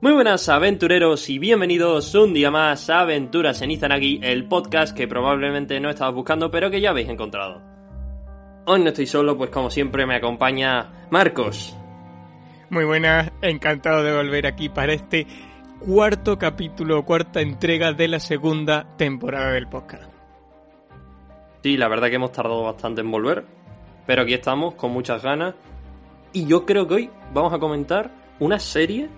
Muy buenas aventureros y bienvenidos un día más a Aventuras en Izanagi, el podcast que probablemente no estabas buscando pero que ya habéis encontrado. Hoy no estoy solo, pues como siempre me acompaña Marcos. Muy buenas, encantado de volver aquí para este cuarto capítulo, cuarta entrega de la segunda temporada del podcast. Sí, la verdad que hemos tardado bastante en volver, pero aquí estamos con muchas ganas y yo creo que hoy vamos a comentar una serie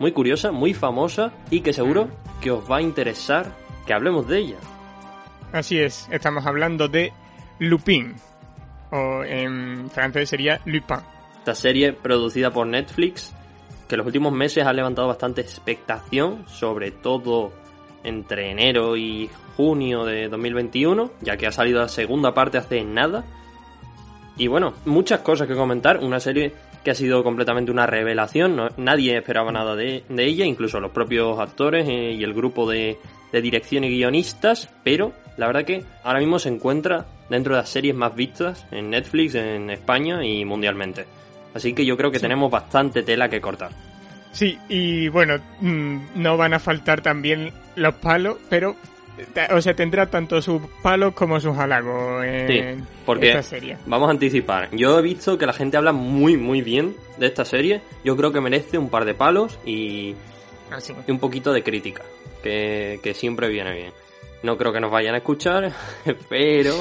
muy curiosa, muy famosa y que seguro que os va a interesar que hablemos de ella. Así es, estamos hablando de Lupin, o en francés sería Lupin. Esta serie producida por Netflix, que en los últimos meses ha levantado bastante expectación, sobre todo entre enero y junio de 2021, ya que ha salido la segunda parte hace nada. Y bueno, muchas cosas que comentar, una serie que ha sido completamente una revelación, nadie esperaba nada de, ella, incluso los propios actores eh, y el grupo de, de dirección y guionistas, pero la verdad que ahora mismo se encuentra dentro de las series más vistas en Netflix, en España y mundialmente. Así que yo creo que tenemos bastante tela que cortar. Sí, y bueno, mm, no van a faltar también los palos, pero o sea, tendrá tanto sus palos como sus halagos en porque esta serie. Vamos a anticipar. Yo he visto que la gente habla muy, muy bien de esta serie. Yo creo que merece un par de palos y, ah, y un poquito de crítica, que, siempre viene bien. No creo que nos vayan a escuchar, pero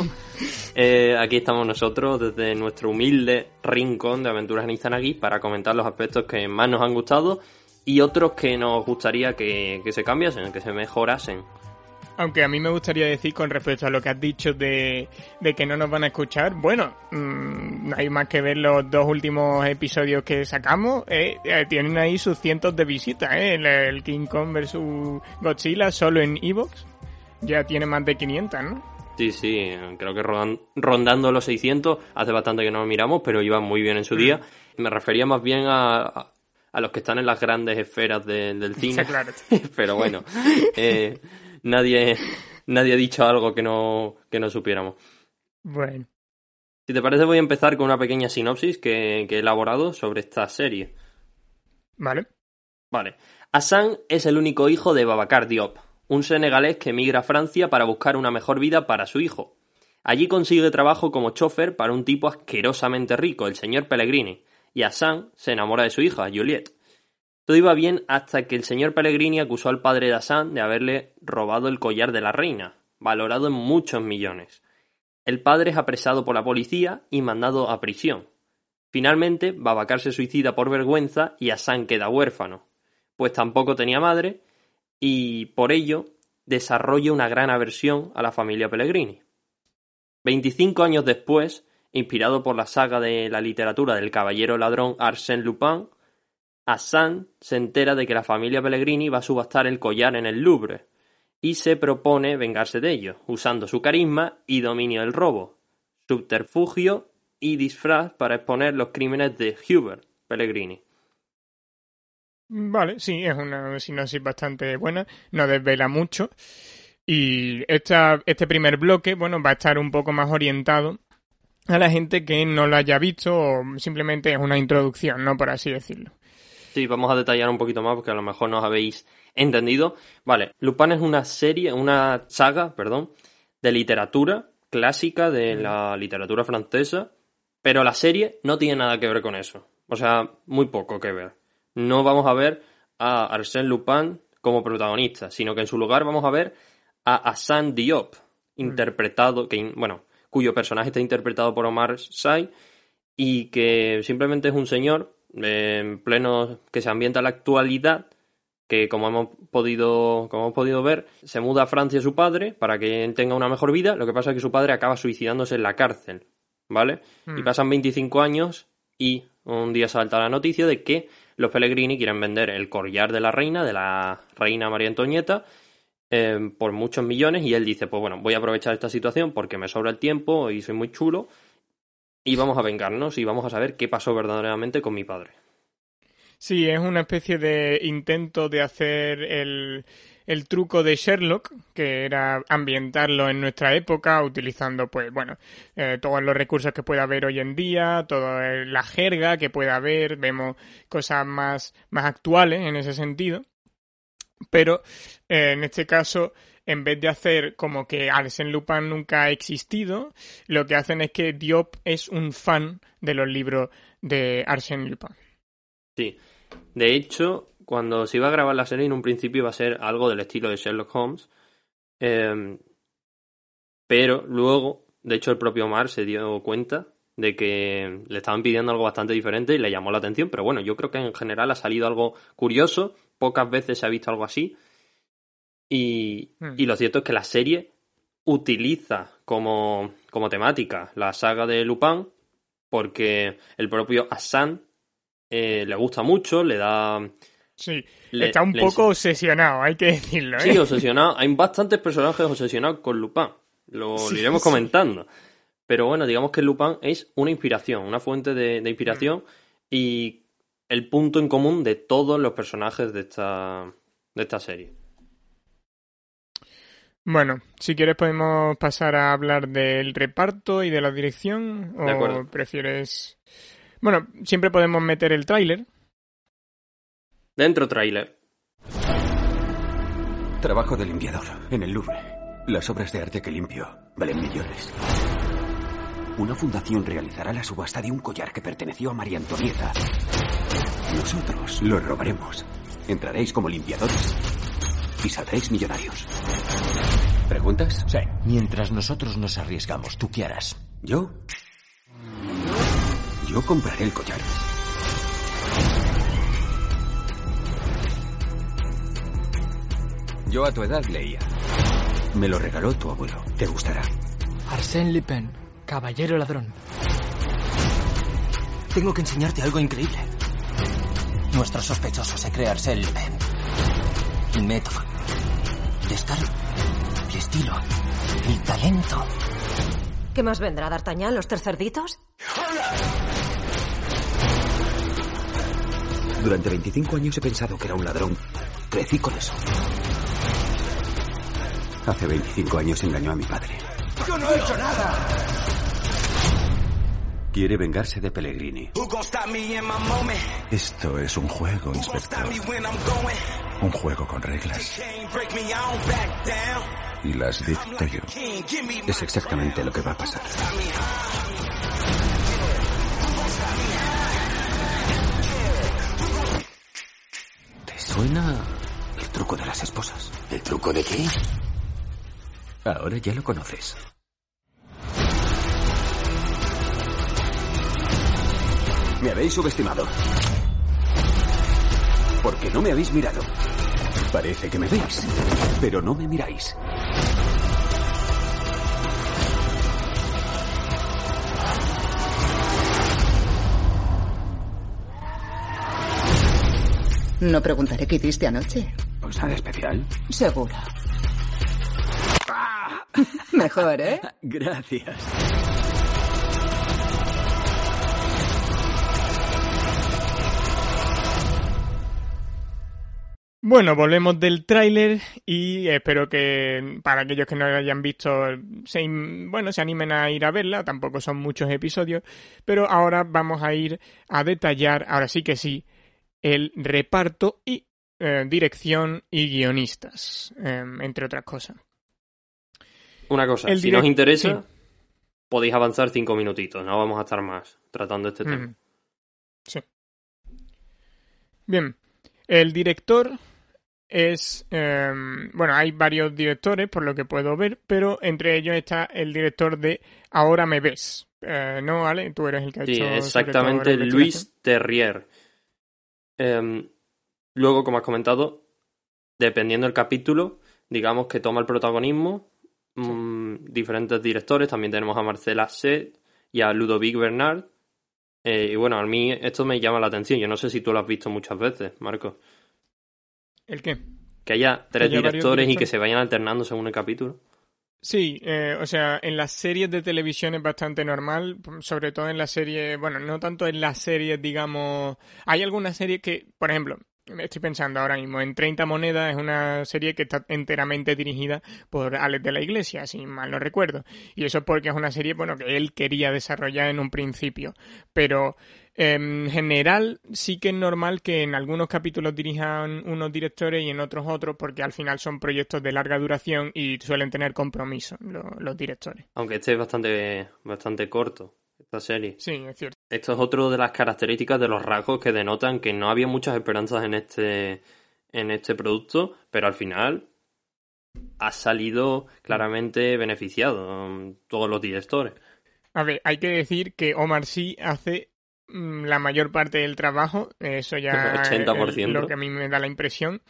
eh, aquí estamos nosotros desde nuestro humilde rincón de Aventuras en Izanagi para comentar los aspectos que más nos han gustado y otros que nos gustaría que, que se cambiasen, que se mejorasen. Aunque a mí me gustaría decir con respecto a lo que has dicho de, que no nos van a escuchar, bueno, mmm, hay más que ver los dos últimos episodios que sacamos, eh, eh, tienen ahí sus cientos de visitas, eh, el, King Kong vs Godzilla solo en Evox ya tiene más de 500, ¿no? Sí, sí, creo que rondando los 600, hace bastante que no lo miramos, pero iban muy bien en su día. Mm. Me refería más bien a, a los que están en las grandes esferas del cine. claro. pero bueno, eh, nadie, nadie ha dicho algo que no, que no supiéramos. Bueno. Si te parece, voy a empezar con una pequeña sinopsis que, que he elaborado sobre esta serie. Vale. Vale. Hassan es el único hijo de Babacar Diop, un senegalés que emigra a Francia para buscar una mejor vida para su hijo. Allí consigue trabajo como chofer para un tipo asquerosamente rico, el señor Pellegrini, y Hassan se enamora de su hija, Juliette. Todo iba bien hasta que el señor Pellegrini acusó al padre de Hassan de haberle robado el collar de la reina, valorado en muchos millones. El padre es apresado por la policía y mandado a prisión. Finalmente, Babacar se suicida por vergüenza y Hassan queda huérfano, pues tampoco tenía madre y por ello desarrolla una gran aversión a la familia Pellegrini. Veinticinco años después, inspirado por la saga de la literatura del caballero ladrón Arsène Lupin, Hassan se entera de que la familia Pellegrini va a subastar el collar en el Louvre y se propone vengarse de ellos, usando su carisma y dominio del robo, subterfugio y disfraz para exponer los crímenes de Hubert Pellegrini. Vale, sí, es una sinopsis bastante buena, no desvela mucho. Y esta, este primer bloque, bueno, va a estar un poco más orientado a la gente que no lo haya visto o simplemente es una introducción, ¿no? Por así decirlo. Sí, vamos a detallar un poquito más porque a lo mejor no os habéis entendido. Vale, Lupin es una serie, una saga, perdón, de literatura clásica de mm. la literatura francesa, pero la serie no tiene nada que ver con eso. O sea, muy poco que ver. No vamos a ver a Arsène Lupin como protagonista, sino que en su lugar vamos a ver a Hassan Diop, mm. interpretado, que, bueno, cuyo personaje está interpretado por Omar Sy y que simplemente es un señor en pleno que se ambienta en la actualidad que como hemos podido como hemos podido ver se muda a Francia su padre para que tenga una mejor vida. Lo que pasa es que su padre acaba suicidándose en la cárcel vale y hmm. pasan 25 años y un día salta la noticia de que los Pellegrini quieren vender el collar de la reina de la reina María Antonieta eh, por muchos millones. Y él dice pues bueno voy a aprovechar esta situación porque me sobra el tiempo y soy muy chulo y vamos a vengarnos y vamos a saber qué pasó verdaderamente con mi padre. Sí, es una especie de intento de hacer el, el truco de Sherlock, que era ambientarlo en nuestra época, utilizando, pues, bueno, eh, todos los recursos que pueda haber hoy en día, toda la jerga que pueda haber, vemos cosas más, más actuales en ese sentido. Pero eh, en este caso, en vez de hacer como que Arsène Lupin nunca ha existido, lo que hacen es que Diop es un fan de los libros de Arsène Lupin. Sí. De hecho, cuando se iba a grabar la serie, en un principio iba a ser algo del estilo de Sherlock Holmes. Em, pero luego, de hecho, el propio Omar se dio cuenta de que le estaban pidiendo algo bastante diferente y le llamó la atención. Pero bueno, yo creo que en general ha salido algo curioso. Pocas veces se ha visto algo así. Y, Hmm. y lo cierto es que la serie utiliza como, como temática la saga de Lupin porque el propio Hassan eh, le gusta mucho, le da... Sí, Le- está un poco obsesionado, hay que decirlo, ¿eh? Sí, obsesionado. Hay bastantes personajes obsesionados con Lupin. Lo, iremos sí. comentando. Pero bueno, digamos que Lupin es una inspiración, una fuente de, de inspiración y el punto en común de todos los personajes de esta, de esta serie. Bueno, si quieres podemos pasar a hablar del reparto y de la dirección, De acuerdo. o prefieres... Bueno, siempre podemos meter el tráiler. Dentro tráiler. Trabajo de limpiador en el Louvre. Las obras de arte que limpio valen millones. Una fundación realizará la subasta de un collar que perteneció a María Antonieta. Nosotros lo robaremos. Entraréis como limpiadores y saldréis millonarios. ¿Preguntas? Sí. Mientras nosotros nos arriesgamos, ¿tú qué harás? ¿Yo? Yo compraré el collar. Yo a tu edad leía. Me lo regaló tu abuelo. Te gustará. Arsène Lupin, caballero ladrón. Tengo que enseñarte algo increíble. Nuestro sospechoso se cree Arsène Lupin. El método. Descaro. El estilo. El talento. ¿Qué más vendrá, D'Artagnan? ¿Los tercerditos? Durante 25 años he pensado que era un ladrón. Crecí con eso. Hace 25 años engañó a mi padre. ¡Yo no he hecho nada! Quiere vengarse de Pellegrini. Esto es un juego, inspector. Un juego con reglas. Y las dicto yo. Es exactamente lo que va a pasar. ¿Te suena el truco de las esposas? ¿El truco de qué? Ahora ya lo conoces. Me habéis subestimado. Porque no me habéis mirado. Parece que me veis, pero no me miráis. No preguntaré qué hiciste anoche. Pues nada especial. Seguro. Mejor, ¿eh? Gracias. Bueno, volvemos del tráiler y espero que para aquellos que no lo hayan visto, se, bueno, se animen a ir a verla, tampoco son muchos episodios, pero ahora vamos a ir a detallar, ahora sí que sí, el reparto y eh, dirección y guionistas, eh, entre otras cosas. Una cosa, El si nos interesa, sí. podéis avanzar cinco minutitos, no vamos a estar más tratando este tema. Mm. Sí. Bien, el director es... eh, bueno, hay varios directores, por lo que puedo ver, pero entre ellos está el director de Ahora me ves. Eh, ¿No, Ale? Tú eres el que ha Sí, hecho... exactamente, Luis. Terrier. Em, luego, como has comentado, dependiendo del capítulo, digamos que toma el protagonismo mm, diferentes directores. También tenemos a Marcela Set y a Ludovic Bernard. Eh, y bueno, a mí esto me llama la atención. Yo no sé si tú lo has visto muchas veces, Marco. ¿El qué? Que haya tres haya directores y que se vayan alternando según el capítulo. Sí, eh, o sea, en las series de televisión es bastante normal, sobre todo en las series, bueno, no tanto en las series, digamos, hay algunas series que, por ejemplo, estoy pensando ahora mismo, en 30 monedas es una serie que está enteramente dirigida por Alex de la Iglesia, si mal no recuerdo. Y eso es porque es una serie, bueno, que él quería desarrollar en un principio. Pero en general sí que es normal que en algunos capítulos dirijan unos directores y en otros otros, porque al final son proyectos de larga duración y suelen tener compromiso los, los directores. Aunque este es bastante, bastante corto, esta serie. Sí, es cierto. Esto es otro de las características de los rasgos que denotan que no había muchas esperanzas en este, en este producto, pero al final ha salido claramente beneficiado um, todos los directores. A ver, hay que decir que Omar sí hace mm, la mayor parte del trabajo, eso ya 80%. es lo que a mí me da la impresión,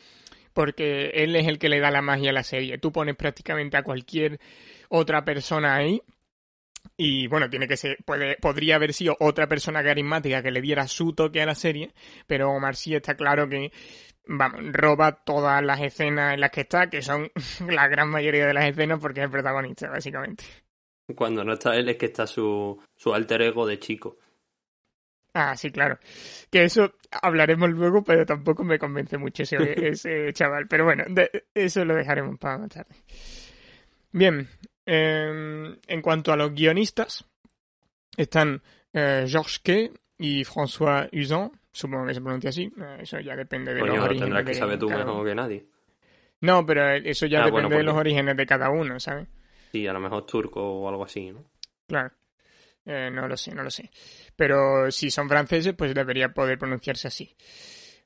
porque él es el que le da la magia a la serie. Tú pones prácticamente a cualquier otra persona ahí y bueno, tiene que ser, puede, podría haber sido otra persona carismática que le diera su toque a la serie, pero Omar sí está claro que vamos, roba todas las escenas en las que está, que son la gran mayoría de las escenas porque es el protagonista, básicamente. Cuando no está él es que está su, su alter ego de chico. Ah, sí, claro. Que eso hablaremos luego, pero tampoco me convence mucho ese, ese chaval. Pero bueno, de, eso lo dejaremos para más tarde. Bien, eh, en cuanto a los guionistas, están eh, Georges Quay y François Usan, supongo que se pronuncia así, eh, eso ya depende de Coño, los lo orígenes. tendrás que de saber tú cada mejor uno. que nadie. No, pero eso ya Ah, depende bueno, de porque- los orígenes de cada uno, ¿sabes? Sí, a lo mejor turco o algo así, ¿no? Claro. Eh, no lo sé, no lo sé. Pero si son franceses, pues debería poder pronunciarse así.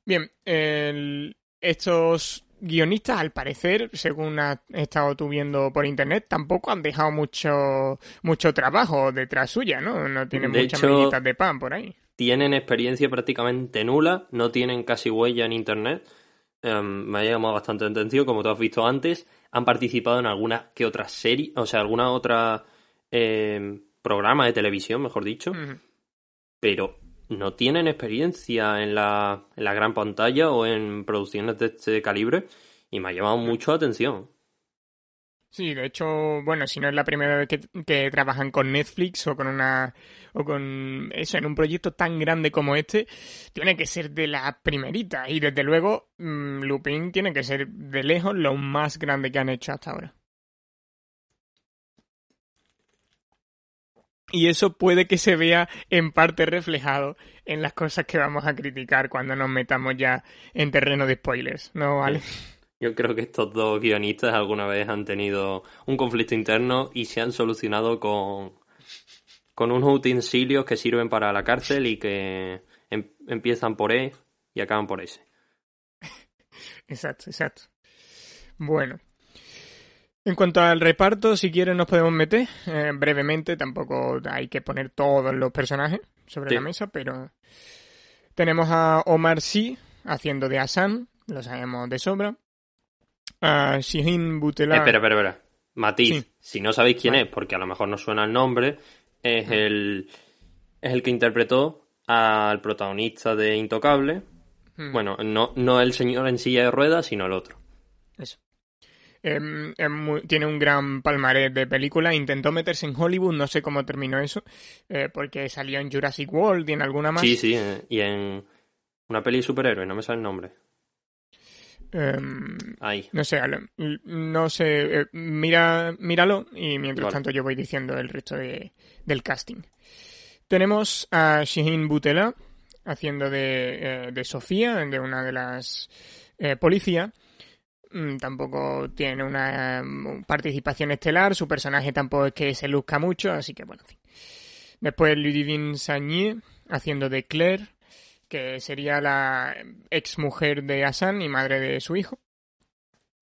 Bien, el- estos guionistas, al parecer, según has estado tú viendo por internet, tampoco han dejado mucho, mucho trabajo detrás suya, ¿no? No tienen De muchas hecho- miguitas de pan por ahí. Tienen experiencia prácticamente nula, no tienen casi huella en internet. Em, me ha llamado bastante la atención, como tú has visto antes. Han participado en alguna que otra serie, o sea, alguna otra em, programa de televisión, mejor dicho. Pero no tienen experiencia en la, en la gran pantalla o en producciones de este calibre y me ha llamado mucho la atención. Sí, de hecho, bueno, si no es la primera vez que, que trabajan con Netflix o con una o con eso en un proyecto tan grande como este, tiene que ser de las primeritas y desde luego mm, Lupin tiene que ser de lejos lo más grande que han hecho hasta ahora. Y eso puede que se vea en parte reflejado en las cosas que vamos a criticar cuando nos metamos ya en terreno de spoilers, ¿no, vale? Yo creo que estos dos guionistas alguna vez han tenido un conflicto interno y se han solucionado con, con unos utensilios que sirven para la cárcel y que em- empiezan por E y acaban por S. Exacto, exacto. Bueno. En cuanto al reparto, si quieres nos podemos meter eh, brevemente, tampoco hay que poner todos los personajes sobre Sí. la mesa, pero tenemos a Omar Sy haciendo de Hassan, lo sabemos de sobra. A Shihin Butela. Espera, espera, espera. Matiz, Sí. si no sabéis quién Vale. es, porque a lo mejor no suena el nombre, es el, es el que interpretó al protagonista de Intocable. Hmm, Bueno, no, no el señor en silla de ruedas, sino el otro. Tiene un gran palmarés de películas. Intentó meterse en Hollywood, no sé cómo terminó eso, eh, porque salió en Jurassic World y en alguna más. Sí, sí, eh, y en una peli de superhéroes, no me sale el nombre. Em, Ahí. No sé, no sé, eh, mira, míralo y mientras Vale. tanto yo voy diciendo el resto de, del casting. Tenemos a Shihin Butela haciendo de, de Sofía, de una de las policías. Mm, Tampoco tiene una eh, participación estelar, su personaje tampoco es que se luzca mucho, así que bueno, en fin. Después Ludivine Sagnier haciendo de Claire, que sería la ex mujer de Hassan y madre de su hijo.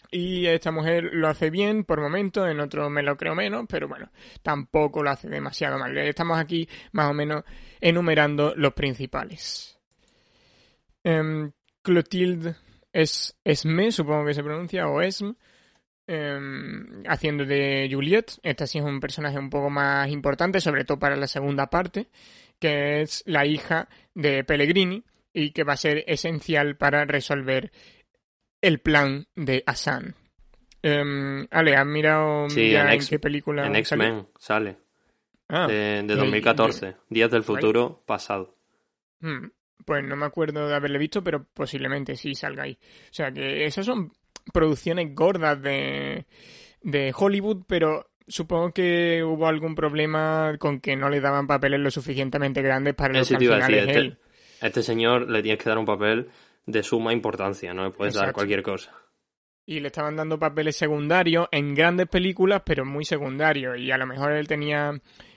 Y esta mujer lo hace bien por momentos, en otros me lo creo menos, pero bueno, tampoco lo hace demasiado mal. Estamos aquí más o menos enumerando los principales. Em, Clotilde es Esme, supongo que se pronuncia, o Esme, em, haciendo de Juliette. Esta sí es un personaje un poco más importante, sobre todo para la segunda parte, que es la hija de Pellegrini y que va a ser esencial para resolver el plan de Hassan. Em, Ale, ¿has mirado Sí, ya en en, X- qué película En? X-Men sale, Ah, de, de y- 2014, Días del futuro pasado. Hmm, Pues no me acuerdo de haberle visto, pero posiblemente sí salga ahí. O sea que esas son producciones gordas de, de Hollywood, pero supongo que hubo algún problema con que no le daban papeles lo suficientemente grandes para lo Eso que a al este, él. a este señor le tienes que dar un papel de suma importancia, no le puedes dar cualquier cosa. Y le estaban dando papeles secundarios en grandes películas, pero muy secundarios. Y a lo mejor él tenía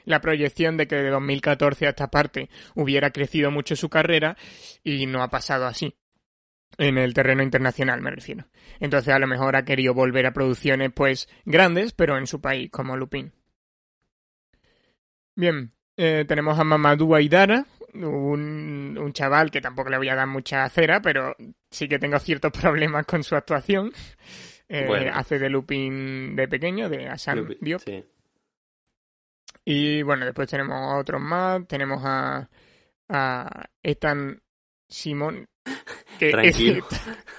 la proyección de que de 2014 a esta parte hubiera crecido mucho su carrera y no ha pasado así. En el terreno internacional, me refiero. Entonces a lo mejor ha querido volver a producciones pues grandes, pero en su país, como Lupin. Bien, eh, tenemos a Mamadou Aidara, un, un chaval que tampoco le voy a dar mucha cera, pero sí que tengo ciertos problemas con su actuación. Eh, Bueno. Hace de Lupin de pequeño, de Hassan Diop. sí. Y bueno, después tenemos a otros más. Tenemos a, a Ethan Simón. Que Tranquilo.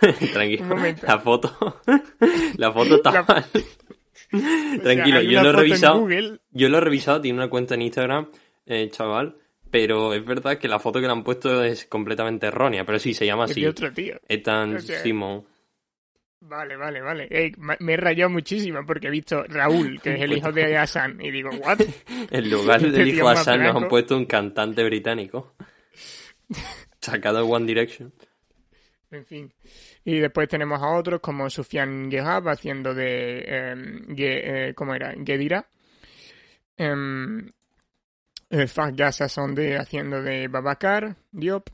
es- Tranquilo. La foto. La foto está La- mal. o sea, Tranquilo, yo lo he revisado. Yo lo he revisado, tiene una cuenta en Instagram, eh, chaval. Pero es verdad que la foto que le han puesto es completamente errónea. Pero sí, se llama así. otro tío. Ethan O sea, Simon. Vale, vale, vale. Ey, me he rayado muchísimo porque he visto Raúl, que es el hijo de Hassan, y digo, ¿what? En lugar Este del hijo Hassan nos han puesto un cantante británico. Sacado de One Direction. En fin. Y después tenemos a otros como Sufyan Gehab haciendo de. eh, Ge- eh, ¿Cómo era? Gedira. Um, Fahd Sonde haciendo de Babacar Diop.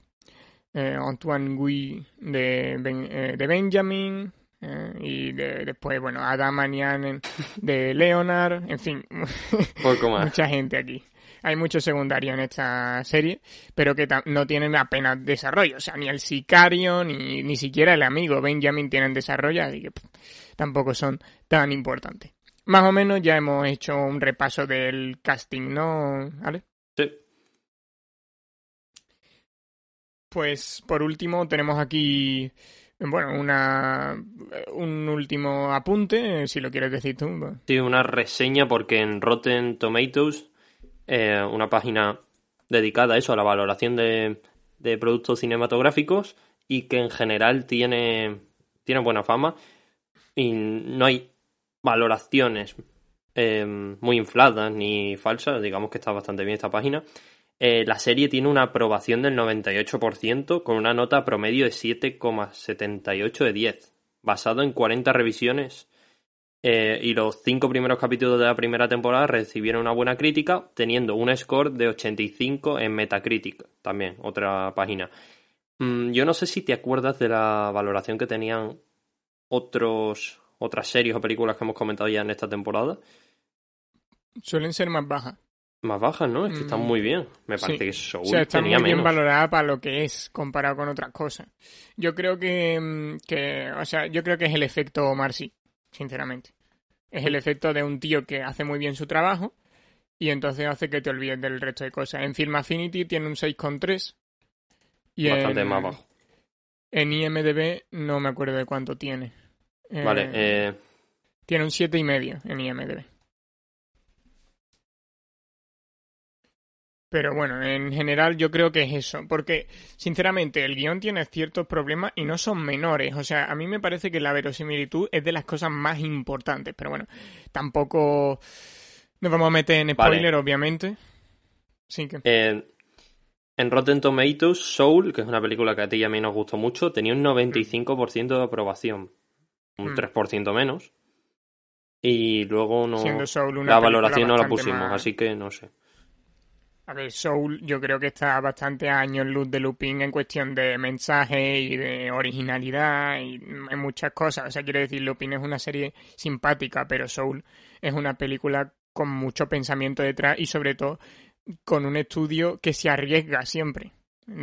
eh, Antoine Gui de, Ben- eh, de Benjamin. Eh, y de- después, bueno, Adam Anian de Leonard. En fin, Poco más. mucha gente aquí. Hay mucho secundario en esta serie, pero que no tienen apenas desarrollo. O sea, ni el sicario, ni, ni siquiera el amigo Benjamin tienen desarrollo, así que pff, tampoco son tan importantes. Más o menos ya hemos hecho un repaso del casting, ¿no, Ale? Sí. Pues por último tenemos aquí, bueno, una, un último apunte, si lo quieres decir tú. Sí, una reseña porque en Rotten Tomatoes, eh, una página dedicada a eso, a la valoración de, de productos cinematográficos y que en general tiene, tiene buena fama y no hay valoraciones eh, muy infladas ni falsas, digamos que está bastante bien esta página. Eh, la serie tiene una aprobación del 98% con una nota promedio de 7,78 de 10, basado en 40 revisiones eh, y los cinco primeros capítulos de la primera temporada recibieron una buena crítica, teniendo un score de 85 en Metacritic, también, otra página. Mm, yo no sé si te acuerdas de la valoración que tenían otros, otras series o películas que hemos comentado ya en esta temporada. Suelen ser más bajas. Más bajas, ¿no? Es que están Mm, muy bien. Me sí. parece que Soul O sea, está tenía muy bien menos. valorada para lo que es comparado con otras cosas. Yo creo que, mm, que, o sea, yo creo que es el efecto Marcy, sinceramente. Es el efecto de un tío que hace muy bien su trabajo y entonces hace que te olvides del resto de cosas. En Film Affinity tiene un 6,3 y Bastante en, más bajo. en IMDb no me acuerdo de cuánto tiene. Eh, Vale, eh, Tiene un siete y medio en IMDb. Pero bueno, en general yo creo que es eso, porque sinceramente el guion tiene ciertos problemas y no son menores. O sea, a mí me parece que la verosimilitud es de las cosas más importantes, pero bueno, tampoco nos vamos a meter en Vale. spoiler, obviamente. Sí que... eh, en Rotten Tomatoes, Soul, que es una película que a ti y a mí nos gustó mucho, tenía un 95% de aprobación. Un Mm. 3% menos. Y luego no... Siendo Soul una la valoración no la pusimos, más- así que no sé. A ver, Soul yo creo que está bastante a años luz de Lupin en cuestión de mensaje y de originalidad y en muchas cosas. O sea, quiero decir, Lupin es una serie simpática, pero Soul es una película con mucho pensamiento detrás y sobre todo con un estudio que se arriesga siempre.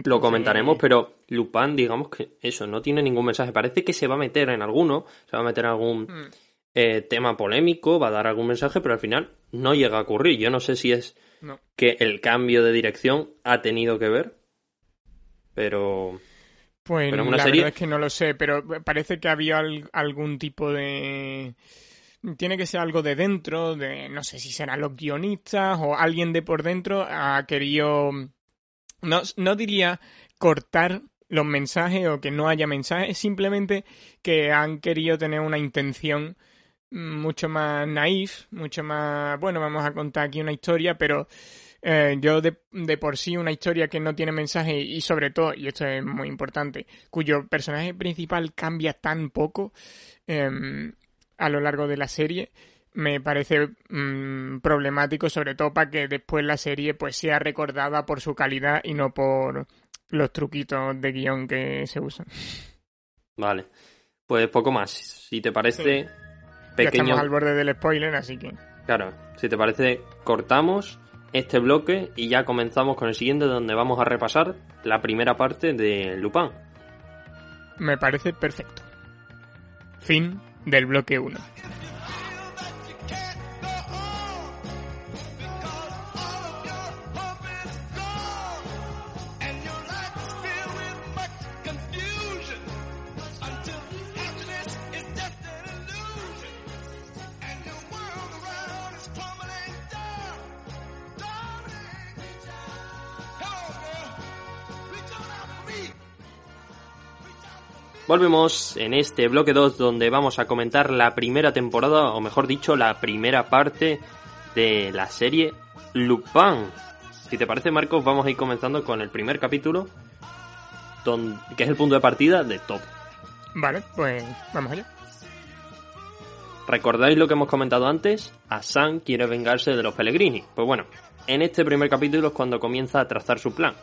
Lo comentaremos, pero Lupin, digamos que eso, no tiene ningún mensaje. Parece que se va a meter en alguno, se va a meter en algún Mm. eh, tema polémico, va a dar algún mensaje, pero al final no llega a ocurrir. Yo no sé si es No. que el cambio de dirección ha tenido que ver, pero Pues Pero la serie- verdad es que no lo sé, pero parece que había al- algún tipo de... Tiene que ser algo de dentro, de no sé si serán los guionistas o alguien de por dentro ha querido... No, no diría cortar los mensajes o que no haya mensajes, es simplemente que han querido tener una intención mucho más naif, mucho más, bueno, vamos a contar aquí una historia, pero eh, yo de, de, por sí una historia que no tiene mensaje y sobre todo, y esto es muy importante, cuyo personaje principal cambia tan poco eh, a lo largo de la serie, me parece mmm, problemático, sobre todo para que después la serie pues sea recordada por su calidad y no por los truquitos de guion que se usan. Vale, pues poco más. Si te parece... Sí. Pequeño... Ya estamos al borde del spoiler, así que... Claro, si te parece, cortamos este bloque y ya comenzamos con el siguiente donde vamos a repasar la primera parte de Lupin. Me parece perfecto. Fin del bloque 1. Volvemos en este bloque 2 donde vamos a comentar la primera temporada, o mejor dicho, la primera parte de la serie Lupin. Si te parece, Marcos, vamos a ir comenzando con el primer capítulo, donde, que es el punto de partida de Top. Vale, pues vamos allá. ¿Recordáis lo que hemos comentado antes? Asan quiere vengarse de los Pellegrini. Pues bueno, en este primer capítulo es cuando comienza a trazar su plan,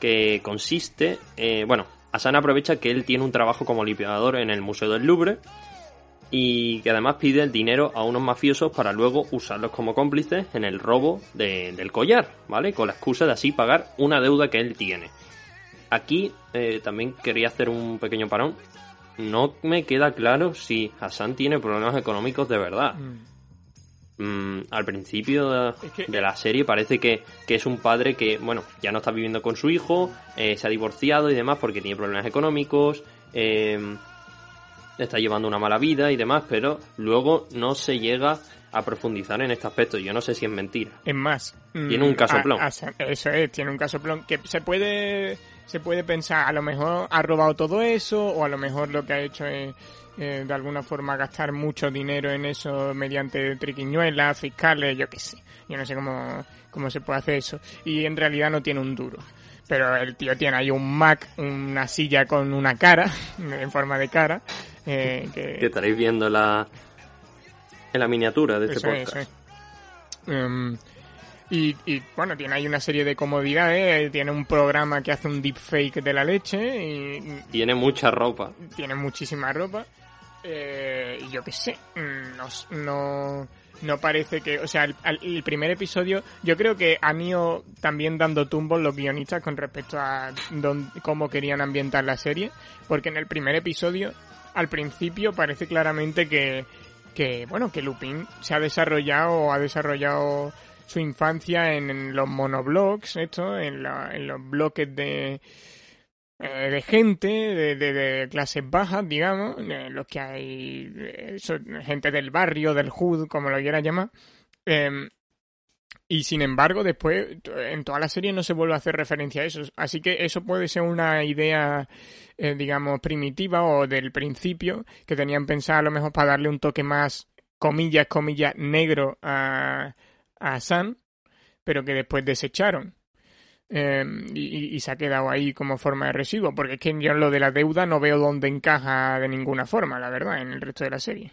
que consiste, eh, bueno, Asana aprovecha que él tiene un trabajo como limpiador en el Museo del Louvre y que además pide el dinero a unos mafiosos para luego usarlos como cómplices en el robo de, del collar, ¿vale? Con la excusa de así pagar una deuda que él tiene. Aquí eh, también quería hacer un pequeño parón. No me queda claro si Hassan tiene problemas económicos de verdad. Mm mmm, al principio de, que... de, la serie parece que, que, es un padre que, bueno, ya no está viviendo con su hijo, eh, se ha divorciado y demás porque tiene problemas económicos, eh, está llevando una mala vida y demás, pero luego no se llega a profundizar en este aspecto. Yo no sé si es mentira. Es más, tiene un casoplón. A, a, eso es, tiene un casoplón que se puede se puede pensar, a lo mejor ha robado todo eso o a lo mejor lo que ha hecho es eh, de alguna forma gastar mucho dinero en eso mediante triquiñuelas, fiscales, yo qué sé. Yo no sé cómo, cómo se puede hacer eso. Y en realidad no tiene un duro. Pero el tío tiene ahí un Mac, una silla con una cara, en forma de cara. Eh, que... que... estaréis viendo la, en la miniatura de este eso podcast. Es, eso es. Um, y, y, bueno, tiene ahí una serie de comodidades, tiene un programa que hace un deepfake de la leche y... Tiene mucha ropa. Tiene muchísima ropa. Eh, yo qué sé, no, no, no parece que, o sea, el, el, primer episodio, yo creo que han ido también dando tumbos los guionistas con respecto a don, cómo querían ambientar la serie, porque en el primer episodio, al principio parece claramente que, que bueno, que Lupin se ha desarrollado o ha desarrollado su infancia en, los monoblogs, esto, en, los bloques de eh, de gente de, clases bajas, digamos, los que hay eh, gente del barrio, del hood, como lo quieras llamar. Eh, y sin embargo, después en toda la serie no se vuelve a hacer referencia a eso. Así que eso puede ser una idea, eh, digamos, primitiva o del principio, que tenían pensado a lo mejor para darle un toque más, comillas, comillas, negro a, a Sam, pero que después desecharon. Eh, y, se ha quedado ahí como forma de residuo, porque es que yo lo de la deuda no veo dónde encaja de ninguna forma, la verdad, en el resto de la serie.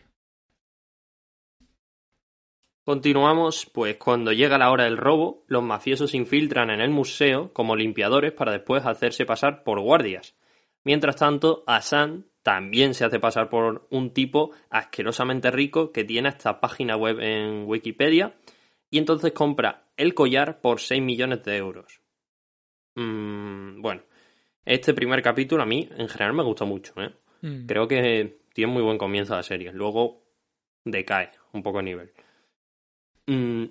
Continuamos, pues cuando llega la hora del robo, los mafiosos se infiltran en el museo como limpiadores para después hacerse pasar por guardias. Mientras tanto, Asan también se hace pasar por un tipo asquerosamente rico que tiene esta página web en Wikipedia y entonces compra el collar por 6 millones de euros. Mm, bueno, este primer capítulo a mí en general me gustó mucho. ¿eh? Mm. Creo que tiene muy buen comienzo la serie. Luego decae un poco el nivel. Mm,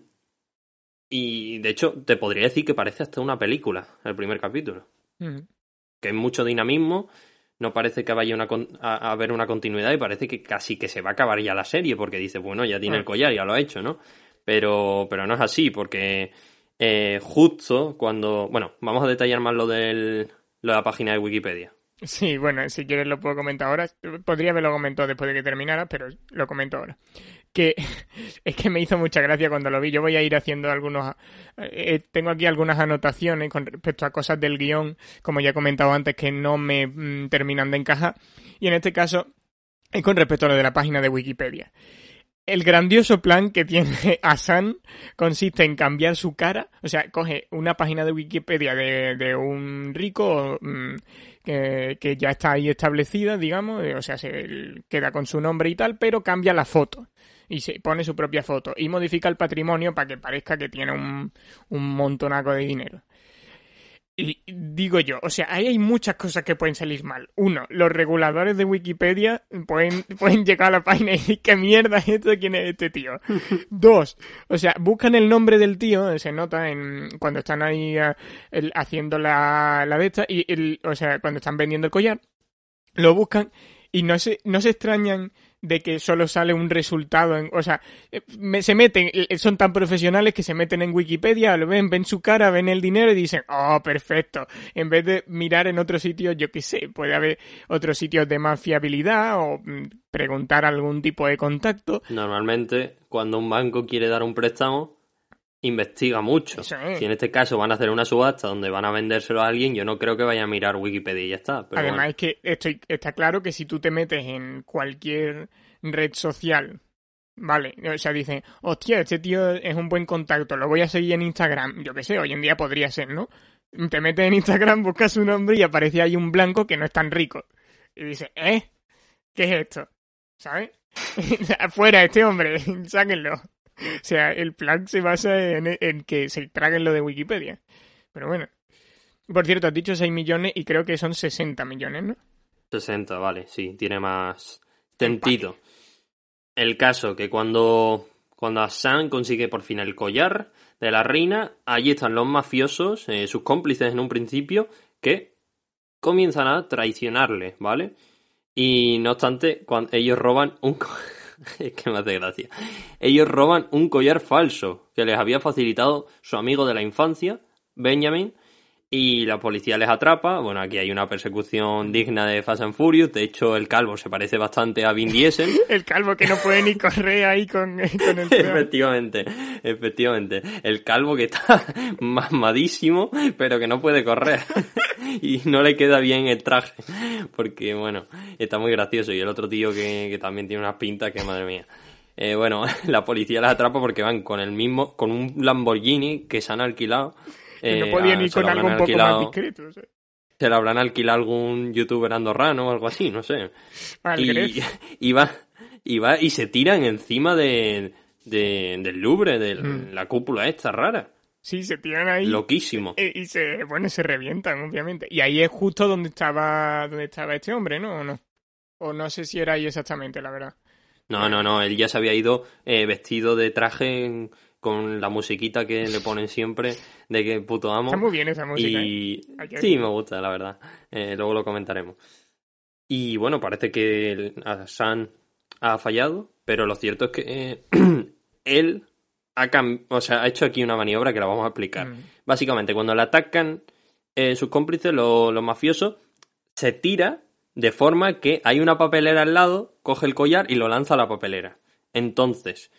y de hecho, te podría decir que parece hasta una película el primer capítulo. Que hay mucho dinamismo. No parece que vaya una, a, a, haber una continuidad y parece que casi que se va a acabar ya la serie porque dice, bueno, ya tiene el collar, ya lo ha hecho, ¿no? Pero, pero no es así porque eh, justo cuando. Bueno, vamos a detallar más lo de la página de Wikipedia. Sí, bueno, si quieres lo puedo comentar ahora. Podría haberlo comentado después de que terminara, pero lo comento ahora. Que es que me hizo mucha gracia cuando lo vi. Yo voy a ir haciendo algunos... eh, tengo aquí algunas anotaciones con respecto a cosas del guion, como ya he comentado antes, que no me mm, terminan de encajar. Y en este caso es con respecto a lo de la página de Wikipedia. El grandioso plan que tiene Asan consiste en cambiar su cara, o sea, coge una página de Wikipedia de, un rico mm, que, ya está ahí establecida, digamos, eh, o sea, se queda con su nombre y tal, pero cambia la foto y se pone su propia foto y modifica el patrimonio para que parezca que tiene un, un montonaco de dinero. Y digo yo, o sea, ahí hay muchas cosas que pueden salir mal. Uno, los reguladores de Wikipedia pueden, pueden llegar a la página y decir, ¿qué mierda es esto? ¿Quién es este tío? Dos, o sea, buscan el nombre del tío, se nota en cuando están ahí eh, el- haciendo la, la de esta, y el, o sea, cuando están vendiendo el collar, lo buscan y no se, no se extrañan de que solo sale un resultado, en, o sea, eh, me- se meten, eh, son tan profesionales que se meten en Wikipedia, lo ven, ven su cara, ven el dinero y dicen, oh, perfecto, en vez de mirar en otros sitios, yo qué sé, puede haber otros sitios de más fiabilidad o mm, preguntar algún tipo de contacto. Normalmente, cuando un banco quiere dar un préstamo, investiga mucho. Si en este caso van a hacer una subasta donde van a vendérselo a alguien, yo no creo que vaya a mirar Wikipedia y ya está. Pero Además bueno. es que estoy, está claro que si tú te metes en cualquier red social, vale, o sea, dicen, hostia, este tío es un buen contacto, lo voy a seguir en Instagram, yo qué sé, hoy en día podría ser, ¿no? Te metes en Instagram, buscas su nombre y aparece ahí un blanco que no es tan rico. Y dices, ¿eh? ¿Qué es esto? ¿Sabes? Fuera este hombre, sáquenlo. O sea, el plan se basa en, en que se traguen lo de Wikipedia. Pero bueno. Por cierto, has dicho 6 millones y creo que son 60 millones, ¿no? 60, vale, sí, tiene más sentido. El caso que cuando, cuando Hassan consigue por fin el collar de la reina, allí están los mafiosos, eh, sus cómplices en un principio, que comienzan a traicionarle, ¿vale? Y no obstante, cuando ellos roban un... que me hace gracia. Ellos roban un collar falso que les había facilitado su amigo de la infancia, Benjamin, y la policía les atrapa. Bueno, aquí hay una persecución digna de Fast and Furious. De hecho, el calvo se parece bastante a Vin Diesel. El calvo que no puede ni correr ahí con, con el efectivamente, efectivamente. El calvo que está mamadísimo, pero que no puede correr. y no le queda bien el traje. Porque, bueno, está muy gracioso. Y el otro tío que, que también tiene unas pintas que, madre mía. Eh, bueno, la policía las atrapa porque van con el mismo, con un Lamborghini que se han alquilado. Que no Eh, podían a- ir con algo un poco alquilado- más discreto. o sea. Se lo habrán alquilado algún youtuber andorrano o algo así, no sé. Y, va, y va y se tiran encima de, de- del Louvre, de Mm. la cúpula esta rara. Sí, se tiran ahí. Loquísimo. eh, Y se, bueno, se revientan, obviamente. Y ahí es justo donde estaba, donde estaba este hombre, ¿no? ¿O no? O no sé si era ahí exactamente, la verdad. No, no, no, él ya se había ido eh, vestido de traje en- con la musiquita que le ponen siempre de que puto amo. Está muy bien esa música. ¿eh? Y que sí, me gusta, la verdad. Eh, luego lo comentaremos. Y bueno, parece que el Hassan ha fallado, pero lo cierto es que eh, él ha, o sea, ha hecho aquí una maniobra que la vamos a explicar. Mm. Básicamente, cuando le atacan eh, sus cómplices, lo- los mafiosos, se tira de forma que hay una papelera al lado, coge el collar y lo lanza a la papelera. Entonces,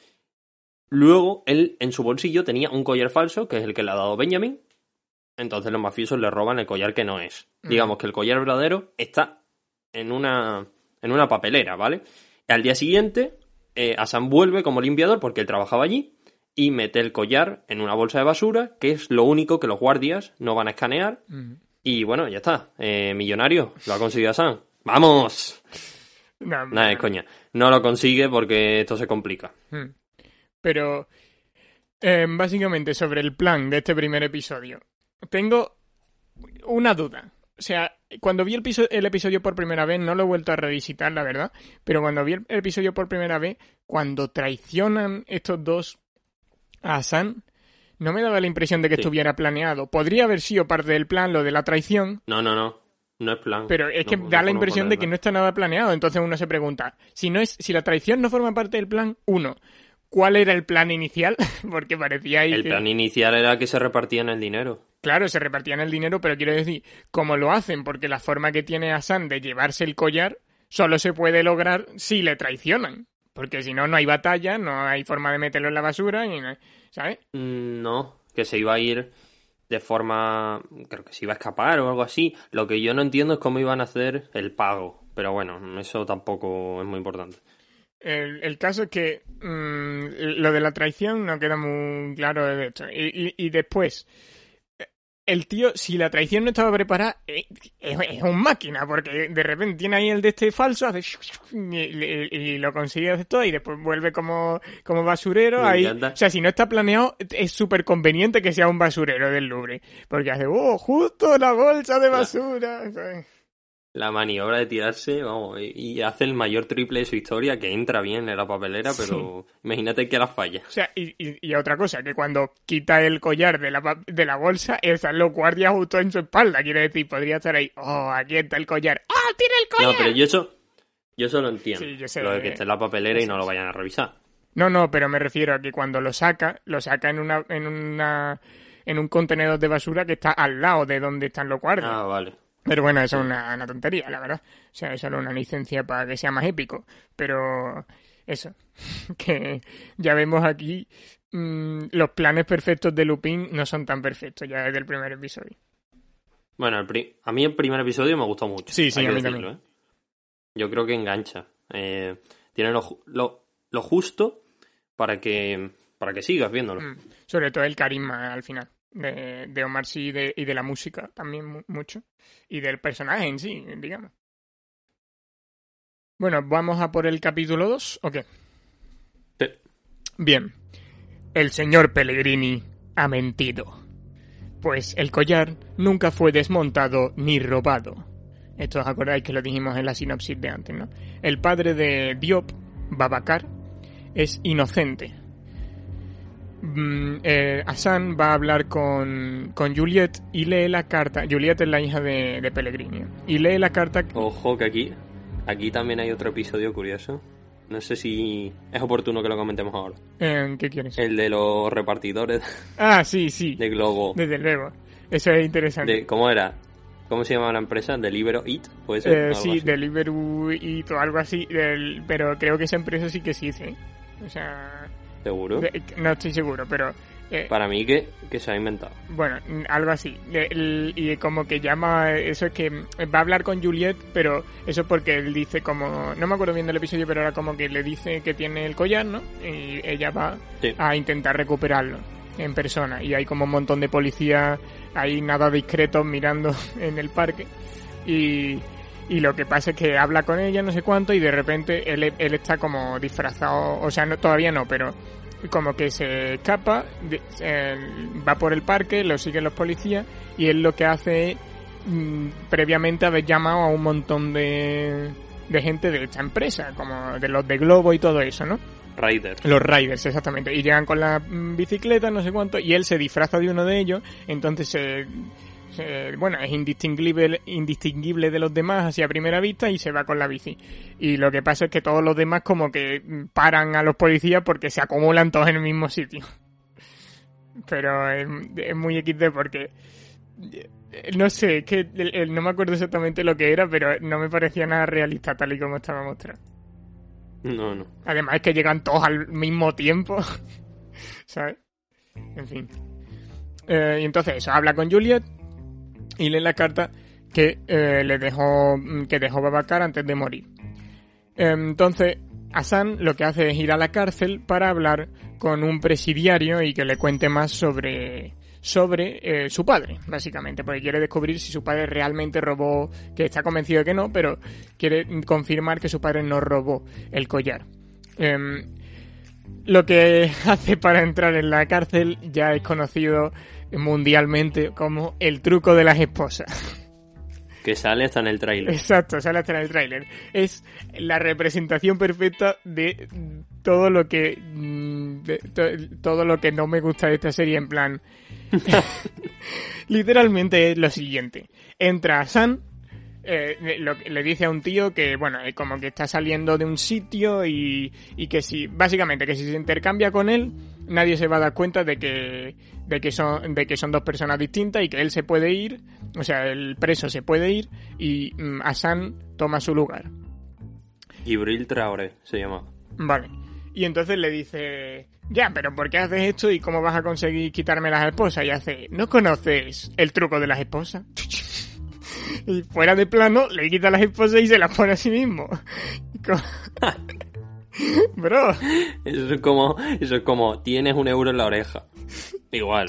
luego él en su bolsillo tenía un collar falso, que es el que le ha dado Benjamin. Entonces los mafiosos le roban el collar que no es. Mm. Digamos que el collar verdadero está en una, en una papelera, ¿vale? Al día siguiente, eh, Hassan vuelve como limpiador porque él trabajaba allí y mete el collar en una bolsa de basura, que es lo único que los guardias no van a escanear. Mm. Y bueno, ya está. Eh, millonario, lo ha conseguido Hassan. ¡Vamos! No, Nada, es coña. No lo consigue porque esto se complica. Mm. Pero, eh, básicamente, sobre el plan de este primer episodio, tengo una duda. O sea, cuando vi el, piso- el episodio por primera vez, no lo he vuelto a revisitar, la verdad, pero cuando vi el episodio por primera vez, cuando traicionan estos dos a Hassan, no me daba la impresión de que Sí. estuviera planeado. Podría haber sido parte del plan lo de la traición, No, no, no. No es plan. pero es que No- no da la impresión de que no está nada planeado. Entonces uno se pregunta, si no es, si la traición no forma parte del plan, uno, ¿cuál era el plan inicial? Porque parecía ahí El que- plan inicial era que se repartían el dinero. claro, se repartían el dinero, pero quiero decir, ¿cómo lo hacen? Porque la forma que tiene Hassan de llevarse el collar solo se puede lograr si le traicionan. Porque si no, no hay batalla, no hay forma de meterlo en la basura, y no- ¿sabes? Mm, No, que se iba a ir de forma. Creo que se iba a escapar o algo así. Lo que yo no entiendo es cómo iban a hacer el pago. Pero bueno, eso tampoco es muy importante. El, el caso es que mm, lo de la traición no queda muy claro de esto. Y, y- y después, el tío, si la traición no estaba preparada, eh, es, es un máquina, porque de repente tiene ahí el de este falso, hace y, y- lo consigue hacer todo y después vuelve como, como basurero. Me Ahí, encanta. o sea, si no está planeado, es súper conveniente que sea un basurero del Louvre. Porque hace, oh, justo la bolsa de basura. La maniobra de tirarse, vamos, y, hace el mayor triple de su historia, que entra bien en la papelera, pero imagínate que la falla. O sea, y, y- y otra cosa, que cuando quita el collar de la, de la bolsa, están los guardias justo en su espalda. Quiere decir, podría estar ahí, oh, aquí está el collar. ¡Ah, tiene el collar! No, pero yo eso, yo eso lo entiendo. Sí, yo sé. Lo de que esté en la papelera y no lo vayan a revisar. No, no, pero me refiero a que cuando lo saca, lo saca en una, en una, en un contenedor de basura que está al lado de donde están los guardias. Ah, vale. Pero bueno, eso es una, una tontería, la verdad. O sea, es solo una licencia para que sea más épico. Pero eso, que ya vemos aquí mm, los planes perfectos de Lupin no son tan perfectos ya desde el primer episodio. Bueno, el pri- a mí el primer episodio me gustó mucho. Sí, sí, hay a que mí decirlo, también. ¿eh? Yo creo que engancha. Eh, tiene lo, ju- lo, lo justo para que, para que sigas viéndolo. Mm, Sobre todo el carisma al final de, de Omar Sy y de, y de la música también mu- mucho. Y del personaje en sí, digamos. Bueno, ¿vamos a por el capítulo 2 o qué? Sí. Bien. El señor Pellegrini ha mentido. Pues el collar nunca fue desmontado ni robado. Esto os acordáis que lo dijimos en la sinopsis de antes, ¿no? El padre de Diop, Babacar, es inocente. Mm, eh, Hassan va a hablar con, con Juliet y lee la carta. Juliet es la hija de, de Pellegrini. Y lee la carta. Ojo que aquí, aquí también hay otro episodio curioso. No sé si es oportuno que lo comentemos ahora. Eh, ¿Qué quieres? El de los repartidores Ah, sí, sí. de Globo. Desde luego. Eso es interesante. De, ¿Cómo era? ¿Cómo se llama la empresa? Delibero It, puede ser. Eh, sí, así. Deliveroo y todo algo así, del- pero creo que esa empresa sí que existe. O sea, Seguro. de- no estoy seguro, pero eh, Para mí que, que se ha inventado. bueno, algo así. Y como que llama, eso es que va a hablar con Juliet, pero eso porque él dice como, no me acuerdo bien del episodio, pero era como que le dice que tiene el collar, ¿no? Y ella va Sí. a intentar recuperarlo en persona. Y hay como un montón de policías ahí nada discretos mirando en el parque. Y, y lo que pasa es que habla con ella, no sé cuánto, y de repente él, él está como disfrazado, o sea, no, todavía no, pero como que se escapa, de- eh, va por el parque, lo siguen los policías, y él lo que hace es mm, previamente haber llamado a un montón de, de gente de esta empresa, como de los de Globo y todo eso, ¿no? Raiders. Los Riders, exactamente. Y llegan con la mm, bicicleta, no sé cuánto, y él se disfraza de uno de ellos, entonces se, se- bueno, es indistinguible, indistinguible de los demás así a primera vista y se va con la bici. Y lo que pasa es que todos los demás como que paran a los policías porque se acumulan todos en el mismo sitio. Pero es, es muy XD porque eh, no sé, es que no me acuerdo exactamente lo que era, pero no me parecía nada realista tal y como estaba mostrado. No, no. Además es que llegan todos al mismo tiempo. ¿Sabes? En fin. Eh, y entonces eso, habla con Juliet y lee la carta que eh, le dejó mm, que dejó Babacar antes de morir. Entonces, Hassan lo que hace es ir a la cárcel para hablar con un presidiario y que le cuente más sobre sobre eh, su padre, básicamente, porque quiere descubrir si su padre realmente robó, que está convencido de que no, pero quiere confirmar que su padre no robó el collar. Em, lo que hace para entrar en la cárcel ya es conocido mundialmente como el truco de las esposas. Que sale hasta en el tráiler. Exacto, sale hasta en el tráiler. Es la representación perfecta de todo lo que mm, de to- todo lo que no me gusta de esta serie en plan literalmente es lo siguiente. Entra San eh, lo- le dice a un tío que, bueno, eh, como que está saliendo de un sitio y, y que si, básicamente, que si se intercambia con él, nadie se va a dar cuenta de que, de que son, de que son dos personas distintas y que él se puede ir, o sea, el preso se puede ir y mm, Hassan toma su lugar. Ibril Traoré se llama. Vale. Y entonces le dice, ya, pero ¿por qué haces esto y cómo vas a conseguir quitarme las esposas? Y hace, ¿no conoces el truco de las esposas? y fuera de plano, le quita las esposas y se las pone a sí mismo. Bro. Eso es como, eso es como, tienes un euro en la oreja. Igual.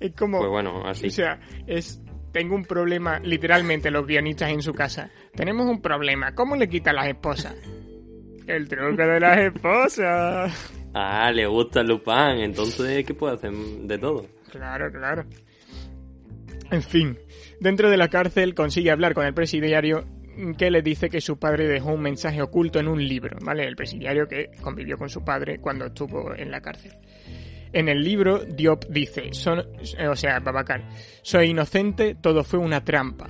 Es como, Pues bueno, así. o sea, es, tengo un problema, literalmente los guionistas en su casa. Tenemos un problema, ¿cómo le quita las esposas? El truco de las esposas. Ah, le gusta Lupin, entonces, ¿qué puede hacer? De todo. Claro, claro. En fin, dentro de la cárcel consigue hablar con el presidiario que le dice que su padre dejó un mensaje oculto en un libro, ¿vale? El presidiario que convivió con su padre cuando estuvo en la cárcel. En el libro, Diop dice, son, eh, o sea, Babacar, soy inocente, todo fue una trampa.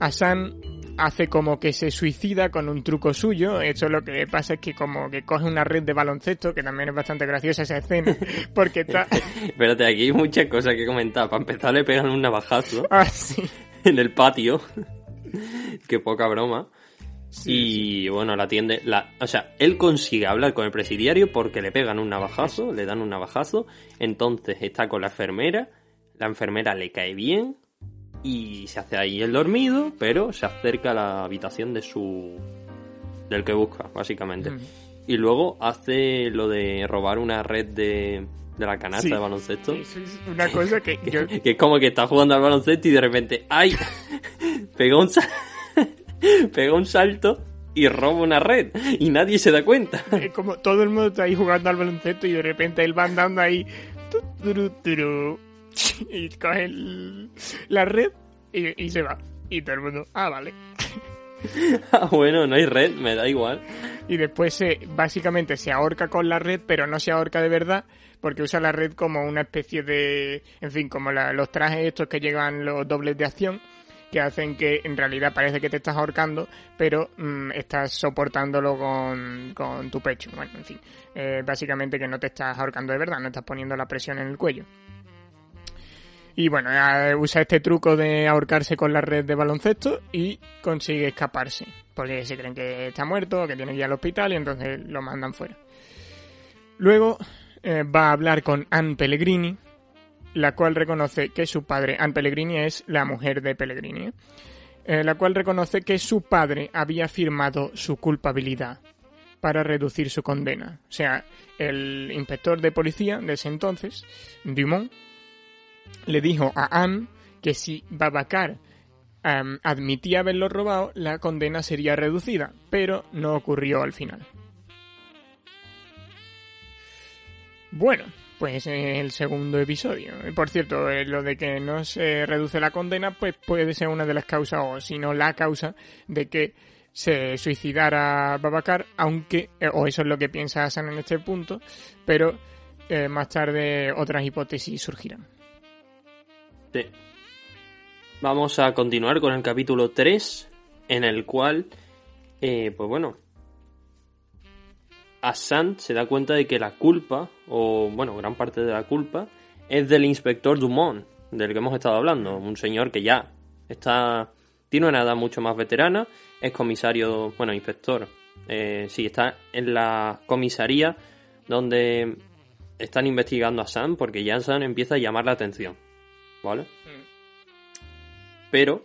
Hassan hace como que se suicida con un truco suyo, eso lo que pasa es que como que coge una red de baloncesto, que también es bastante graciosa esa escena, porque está... Espérate, aquí hay muchas cosas que comentar. Para empezar, le pegan un navajazo Ah, sí. en el patio. Qué poca broma. y bueno, la atiende. La, o sea, él consigue hablar con el presidiario porque le pegan un navajazo, le dan un navajazo. Entonces está con la enfermera. La enfermera le cae bien. Y se hace ahí el dormido, pero se acerca a la habitación de su. del que busca, básicamente. Mm. Y luego hace lo de robar una red de. De la canasta Sí. de baloncesto. Eso es una cosa que yo... Que es como que está jugando al baloncesto y de repente, ¡ay! Pegó un, sa- pegó un salto y roba una red. Y nadie se da cuenta. Es como todo el mundo está ahí jugando al baloncesto y de repente él va andando ahí y coge el- la red y, y se va. Y todo el mundo, ah, vale. Ah, bueno, no hay red, me da igual. Y después se, básicamente se ahorca con la red, pero no se ahorca de verdad porque usa la red como una especie de, en fin, como los trajes estos que llevan los dobles de acción que hacen que en realidad parece que te estás ahorcando, pero mm, estás soportándolo con, con tu pecho. Bueno, en fin, eh, básicamente que no te estás ahorcando de verdad, no estás poniendo la presión en el cuello. Y bueno, eh, usa este truco de ahorcarse con la red de baloncesto y consigue escaparse. Porque se creen que está muerto, que tiene que ir al hospital y entonces lo mandan fuera. Luego eh, va a hablar con Anne Pellegrini, la cual reconoce que su padre, Anne Pellegrini es la mujer de Pellegrini, ¿eh? La cual reconoce que su padre había firmado su culpabilidad para reducir su condena. O sea, el inspector de policía de ese entonces, Dumont, le dijo a Anne que si Babacar em, admitía haberlo robado, la condena sería reducida, pero no ocurrió al final. Bueno, pues es el segundo episodio. Y Por cierto, eh, lo de que no se reduce la condena, pues puede ser una de las causas, o si no la causa, de que se suicidara Babacar, aunque, eh, o eso es lo que piensa Hassan en este punto, pero eh, más tarde otras hipótesis surgirán. Sí. Vamos a continuar con el capítulo 3, en el cual, eh, pues bueno, Hassan se da cuenta de que la culpa, o bueno, gran parte de la culpa, es del inspector Dumont, del que hemos estado hablando, un señor que ya está, tiene una edad mucho más veterana, es comisario, bueno, inspector, eh, sí, está en la comisaría donde están investigando a Sam porque ya Sam empieza a llamar la atención, ¿vale? Pero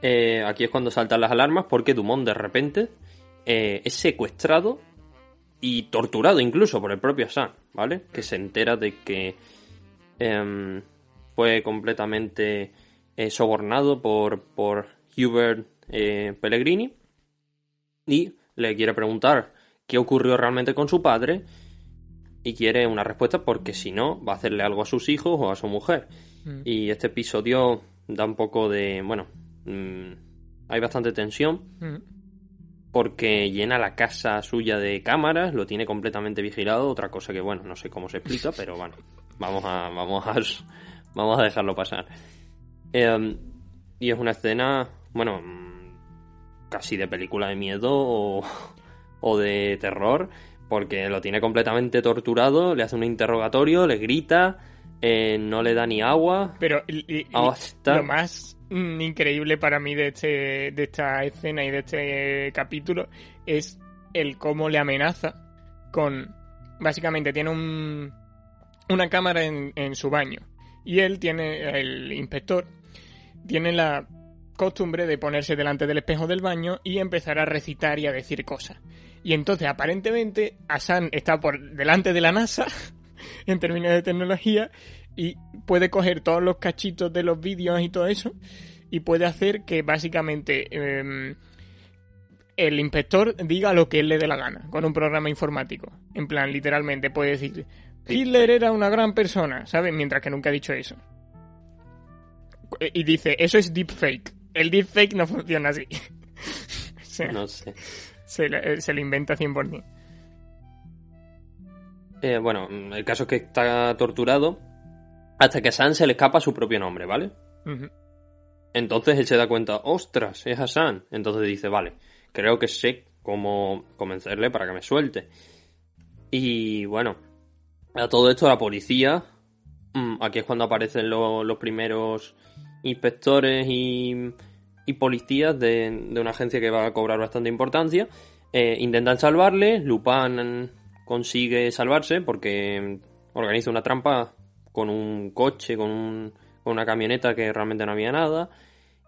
eh, aquí es cuando saltan las alarmas porque Dumont de repente eh, es secuestrado y torturado incluso por el propio Sam, ¿vale? Que se entera de que em, fue completamente eh, sobornado por, por Hubert eh, Pellegrini y le quiere preguntar qué ocurrió realmente con su padre y quiere una respuesta porque si no va a hacerle algo a sus hijos o a su mujer. Mm. Y este episodio da un poco de... bueno, mm, hay bastante tensión Mm. Porque llena la casa suya de cámaras, lo tiene completamente vigilado, otra cosa que bueno, no sé cómo se explica, pero bueno, vamos a vamos a vamos a dejarlo pasar. Eh, y es una escena, bueno, mm, casi de película de miedo o, o de terror, porque lo tiene completamente torturado, le hace un interrogatorio, le grita, eh, no le da ni agua. Pero y- y- y Hasta- lo más mm, increíble para mí de, este, de esta escena y de este capítulo es el cómo le amenaza con... Básicamente tiene un, una cámara en, en su baño y él tiene, el inspector, tiene la costumbre de ponerse delante del espejo del baño y empezar a recitar y a decir cosas. Y entonces, aparentemente, Asan está por delante de la NASA en términos de tecnología y puede coger todos los cachitos de los vídeos y todo eso y puede hacer que básicamente em, el inspector diga lo que él le dé la gana con un programa informático. En plan, literalmente puede decir Hitler era una gran persona, ¿sabes? Mientras que nunca ha dicho eso. Y dice, eso es deepfake. El deepfake no funciona así. O sea, No sé. se, le- se lo inventa 100%. Eh, bueno, el caso es que está torturado hasta que a San se le escapa su propio nombre, ¿vale? Entonces él se da cuenta, ostras, es Hassan. Entonces dice, vale, creo que sé cómo convencerle para que me suelte. Y bueno, a todo esto la policía, mm, aquí es cuando aparecen lo- los primeros inspectores y, y policías de, de una agencia que va a cobrar bastante importancia. Eh, intentan salvarle, Lupin consigue salvarse porque organiza una trampa con un coche, con, un- con una camioneta que realmente no había nada.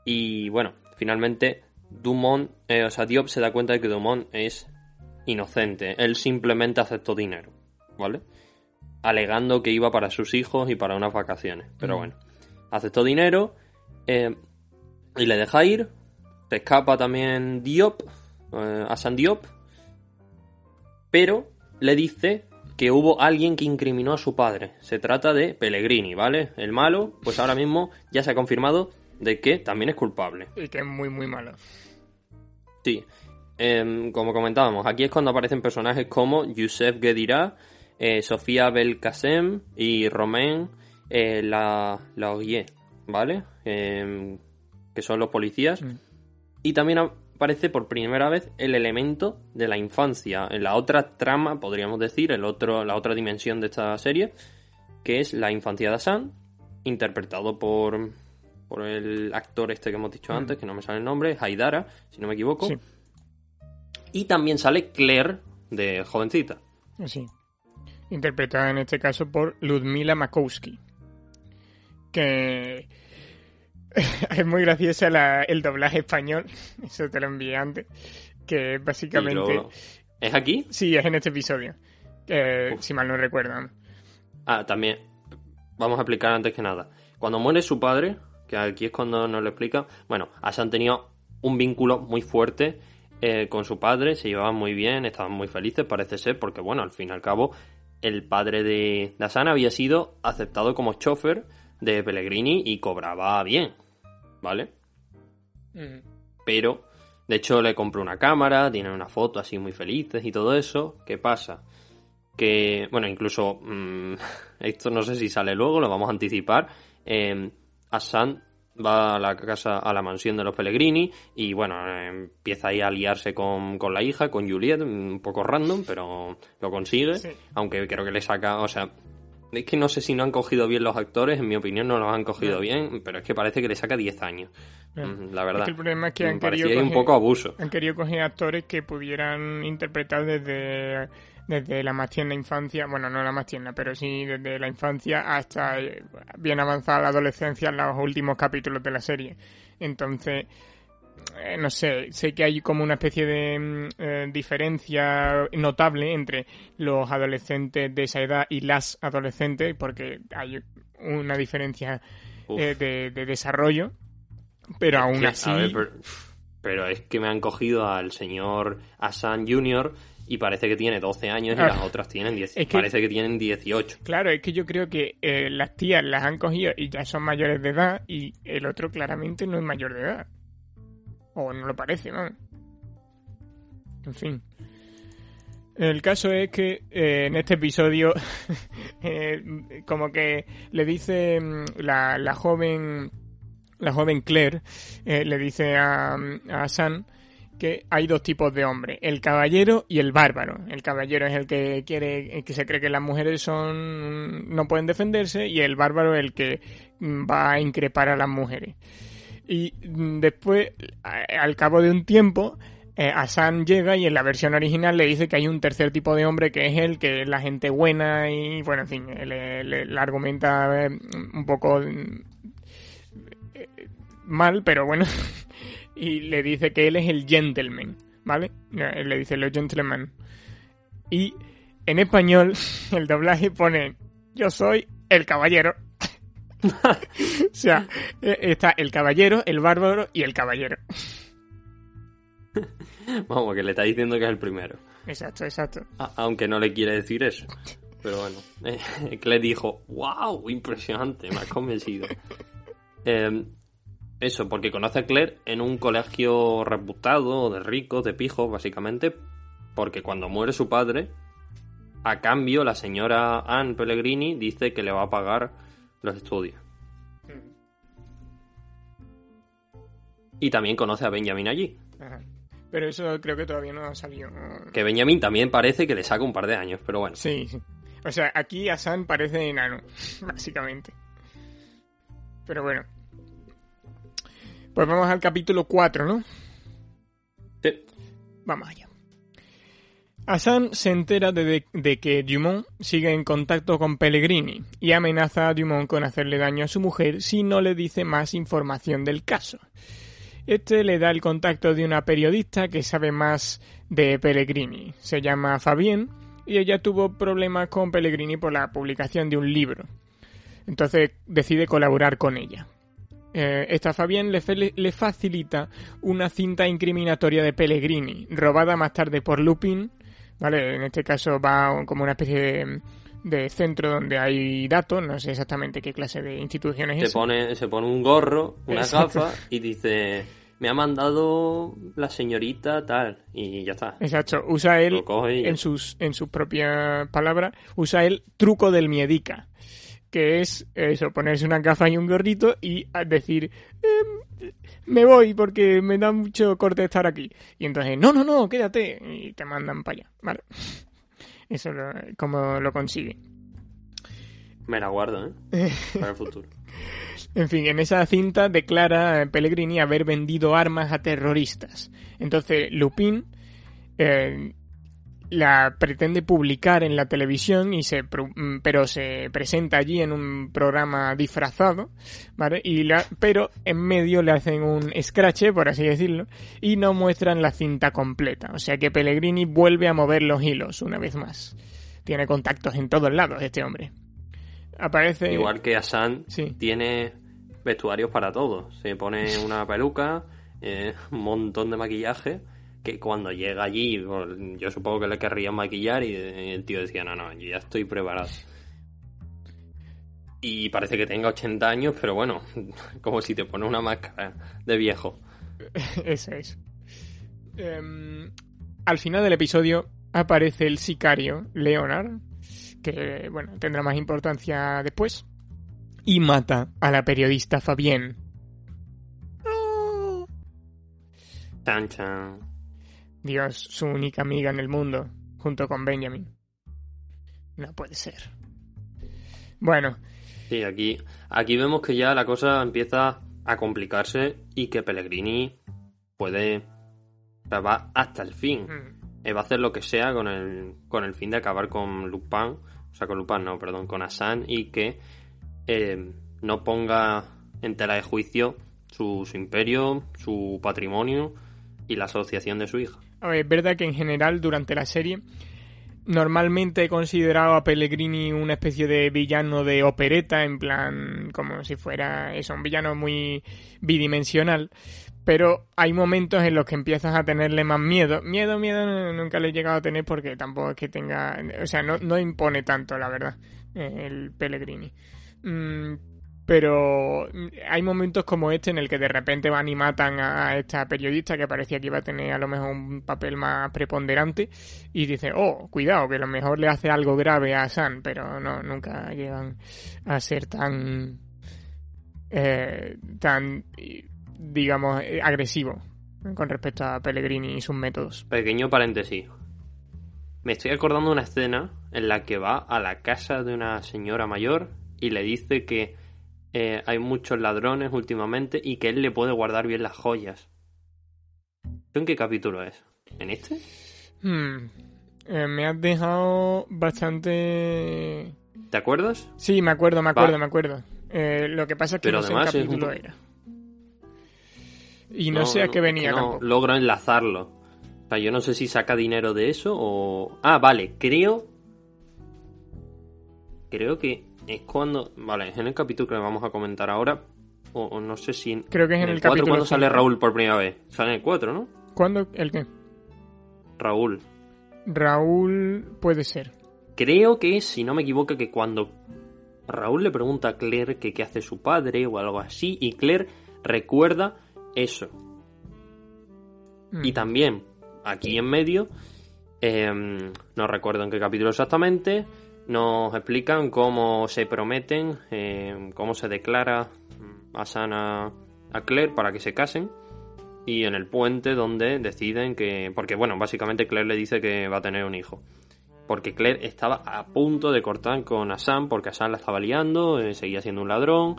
Y bueno, finalmente Dumont, eh, o sea, Diop se da cuenta de que Dumont es inocente. Él simplemente aceptó dinero, ¿vale? Alegando que iba para sus hijos y para unas vacaciones. Pero Mm. bueno, aceptó dinero eh, y le deja ir. Se escapa también Diop, eh, a San Diop. Pero le dice que hubo alguien que incriminó a su padre. Se trata de Pellegrini, ¿vale? El malo, pues ahora mismo ya se ha confirmado de que también es culpable. Y que es muy, muy malo. Sí. Em, como comentábamos, aquí es cuando aparecen personajes como Youssef Guedira, eh, Sofía Belkacem y Romain eh, La, Laoye, ¿vale? Em, que son los policías. Mm. Y también aparece por primera vez el elemento de la infancia, en la otra trama, podríamos decir, el otro, la otra dimensión de esta serie, que es la infancia de Hassan, interpretado por, por el actor este que hemos dicho Mm. antes, que no me sale el nombre, Haidara, si no me equivoco. Sí. Y también sale Claire, de jovencita. Sí. Interpretada en este caso por Ludmila Makowski. Que es muy graciosa la- el doblaje español. Eso te lo envié antes. Que básicamente. ¿Es aquí? Sí, es en este episodio. Eh, si mal no recuerdan. Ah, también. Vamos a explicar antes que nada. Cuando muere su padre, que aquí es cuando nos lo explica. Bueno, Hassan tenía un vínculo muy fuerte eh, con su padre, se llevaban muy bien, estaban muy felices, parece ser, porque bueno, al fin y al cabo, el padre de, de había sido aceptado como chofer de Pellegrini y cobraba bien, ¿vale? Pero, de hecho, le compró una cámara, tienen una foto así muy felices y todo eso. ¿Qué pasa? Que, bueno, incluso, mm, esto no sé si sale luego, lo vamos a anticipar. Eh, Hassan va a la casa, a la mansión de los Pellegrini y, bueno, empieza ahí a liarse con, con la hija, con Juliet, un poco random, pero lo consigue. Sí. Aunque creo que le saca, o sea, es que no sé si no han cogido bien los actores, en mi opinión no los han cogido bien, pero es que parece que le saca 10 años. Mm, La verdad. Es que el problema es que han querido un poco abuso. Han querido coger actores que pudieran interpretar desde, desde la más tierna infancia, bueno, no la más tierna, pero sí desde la infancia hasta eh, bien avanzada la adolescencia en los últimos capítulos de la serie. Entonces, eh, no sé, sé que hay como una especie de mm, eh, diferencia notable entre los adolescentes de esa edad y las adolescentes, porque hay una diferencia eh, de, de desarrollo, pero aún Que, así... ver, pero, pero es que me han cogido al señor Hassan Jr. y parece que tiene 12 años y Ah. las otras tienen 10, Es que- parece que tienen 18. Claro, es que yo creo que eh, las tías las han cogido y ya son mayores de edad y el otro claramente no es mayor de edad. O no lo parece, ¿no? En fin. El caso es que eh, en este episodio, eh, como que le dice mm, la, la joven, la joven Claire, eh, le dice a, a Sam que hay dos tipos de hombres, el caballero y el bárbaro. El caballero es el que quiere, que se cree que las mujeres son no pueden defenderse y el bárbaro es el que mm, va a increpar a las mujeres. Y mm, después, al cabo de un tiempo, eh, llega y en la versión original le dice que hay un tercer tipo de hombre que es el que es la gente buena y bueno, en fin, le, le- argumenta eh, un poco mm, eh, mal, pero bueno, y le dice que él es el gentleman, ¿vale? Eh, Le dice los gentlemen. Y en español el doblaje pone yo soy el caballero. o sea, eh, está el caballero, el bárbaro y el caballero. Vamos, que le está diciendo que es el primero. Exacto, exacto. A- aunque no le quiere decir eso. Pero bueno, eh, Claire dijo, wow, impresionante, me has convencido. Eh, eso, porque conoce a Claire en un colegio reputado, de ricos, de pijos, básicamente, porque cuando muere su padre, a cambio la señora Anne Pellegrini dice que le va a pagar los estudios. Y también conoce a Benjamin allí, Ajá. Pero eso creo que todavía no ha salido. que Benjamin también parece que le saca un par de años, pero bueno. Sí, sí. O sea, aquí Hassan parece enano, básicamente. Pero bueno. Pues vamos al capítulo 4, ¿no? Sí. Vamos allá. Hassan se entera de, que Dumont sigue en contacto con Pellegrini y amenaza a Dumont con hacerle daño a su mujer si no le dice más información del caso. Este le da el contacto de una periodista que sabe más de Pellegrini. Se llama Fabienne y ella tuvo problemas con Pellegrini por la publicación de un libro. Entonces decide colaborar con ella. Eh, esta Fabienne le, fe- le facilita una cinta incriminatoria de Pellegrini, robada más tarde por Lupin. ¿Vale? En este caso va como una especie de, de centro donde hay datos, no sé exactamente qué clase de institución es Se pone, se pone un gorro, una Exacto. gafa y dice, me ha mandado la señorita tal. Y ya está. Exacto, usa él, y en sus, en sus propias palabras, usa el truco del miedica, que es eso, ponerse una gafa y un gorrito y a decir, "Em, me voy porque me da mucho corte estar aquí. Y entonces, no, no, no, quédate, y te mandan para allá, ¿vale? Eso es como lo consigue. Me la guardo, ¿eh? Para el futuro. En fin, en esa cinta declara eh, Pellegrini haber vendido armas a terroristas. Entonces, Lupin eh, la pretende publicar en la televisión y se mm, pero se presenta allí en un programa disfrazado, ¿vale? Y la, pero en medio le hacen un scratch, por así decirlo, y no muestran la cinta completa. O sea que Pellegrini vuelve a mover los hilos una vez más. Tiene contactos en todos lados este hombre. Aparece Igual que Asan Sí. tiene vestuarios para todo. Se pone una peluca, eh, un montón de maquillaje, que cuando llega allí, pues, yo supongo que le querrían maquillar y el tío decía, no, no, yo ya estoy preparado. Y parece que tenga 80 años, pero bueno, como si te pone una máscara de viejo. Eso es. Em, al final del episodio aparece el sicario, Leonard, que bueno, tendrá más importancia después, y mata a la periodista Fabienne. Chan, chan. Dios, su única amiga en el mundo, junto con Benjamin. No puede ser. Bueno, Sí, aquí, aquí vemos que ya la cosa empieza a complicarse y que Pellegrini puede... o sea, va hasta el fin. mm, Eh, va a hacer lo que sea con el, con el fin de acabar con Lupin, o sea, con Lupin no, perdón, con Hassan y que eh, no ponga en tela de juicio su, su imperio, su patrimonio y la asociación de su hija. Es verdad que en general durante la serie normalmente he considerado a Pellegrini una especie de villano de opereta, en plan, como si fuera eso, un villano muy bidimensional. Pero hay momentos en los que empiezas a tenerle más miedo. Miedo, miedo nunca le he llegado a tener porque tampoco es que tenga. O sea, no, no impone tanto, la verdad, el Pellegrini. Pero mm, hay momentos como este en el que de repente van y matan a esta periodista que parecía que iba a tener a lo mejor un papel más preponderante y dice, oh, cuidado, que a lo mejor le hace algo grave a San, pero no, nunca llegan a ser tan, eh, tan, digamos, eh, agresivo. con respecto a Pellegrini y sus métodos. Pequeño paréntesis. Me estoy acordando de una escena en la que va a la casa de una señora mayor y le dice que eh, hay muchos ladrones últimamente y que él le puede guardar bien las joyas. ¿Esto en qué capítulo es? ¿En este? Hmm, eh, me has dejado bastante... ¿Te acuerdas? Sí, me acuerdo, me acuerdo, Va. me acuerdo. Eh, lo que pasa es que Pero no sé un capítulo po- era. Y no, sé a qué venía no tampoco. logro enlazarlo. O sea, yo no sé si saca dinero de eso o... Ah, vale, creo... Creo que es cuando... Vale, es en el capítulo que vamos a comentar ahora. O, o no sé si... En, Creo que es en el 4 capítulo cuando sale. Raúl por primera vez. Sale en el 4, ¿no? ¿Cuándo? ¿El qué? Raúl. Raúl puede ser. Creo que, si no me equivoco, que cuando Raúl le pregunta a Claire que qué hace su padre o algo así, y Claire recuerda eso. Mm. Y también, aquí en medio, eh, no recuerdo en qué capítulo exactamente, nos explican cómo se prometen, eh, cómo se declara a Sana a Claire para que se casen. Y en el puente donde deciden que... Porque bueno, básicamente Claire le dice que va a tener un hijo. Porque Claire estaba a punto de cortar con Asan porque Asan la estaba liando, eh, seguía siendo un ladrón,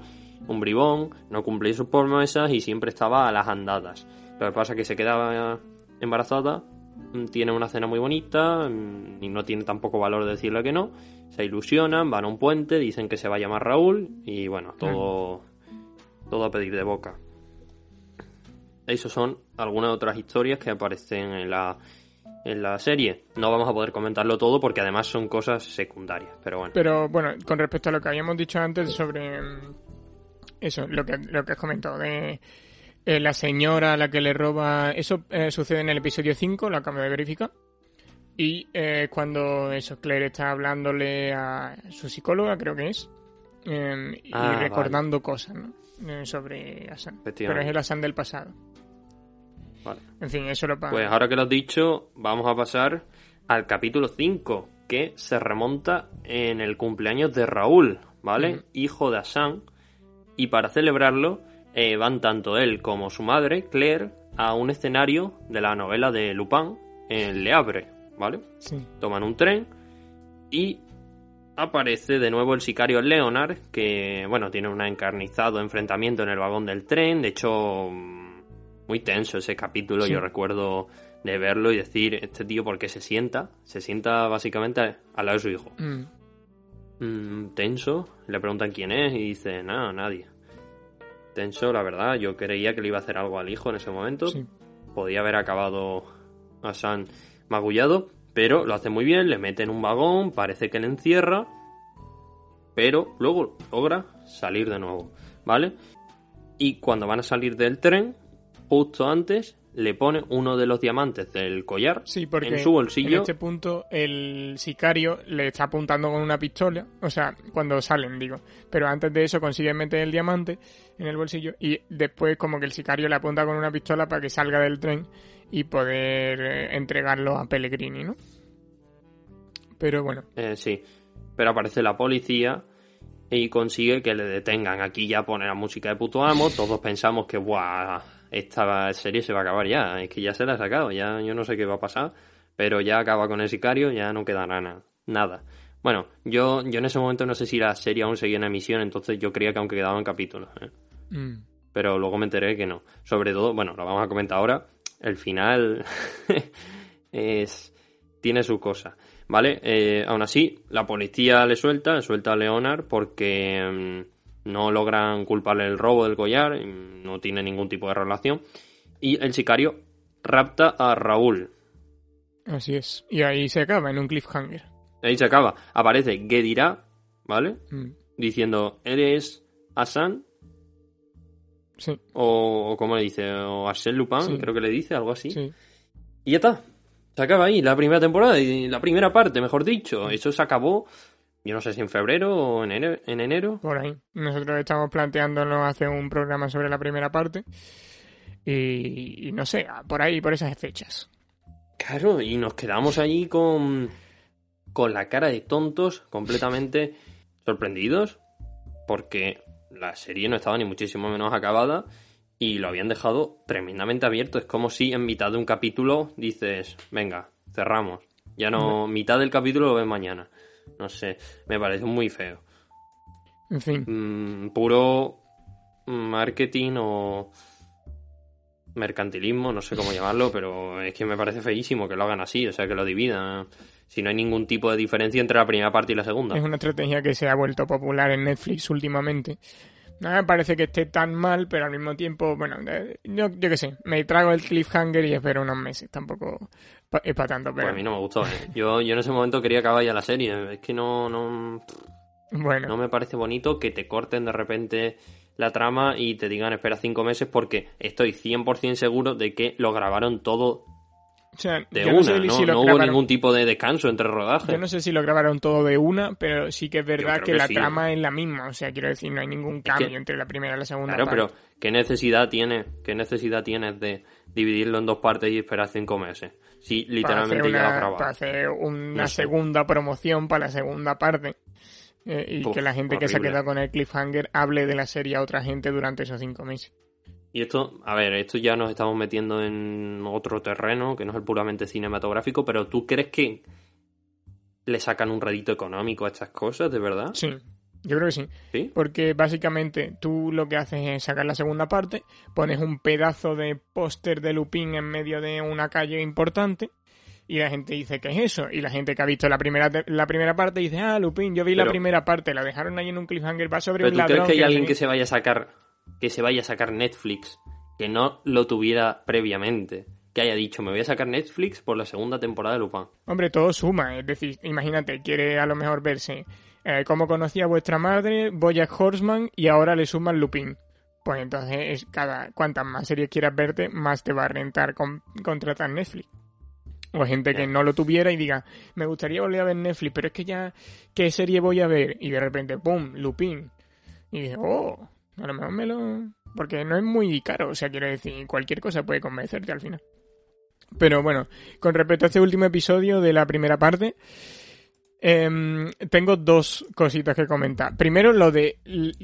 un bribón, no cumplía sus promesas y siempre estaba a las andadas. Lo que pasa es que se quedaba embarazada, tiene una cena muy bonita mm, y no tiene tampoco valor de decirle que no. Se ilusionan, van a un puente, dicen que se va a llamar Raúl y bueno, todo, todo a pedir de boca. Esas son algunas otras historias que aparecen en la, en la serie. No vamos a poder comentarlo todo porque además son cosas secundarias, pero bueno. Pero bueno, con respecto a lo que habíamos dicho antes sobre mm, eso, lo que, lo que has comentado de eh, la señora a la que le roba, eso eh, sucede en el episodio 5, lo acabo de verificar. Y eh, cuando eso, Claire está hablándole a su psicóloga, creo que es, eh, y Ah, recordando cosas, ¿no? Eh, sobre Asan. Pero es el Asan del pasado. Vale. En fin, eso lo pa- Pues ahora que lo has dicho, vamos a pasar al capítulo 5, que se remonta en el cumpleaños de Raúl, ¿vale? Hijo de Asan. Y para celebrarlo, eh, van tanto él como su madre, Claire, a un escenario de la novela de Lupin en Le Havre, ¿vale? Sí. Toman un tren y aparece de nuevo el sicario Leonard, que, bueno, tiene un encarnizado enfrentamiento en el vagón del tren. De hecho, mm, muy tenso ese capítulo. Sí. Yo recuerdo de verlo y decir, este tío, ¿por qué se sienta? Se sienta básicamente al lado de su hijo. Mm. Mm, tenso. Le preguntan quién es y dice, nada, nadie. Tenso, la verdad. Yo creía que le iba a hacer algo al hijo en ese momento. Sí. Podía haber acabado a San magullado, pero lo hace muy bien. Le mete en un vagón, parece que le encierra, pero luego logra salir de nuevo, ¿vale? Y cuando van a salir del tren, justo antes, le pone uno de los diamantes del collar Sí, porque en su bolsillo. en este punto el sicario le está apuntando con una pistola, o sea, cuando salen, digo. Pero antes de eso consigue meter el diamante en el bolsillo y después como que el sicario le apunta con una pistola para que salga del tren y poder eh, entregarlo a Pellegrini, ¿no? Pero bueno, Eh, sí, pero aparece la policía y consigue que le detengan. Aquí ya pone la música de puto amo. Todos pensamos que, ¡buah! Esta serie se va a acabar ya. Es que ya se la ha sacado. Ya yo no sé qué va a pasar. Pero ya acaba con el sicario. Ya no queda nada. Nada. Bueno, yo, yo en ese momento no sé si la serie aún seguía en emisión. Entonces yo creía que aún quedaban capítulos. ¿eh? mm, pero luego me enteré que no. Sobre todo, bueno, lo vamos a comentar ahora. El final es tiene su cosa, ¿vale? Eh, aún así, la policía le suelta, le suelta a Leonard porque mm, no logran culparle el robo del collar, no tiene ningún tipo de relación. Y el sicario rapta a Raúl. así es. Y ahí se acaba en un cliffhanger. Ahí se acaba. Aparece Gedirá, ¿vale? Mm, Diciendo, ¿eres Hassan? sí, O, o ¿cómo le dice? O Arsène Lupin, Sí. creo que le dice, algo así. sí. Y ya está. Se acaba ahí la primera temporada y la primera parte, mejor dicho. Eso se acabó, yo no sé si en febrero o en enero. En enero. Por ahí. Nosotros estamos planteándonos hacer un programa sobre la primera parte. Y, y no sé, por ahí, por esas fechas. Claro, y nos quedamos allí con, con la cara de tontos, completamente sorprendidos, porque la serie no estaba ni muchísimo menos acabada. y lo habían dejado tremendamente abierto. Es como si en mitad de un capítulo dices, venga, cerramos. Ya no, mitad del capítulo lo ves mañana. No sé, me parece muy feo. En fin. Mm, puro marketing o mercantilismo, no sé cómo llamarlo, pero es que me parece feísimo que lo hagan así, o sea, que lo dividan. Si no hay ningún tipo de diferencia entre la primera parte y la segunda. Es una estrategia que se ha vuelto popular en Netflix últimamente. No me parece que esté tan mal, pero al mismo tiempo, bueno, eh, yo, yo qué sé, me trago el cliffhanger y espero unos meses. Tampoco es para tanto, pero Pues a mí no me gustó, ¿eh? Yo, yo en ese momento quería acabar ya la serie. Es que no, no, bueno. no me parece bonito que te corten de repente la trama y te digan espera cinco meses porque estoy 100% seguro de que lo grabaron todo O sea, de una, no sé ¿no? si lo No hubo ningún tipo de descanso entre rodajes. Yo no sé si lo grabaron todo de una, pero sí que es verdad que, que la sí. trama es la misma. O sea, quiero decir, no hay ningún cambio que- entre la primera y la segunda. Claro, parte. pero ¿qué necesidad tiene, qué necesidad tienes de dividirlo en dos partes y esperar cinco meses? Si literalmente ya lo grabado. para hacer una No sé. segunda promoción para la segunda parte. Eh, y Uf, que la gente que se ha quedado con el cliffhanger hable de la serie a otra gente durante esos cinco meses. Y esto, a ver, esto ya nos estamos metiendo en otro terreno, que no es el puramente cinematográfico, pero ¿tú crees que le sacan un rédito económico a estas cosas, de verdad? Sí, yo creo que sí. ¿Sí? Porque básicamente tú lo que haces es sacar la segunda parte, pones un pedazo de póster de Lupin en medio de una calle importante y la gente dice, ¿qué es eso? Y la gente que ha visto la primera, la primera parte dice, ah, Lupin, yo vi la primera parte, la dejaron ahí en un cliffhanger, va sobre ¿Pero un tú ladrón. crees que hay alguien que se vaya a sacar, que se vaya a sacar Netflix, que no lo tuviera previamente? Que haya dicho, me voy a sacar Netflix por la segunda temporada de Lupin. Hombre, todo suma. Es decir, imagínate, quiere a lo mejor verse eh, cómo conocía a vuestra madre, Bojack Horseman y ahora le suman Lupin. Pues entonces, es cada cuantas más series quieras verte, más te va a rentar con- contratar Netflix. O gente que no lo tuviera y diga, me gustaría volver a ver Netflix, pero es que ya, ¿qué serie voy a ver? Y de repente, ¡pum! Lupin. Y dice, oh, a lo mejor me lo... Porque no es muy caro, o sea, quiero decir, cualquier cosa puede convencerte al final. Pero bueno, con respecto a este último episodio de la primera parte, em, tengo dos cositas que comentar. Primero, lo de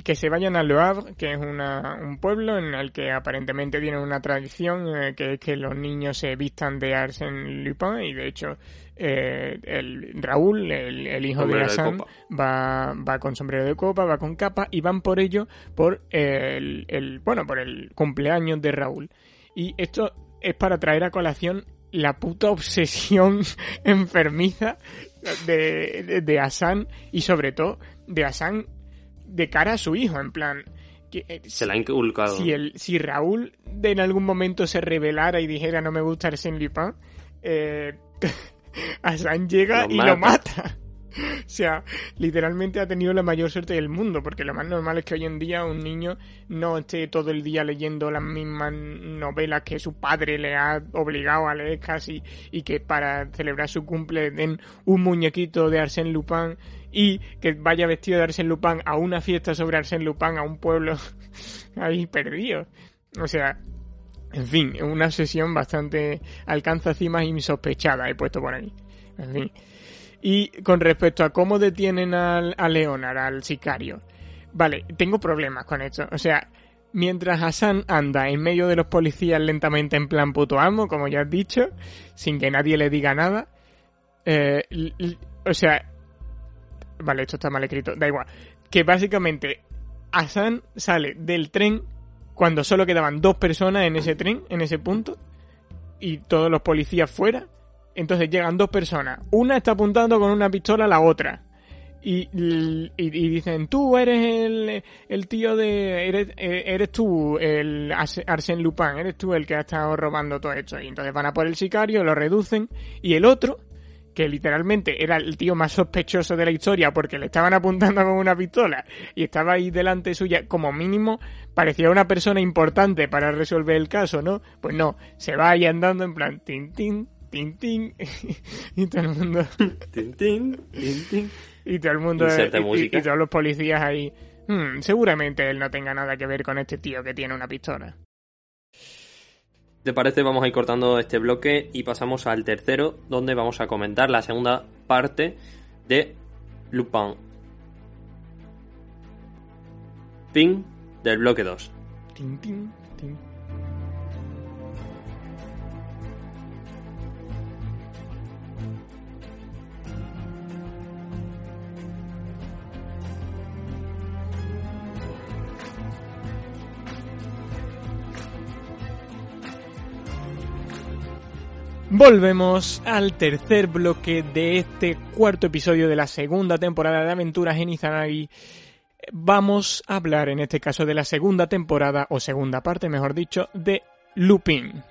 que se vayan a Le Havre, que es una- un pueblo en el que aparentemente tienen una tradición, eh, que es que los niños se vistan de Arsène Lupin, y de hecho, eh, el Raúl, el, el hijo de Sombrero de Hassan, va, va con sombrero de copa, va con capa, y van por ello por el, el- bueno, por el cumpleaños de Raúl. Y esto es para traer a colación la puta obsesión enfermiza de, de, de Hassan y sobre todo de Hassan de cara a su hijo, en plan... Que, eh, Se la ha inculcado. si, el, si Raúl de en algún momento se rebelara y dijera no me gusta Arsène Lupin, eh, Hassan llega Lo y lo mata. O sea, literalmente ha tenido la mayor suerte del mundo, porque lo más normal es que hoy en día un niño no esté todo el día leyendo las mismas novelas que su padre le ha obligado a leer casi, y que para celebrar su cumple den un muñequito de Arsène Lupin y que vaya vestido de Arsène Lupin a una fiesta sobre Arsène Lupin a un pueblo ahí perdido. O sea, en fin, una obsesión bastante alcanza cimas insospechadas, he puesto por ahí. En fin. Y con respecto a cómo detienen al, a Leonard, al sicario. Vale, tengo problemas con esto. O sea, mientras Hassan anda en medio de los policías lentamente en plan puto amo, como ya has dicho, sin que nadie le diga nada. eh, o sea, vale, esto está mal escrito, da igual. Que básicamente Hassan sale del tren cuando solo quedaban dos personas en ese tren, en ese punto, y todos los policías fuera. Entonces llegan dos personas. Una está apuntando con una pistola a la otra. Y, y, y dicen, tú eres el, el tío de... Eres, eres tú el Ars- Arsène Lupin, eres tú el que ha estado robando todo esto. Y entonces van a por el sicario, lo reducen. Y el otro, que literalmente era el tío más sospechoso de la historia porque le estaban apuntando con una pistola y estaba ahí delante suya, como mínimo parecía una persona importante para resolver el caso, ¿no? Pues no, se va ahí andando en plan tin tin tin tin y todo el mundo Tin, tin, tin, tin. y todo el mundo y todos los policías ahí "Hmm, seguramente él no tenga nada que ver con este tío que tiene una pistola. ¿Te parece? Vamos a ir cortando este bloque y pasamos al tercero, donde vamos a comentar la segunda parte de Lupin. Fin del bloque 2. Tin, tin, Volvemos al tercer bloque de este cuarto episodio de la segunda temporada de Aventuras en Izanagi. Vamos a hablar en este caso de la segunda temporada, o segunda parte, mejor dicho, de Lupin.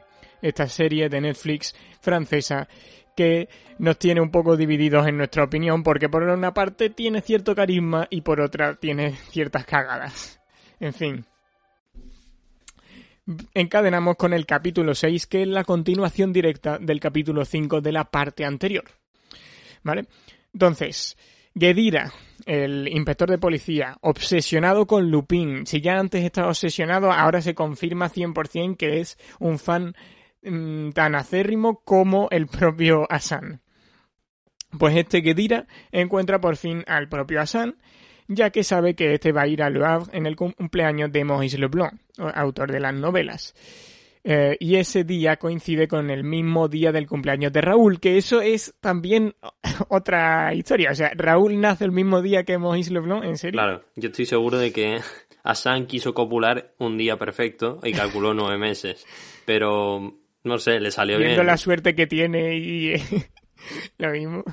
Esta serie de Netflix francesa que nos tiene un poco divididos en nuestra opinión, porque por una parte tiene cierto carisma y por otra tiene ciertas cagadas. En fin, encadenamos con el capítulo 6, que es la continuación directa del capítulo 5 de la parte anterior. ¿Vale? Entonces, Gedira, el inspector de policía, obsesionado con Lupin. Si ya antes estaba obsesionado, ahora se confirma 100% que es un fan mmm, tan acérrimo como el propio Asan. Pues este Gedira encuentra por fin al propio Asan ya que sabe que este va a ir a Le Havre en el cumpleaños de Maurice Leblanc, autor de las novelas. Eh, y ese día coincide con el mismo día del cumpleaños de Raúl, que eso es también otra historia. O sea, Raúl nace el mismo día que Maurice Leblanc, ¿en serio? Claro, yo estoy seguro de que Hassan quiso copular un día perfecto y calculó nueve meses. Pero, no sé, le salió Viendo bien. la suerte que tiene y lo mismo.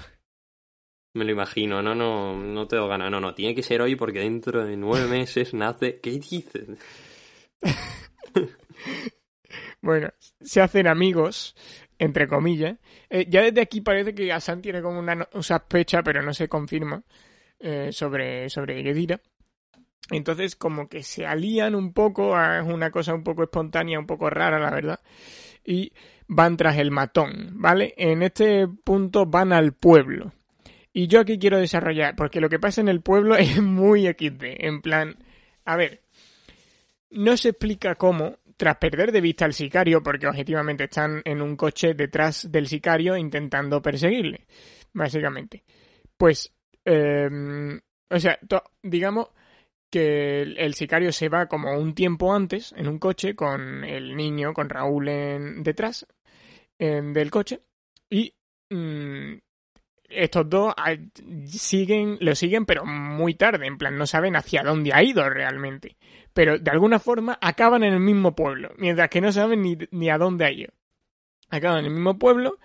Me lo imagino, no, no, no tengo ganas. No, no, tiene que ser hoy porque dentro de nueve meses nace. ¿Qué dices? bueno, se hacen amigos, entre comillas. Eh, ya desde aquí parece que Asan tiene como una no- sospecha, pero no se confirma, eh, sobre, sobre. Entonces, como que se alían un poco, es una cosa un poco espontánea, un poco rara, la verdad. Y van tras el matón, ¿vale? En este punto van al pueblo. Y yo aquí quiero desarrollar, porque lo que pasa en el pueblo es muy XD. En plan, a ver, no se explica cómo, tras perder de vista al sicario, porque objetivamente están en un coche detrás del sicario intentando perseguirle, básicamente. Pues, eh, o sea, digamos que el, sicario se va como un tiempo antes en un coche con el niño, con Raúl detrás en- del coche, y mm, estos dos ah, siguen, lo siguen, pero muy tarde, en plan, no saben hacia dónde ha ido realmente. Pero de alguna forma acaban en el mismo pueblo, mientras que no saben ni, ni a dónde ha ido. Acaban en el mismo pueblo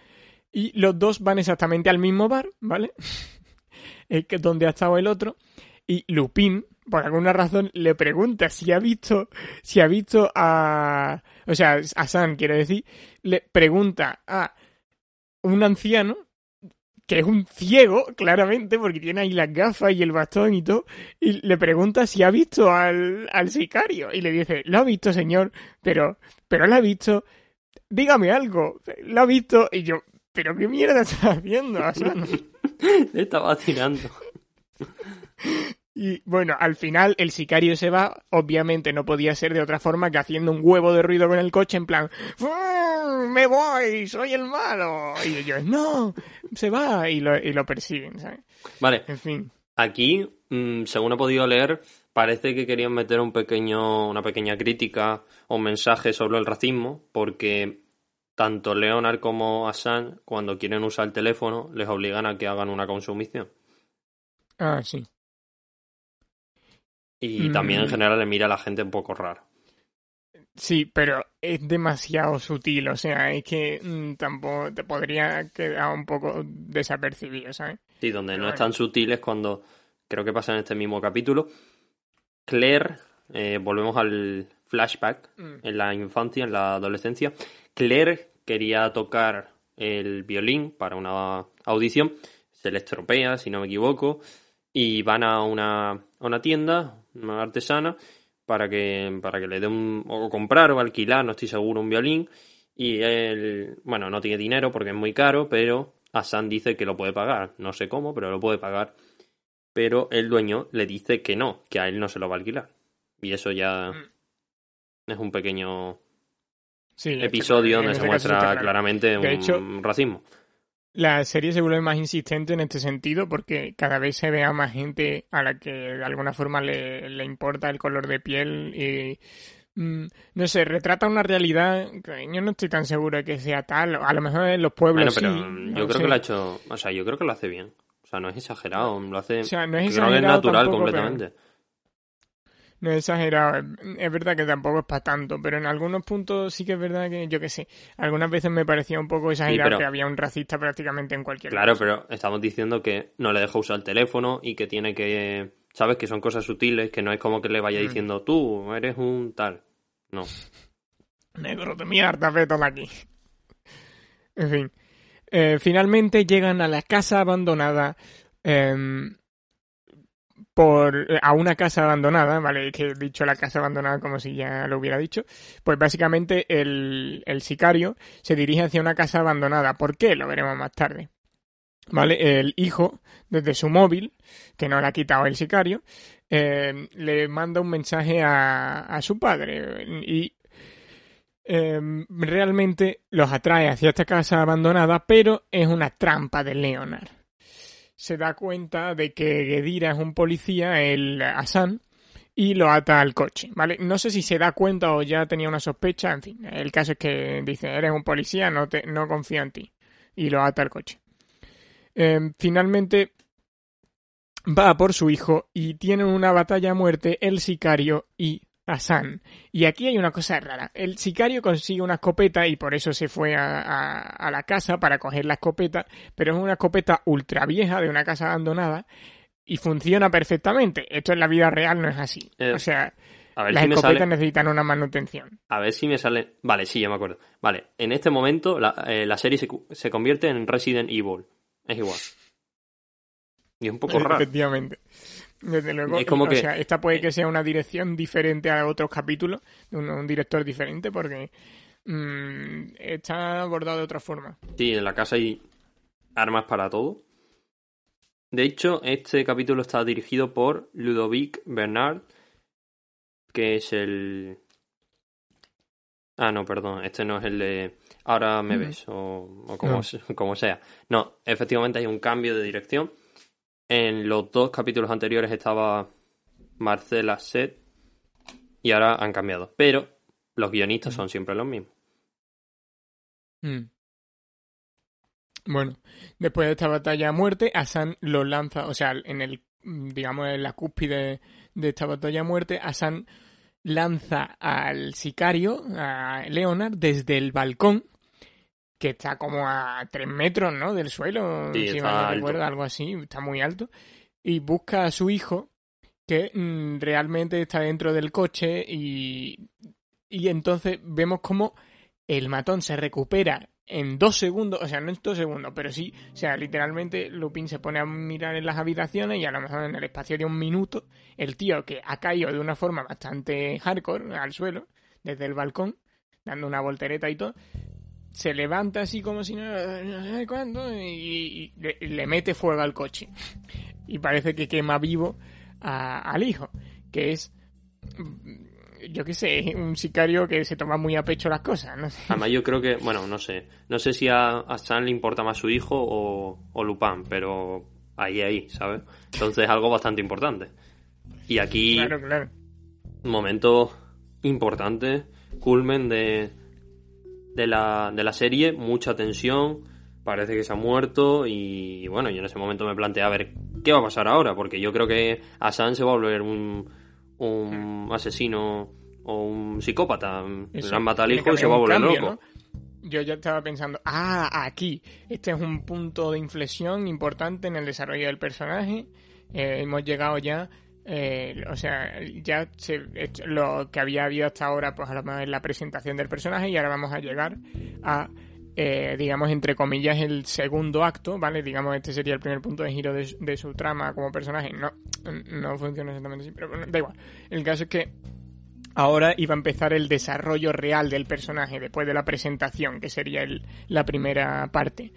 y los dos van exactamente al mismo bar, ¿vale? Es que donde ha estado el otro. Y Lupin, por alguna razón, le pregunta si ha visto, si ha visto a, o sea, a San, quiero decir, le pregunta a un anciano que es un ciego, claramente, porque tiene ahí las gafas y el bastón y todo, y le pregunta si ha visto al, al sicario. Y le dice, lo ha visto, señor, pero, pero lo ha visto, dígame algo, lo ha visto, y yo, pero qué mierda estás haciendo, Asano?". Le estaba tirando. Y bueno, al final el sicario se va, obviamente no podía ser de otra forma que haciendo un huevo de ruido con el coche en plan, "¡Ah, me voy, soy el malo. Y ellos, no, se va y lo, y lo persiguen, ¿sabes? Vale, En fin. aquí, mm, según he podido leer, parece que querían meter un pequeño, una pequeña crítica o un mensaje sobre el racismo, porque tanto Leonard como Hassan, cuando quieren usar el teléfono, les obligan a que hagan una consumición. Ah, sí. Y Mm. también en general le mira a la gente un poco raro. Sí, pero es demasiado sutil, o sea, es que mm, tampoco te podría quedar un poco desapercibido, ¿sabes? Sí, donde no es tan sutil es cuando, creo que pasa en este mismo capítulo, Claire, eh, volvemos al flashback, Mm. en la infancia, en la adolescencia, Claire quería tocar el violín para una audición, se le estropea, si no me equivoco, y van a una, a una tienda, una artesana, para que, para que le dé un, o comprar o alquilar, no estoy seguro, un violín, y él, bueno, no tiene dinero porque es muy caro, pero Hassan dice que lo puede pagar, no sé cómo, pero lo puede pagar, pero el dueño le dice que no, que a él no se lo va a alquilar, y eso ya es un pequeño Sí, este- episodio donde este se está muestra claramente De un hecho, racismo. La serie se vuelve más insistente en este sentido porque cada vez se ve a más gente a la que de alguna forma le, le importa el color de piel y mm, no sé, retrata una realidad que yo no estoy tan seguro de que sea tal. A lo mejor en los pueblos Bueno, pero sí, no yo creo sé. que lo ha hecho, o sea, yo creo que lo hace bien. O sea, no es exagerado, lo hace, O sea, no es creo que es exagerado natural tampoco, pero- completamente. No es exagerado, es- verdad que tampoco es para tanto, pero en algunos puntos sí que es verdad que, yo qué sé, algunas veces me parecía un poco exagerado pero- que había un racista prácticamente en cualquier Claro, cosa. pero estamos diciendo que no le deja usar el teléfono y que tiene que, sabes, que son cosas sutiles, que no es como que le vaya Mm. diciendo tú eres un tal. No. Negro de mierda, vete de aquí. En fin. Eh, finalmente llegan a la casa abandonada. em, por a una casa abandonada, ¿vale? Que he dicho la casa abandonada como si ya lo hubiera dicho. Pues básicamente el, sicario se dirige hacia una casa abandonada. ¿Por qué? Lo veremos más tarde. ¿Vale? El hijo, desde su móvil, que no le ha quitado el sicario, eh, le manda un mensaje a, su padre y eh, realmente los atrae hacia esta casa abandonada, pero es una trampa de Leonard. Se da cuenta de que Gedira es un policía, el Hassan, y lo ata al coche, ¿vale? No sé si se da cuenta o ya tenía una sospecha, en fin, el caso es que dice, eres un policía, no, te, no confío en ti, y lo ata al coche. Eh, finalmente va por su hijo y tienen una batalla a muerte el sicario y Hassan. Y aquí hay una cosa rara. El sicario consigue una escopeta y por eso se fue a, a- a la casa para coger la escopeta, pero es una escopeta ultra vieja de una casa abandonada y funciona perfectamente. Esto en la vida real no es así. Eh, o sea, A ver las si escopetas sale. necesitan una manutención. A ver si me sale. Vale, sí, ya me acuerdo. Vale, en este momento la, eh, la serie se, se convierte en Resident Evil. Es igual. Y es un poco raro. Efectivamente. Desde luego, Es como o que- sea, esta puede que sea una dirección diferente a otros capítulos, de un, un director diferente, porque mm, está abordado de otra forma. Sí, en la casa hay armas para todo. De hecho, este capítulo está dirigido por Ludovic Bernard, que es el... Ah, no, perdón, este no es el de Ahora me ves, o, o como, No. se- como sea. No, efectivamente hay un cambio de dirección. En los dos capítulos anteriores estaba Marcela Set y ahora han cambiado. Pero los guionistas son siempre los mismos. Mm. Bueno, después de esta batalla a muerte, Asan lo lanza, o sea, en el, mm, digamos, en la cúspide de esta batalla a muerte, Asan lanza al sicario, a Leonard, desde el balcón, que está como a tres metros, ¿no? Del suelo, Sí, si mal no recuerdo, algo así, está muy alto, y busca a su hijo, que mm, realmente está dentro del coche, y, y entonces vemos como el matón se recupera en dos segundos, o sea, no en dos segundos, pero sí, o sea, literalmente Lupin se pone a mirar en las habitaciones y a lo mejor en el espacio de un minuto, el tío que ha caído de una forma bastante hardcore al suelo, desde el balcón, dando una voltereta y todo, se levanta así como si no, no sé cuándo y, y le, le mete fuego al coche. Y parece que quema vivo a- al hijo, que es, mm, yo qué sé, un sicario que se toma muy a pecho las cosas, no. Además, yo creo que, bueno, no sé. No sé si a, a le importa más su hijo o, o Lupin, pero ahí, ahí, ¿sabes? Entonces es algo bastante importante. Y aquí, Claro, claro. momento importante, culmen de, de, la, de la serie, mucha tensión, parece que se ha muerto y bueno, yo en ese momento me planteé a ver qué va a pasar ahora, porque yo creo que Asan se va a volver un, un asesino o un psicópata. Eso, Le han matado al hijo y se va a volver loco. Yo ya estaba pensando, ah, aquí, este es un punto de inflexión importante en el desarrollo del personaje. Eh, hemos llegado ya, eh, o sea, ya lo que había habido hasta ahora, pues a lo mejor es la presentación del personaje y ahora vamos a llegar a, eh, digamos, entre comillas, el segundo acto, ¿vale? Digamos, este sería el primer punto de giro de, su- trama como personaje. No, no funciona exactamente así, pero bueno, da igual. El caso es que ahora iba a empezar el desarrollo real del personaje después de la presentación, que sería la primera parte.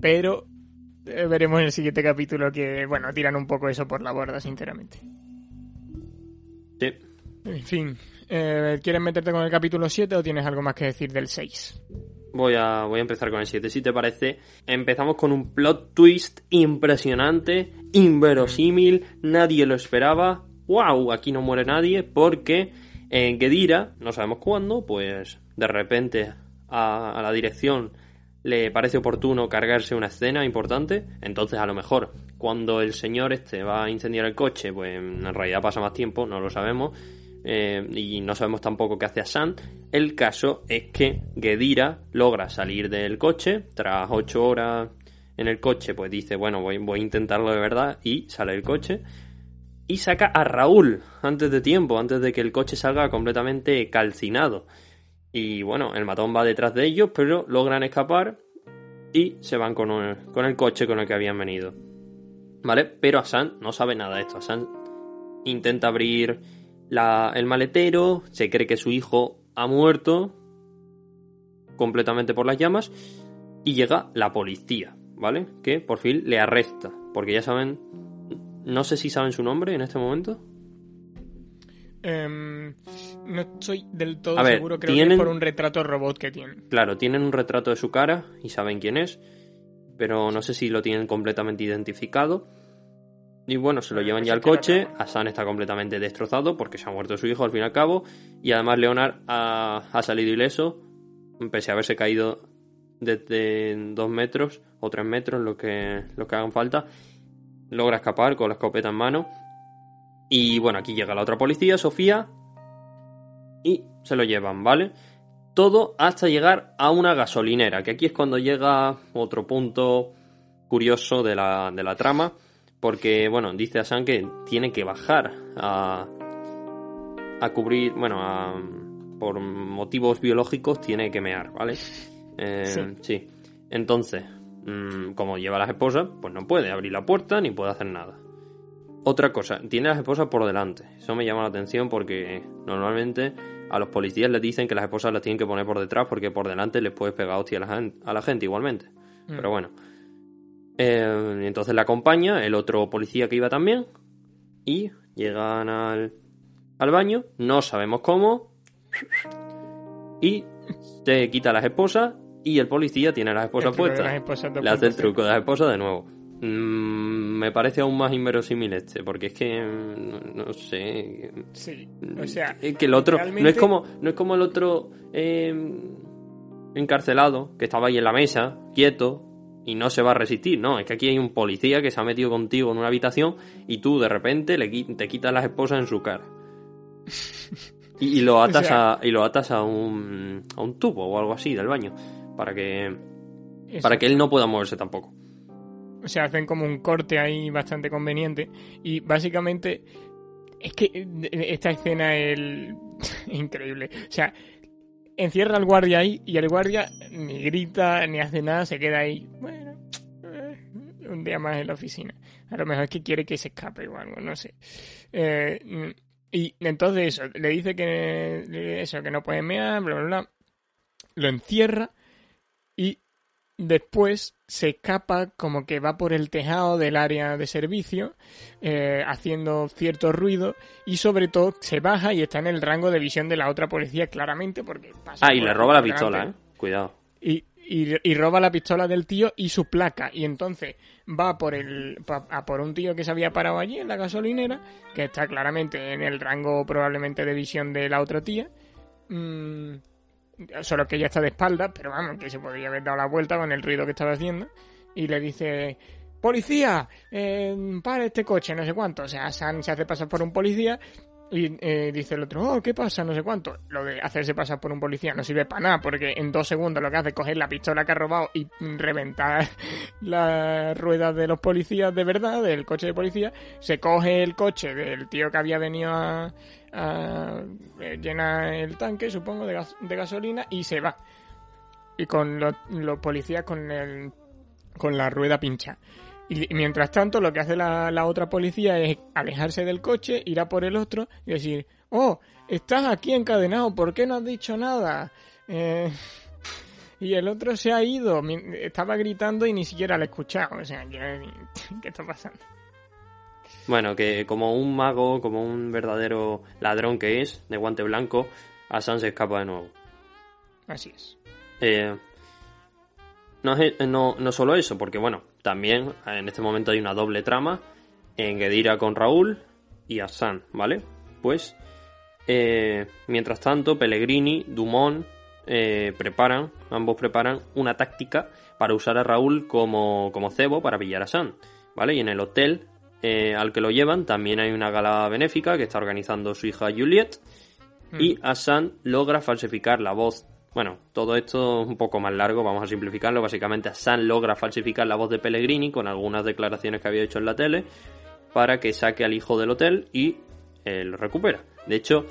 Pero veremos en el siguiente capítulo que, bueno, tiran un poco eso por la borda, sinceramente. Sí. En fin, eh, ¿quieres meterte con el capítulo 7 o tienes algo más que decir del 6? Voy a, voy a empezar con el 7, si te parece. Empezamos con un plot twist impresionante, inverosímil, nadie lo esperaba. ¡Wow! Aquí no muere nadie porque En Gedira, no sabemos cuándo, pues de repente a, a la dirección le parece oportuno cargarse una escena importante, entonces a lo mejor cuando el señor este va a incendiar el coche, pues en realidad pasa más tiempo, no lo sabemos, eh, y no sabemos tampoco qué hace Asan. El caso es que Gedira logra salir del coche, tras ocho horas en el coche, pues dice, bueno, voy, voy a intentarlo de verdad, y sale del coche, y saca a Raúl antes de tiempo, antes de que el coche salga completamente calcinado. Y bueno, el matón va detrás de ellos, pero logran escapar y se van con el, con el coche con el que habían venido. ¿Vale? Pero Asan no sabe nada de esto. Asan intenta abrir la, el maletero, se cree que su hijo ha muerto completamente por las llamas y llega la policía, ¿vale? Que por fin le arresta, porque ya saben, no sé si saben su nombre en este momento. Em, no estoy del todo A ver, seguro, creo que es por un retrato robot que tienen. Claro, tienen un retrato de su cara y saben quién es, pero no sé si lo tienen completamente identificado. Y bueno, se lo llevan ya al coche. Hassan está completamente destrozado porque se ha muerto su hijo al fin y al cabo. Y además Leonard ha, ha salido ileso, pese a haberse caído desde dos metros o tres metros, lo que, lo que hagan falta. Logra escapar con la escopeta en mano. Y bueno, aquí llega la otra policía, Sofía, y se lo llevan, ¿vale? Todo hasta llegar a una gasolinera, que aquí es cuando llega otro punto curioso de la, de la trama, porque, bueno, dice Asan que tiene que bajar a, a cubrir, bueno, a- por motivos biológicos tiene que mear, ¿vale? Eh, Sí. sí. Entonces, mm, como lleva a las esposas, pues no puede abrir la puerta ni puede hacer nada. Otra cosa, tiene a las esposas por delante. Eso me llama la atención porque normalmente a los policías les dicen que las esposas las tienen que poner por detrás porque por delante les puedes pegar hostia a la, gente igualmente. Mm. Pero bueno. Eh, entonces la acompaña el otro policía que iba también y llegan al, al baño, no sabemos cómo, y te quita las esposas y el policía tiene las esposas puestas. las esposas Le hace el 2.0. truco de las esposas de nuevo. Mm, me parece aún más inverosímil este, porque es que no, no sé. Sí, o sea, Es que el otro no es como no es como el otro eh, encarcelado que estaba ahí en la mesa, quieto y no se va a resistir, no, es que aquí hay un policía que se ha metido contigo en una habitación y tú de repente le te quitas las esposas en su cara. Y, y lo atas O sea- a y lo atas a un a un tubo o algo así del baño para que para que él no pueda moverse tampoco. O sea, hacen como un corte ahí bastante conveniente. Y básicamente, es que eh, esta escena es el- increíble. O sea, encierra al guardia ahí y el guardia ni grita ni hace nada, se queda ahí. Bueno, eh, un día más en la oficina. A lo mejor es que quiere que se escape o algo, no sé. Eh, y entonces eso, le dice que eso, que no puede mear, bla, bla, bla. Lo encierra y después se escapa como que va por el tejado del área de servicio eh, haciendo cierto ruido y sobre todo se baja y está en el rango de visión de la otra policía claramente porque pasa Ah, y le roba la delante. pistola, eh. Cuidado. Y, y- y roba la pistola del tío y su placa. Y entonces va por el pa- a por un tío que se había parado allí en la gasolinera, que está claramente en el rango probablemente de visión de la otra tía. Mm, solo que ella está de espaldas, pero vamos, que se podría haber dado la vuelta con el ruido que estaba haciendo. Y le dice, policía, eh, para este coche, no sé cuánto. O sea, San se hace pasar por un policía y eh, dice el otro, oh, ¿qué pasa? No sé cuánto. Lo de hacerse pasar por un policía no sirve para nada, porque en dos segundos lo que hace es coger la pistola que ha robado y reventar las ruedas de los policías de verdad, del coche de policía. Se coge el coche del tío que había venido a, a eh, llenar el tanque, supongo, de gasolina y se va. Y con los, los policías con el con la rueda pincha. Y mientras tanto, lo que hace la, la otra policía es alejarse del coche, ir a por el otro y decir, oh, estás aquí encadenado, ¿por qué no has dicho nada? Eh, y el otro se ha ido, estaba gritando y ni siquiera le he escuchado. O sea, ¿qué, está pasando? Bueno, que como un mago, como un verdadero ladrón que es, de guante blanco, Asan se escapa de nuevo. Así es. Eh, no, es- no, no solo eso, porque bueno, también en este momento hay una doble trama en Gedira con Raúl y Asan, ¿vale? Pues Eh, mientras tanto, Pellegrini, Dumont eh, preparan, ambos preparan una táctica para usar a Raúl como, como cebo para pillar a San. ¿Vale? Y en el hotel eh, al que lo llevan también hay una gala benéfica que está organizando su hija Juliet. Y Hassan logra falsificar la voz. Bueno, todo esto es un poco más largo, vamos a simplificarlo. Básicamente, Hassan logra falsificar la voz de Pellegrini con algunas declaraciones que había hecho en la tele para que saque al hijo del hotel y lo recupera. De hecho,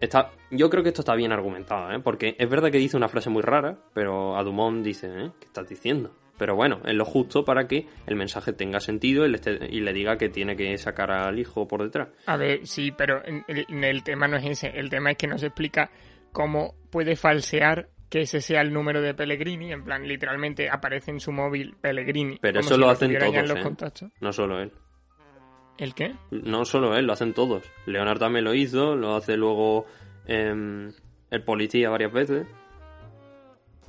está, yo creo que esto está bien argumentado, ¿eh? porque es verdad que dice una frase muy rara, pero a Dumont dice, ¿eh? ¿qué estás diciendo? Pero bueno, es lo justo para que el mensaje tenga sentido y le, esté- y le diga que tiene que sacar al hijo por detrás. A ver, sí, pero en el tema no es ese. El tema es que nos explica cómo puede falsear que ese sea el número de Pellegrini. En plan, literalmente aparece en su móvil Pellegrini. Pero eso si lo hacen en todos, los ¿eh? contactos. No solo él. ¿El qué? No solo él, lo hacen todos. Leonard también lo hizo, lo hace luego em, el policía varias veces.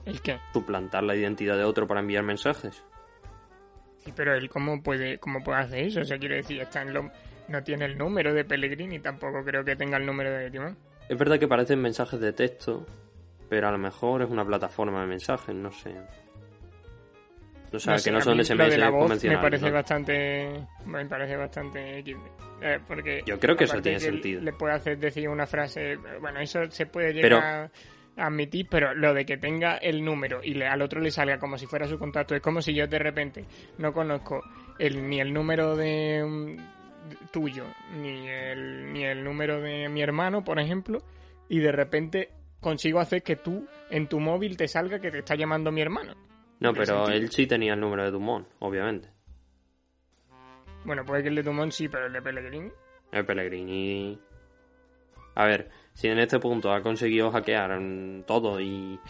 ¿El qué? Suplantar la identidad de otro para enviar mensajes. Sí, pero él cómo puede, cómo puede hacer eso. O sea, quiero decir, está en lo... no tiene el número de Pellegrini, tampoco creo que tenga el número de Timón. Es verdad que parecen mensajes de texto, pero a lo mejor es una plataforma de mensajes, no sé. O sea, No que sé, no son SMS lo de la voz convencionales. Me parece ¿no? bastante. Me parece bastante. Eh, porque. Yo creo que eso tiene que sentido. Le puede hacer decir una frase. Bueno, eso se puede Pero- llegar a admitir, pero lo de que tenga el número y le- al otro le salga como si fuera su contacto, es como si yo de repente no conozco el, ni el número de. Tuyo, ni el, ni el número de mi hermano, por ejemplo, y de repente consigo hacer que tú en tu móvil te salga que te está llamando mi hermano. No, pero él sí tenía el número de Dumont, obviamente. Bueno, puede que el de Dumont sí, pero el de Pellegrini. El Pellegrini. A ver, si en este punto ha conseguido hackear todo y.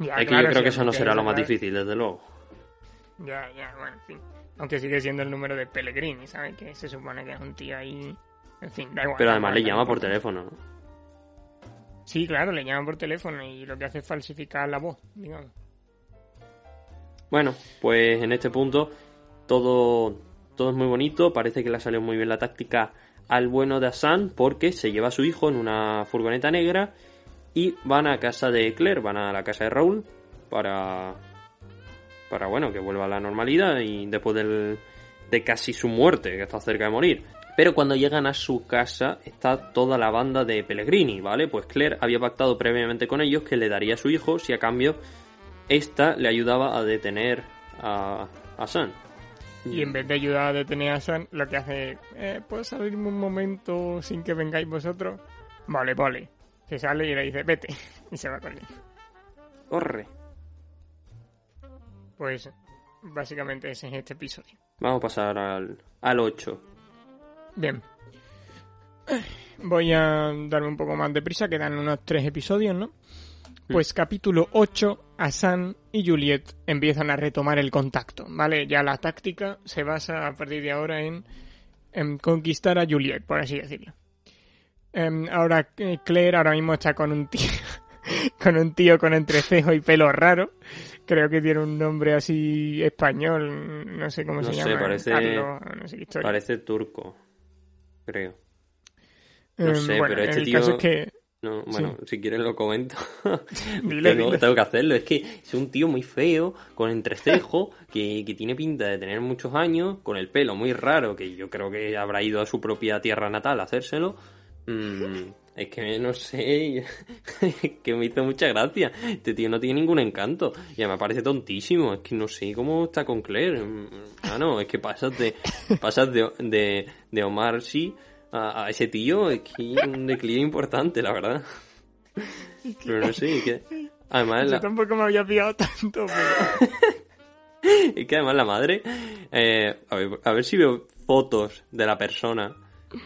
Ya, es que claro, yo creo sí, que eso no será lo más claro. difícil, desde luego. Ya, ya, bueno, en fin. Aunque sigue siendo el número de Pellegrini, ¿sabes? Que se supone que es un tío ahí. En fin, da igual. Pero además le llama por teléfono, ¿no? Sí, claro, le llaman por teléfono y lo que hace es falsificar la voz, digamos. Bueno, pues en este punto todo, todo es muy bonito. Parece que le ha salido muy bien la táctica al bueno de Hassan porque se lleva a su hijo en una furgoneta negra y van a casa de Claire, van a la casa de Raúl para, para bueno, que vuelva a la normalidad y después del, de casi su muerte, que está cerca de morir. Pero cuando llegan a su casa está toda la banda de Pellegrini, ¿vale? Pues Claire había pactado previamente con ellos que le daría a su hijo si a cambio esta le ayudaba a detener a, a San. Y en vez de ayudar a detener a San, lo que hace es, eh, ¿puedo salirme un momento sin que vengáis vosotros? Vale, vale. Se sale y le dice, vete. Y se va corriendo. Corre. Pues básicamente ese es este episodio. Vamos a pasar al, al 8. Bien. Voy a darme un poco más de prisa, quedan unos tres episodios, ¿no? Pues capítulo 8, Asan y Juliet empiezan a retomar el contacto, ¿vale? Ya la táctica se basa a partir de ahora en, en conquistar a Juliet, por así decirlo. Em, ahora eh, Claire ahora mismo está con un tío, con un tío con entrecejo y pelo raro. Creo que tiene un nombre así español, no sé cómo No se sé, llama. parece- Carlos, no sé qué. Parece turco, creo. No Em, sé, bueno, pero este el tío- caso es que No, bueno, si quieres lo comento. Dile, tengo, dile. tengo que hacerlo. Es que es un tío muy feo, con entrecejo, que, que tiene pinta de tener muchos años, con el pelo muy raro, que yo creo que habrá ido a su propia tierra natal a hacérselo. Mm, es que no sé, que me hizo mucha gracia. Este tío no tiene ningún encanto. Y me parece tontísimo. Es que no sé cómo está con Claire. Mm, Ah, no, es que pasas de, pasas de, de, de Omar sí a, a ese tío. Es que hay un declive importante, la verdad. Pero no sé, es que además yo la, tampoco me había pillado tanto, pero... es que además la madre, eh, a, ver, a ver si veo fotos de la persona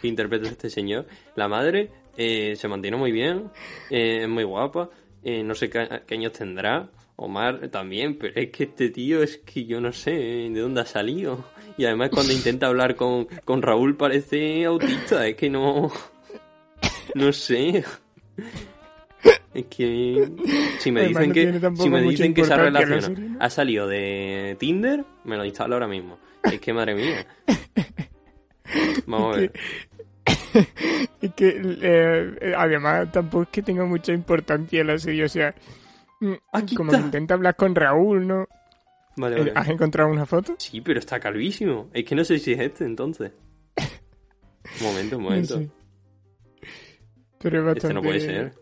que interpreta a este señor. La madre eh, se mantiene muy bien, eh, es muy guapa, eh, no sé qué, qué años tendrá. Omar también, pero es que este tío es que yo no sé eh, de dónde ha salido. Y además cuando intenta hablar con, con Raúl parece autista, es que no... No sé. Es que si me dicen no que si me dicen que ha salido de Tinder, me lo instalo ahora mismo. Es que madre mía. Vamos a ver. Es Es que, eh, además, tampoco es que tenga mucha importancia la serie. O sea, mm, Aquí como está. que intenta hablar con Raúl, ¿no? Vale, Eh, vale. ¿Has encontrado una foto? Sí, pero está calvísimo. Es que no sé si es este entonces. Un momento, un momento. No sé. Pero es bastante... Este no puede ser.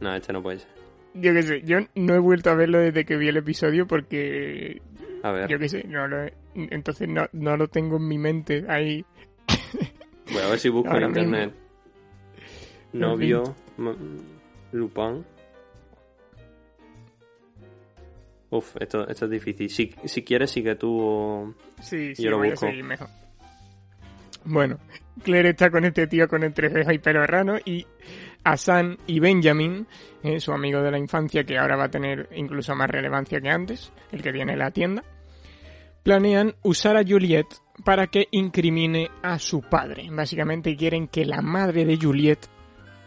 No, este no puede ser. Yo qué sé, yo no he vuelto a verlo desde que vi el episodio porque... A ver, Yo qué sé, no lo he- entonces no, no lo tengo en mi mente ahí. Voy a ver si busco en internet. Novio Lupin. Uf, esto, esto es difícil. Si, si quieres, sigue tú. Sí, sí, Yo lo voy busco. a seguir mejor. Bueno, Claire está con este tío con entrecejo y pelo rano y Hassan y Benjamin, eh, su amigo de la infancia que ahora va a tener incluso más relevancia que antes, el que tiene la tienda, planean usar a Juliet para que incrimine a su padre. Básicamente quieren que la madre de Juliet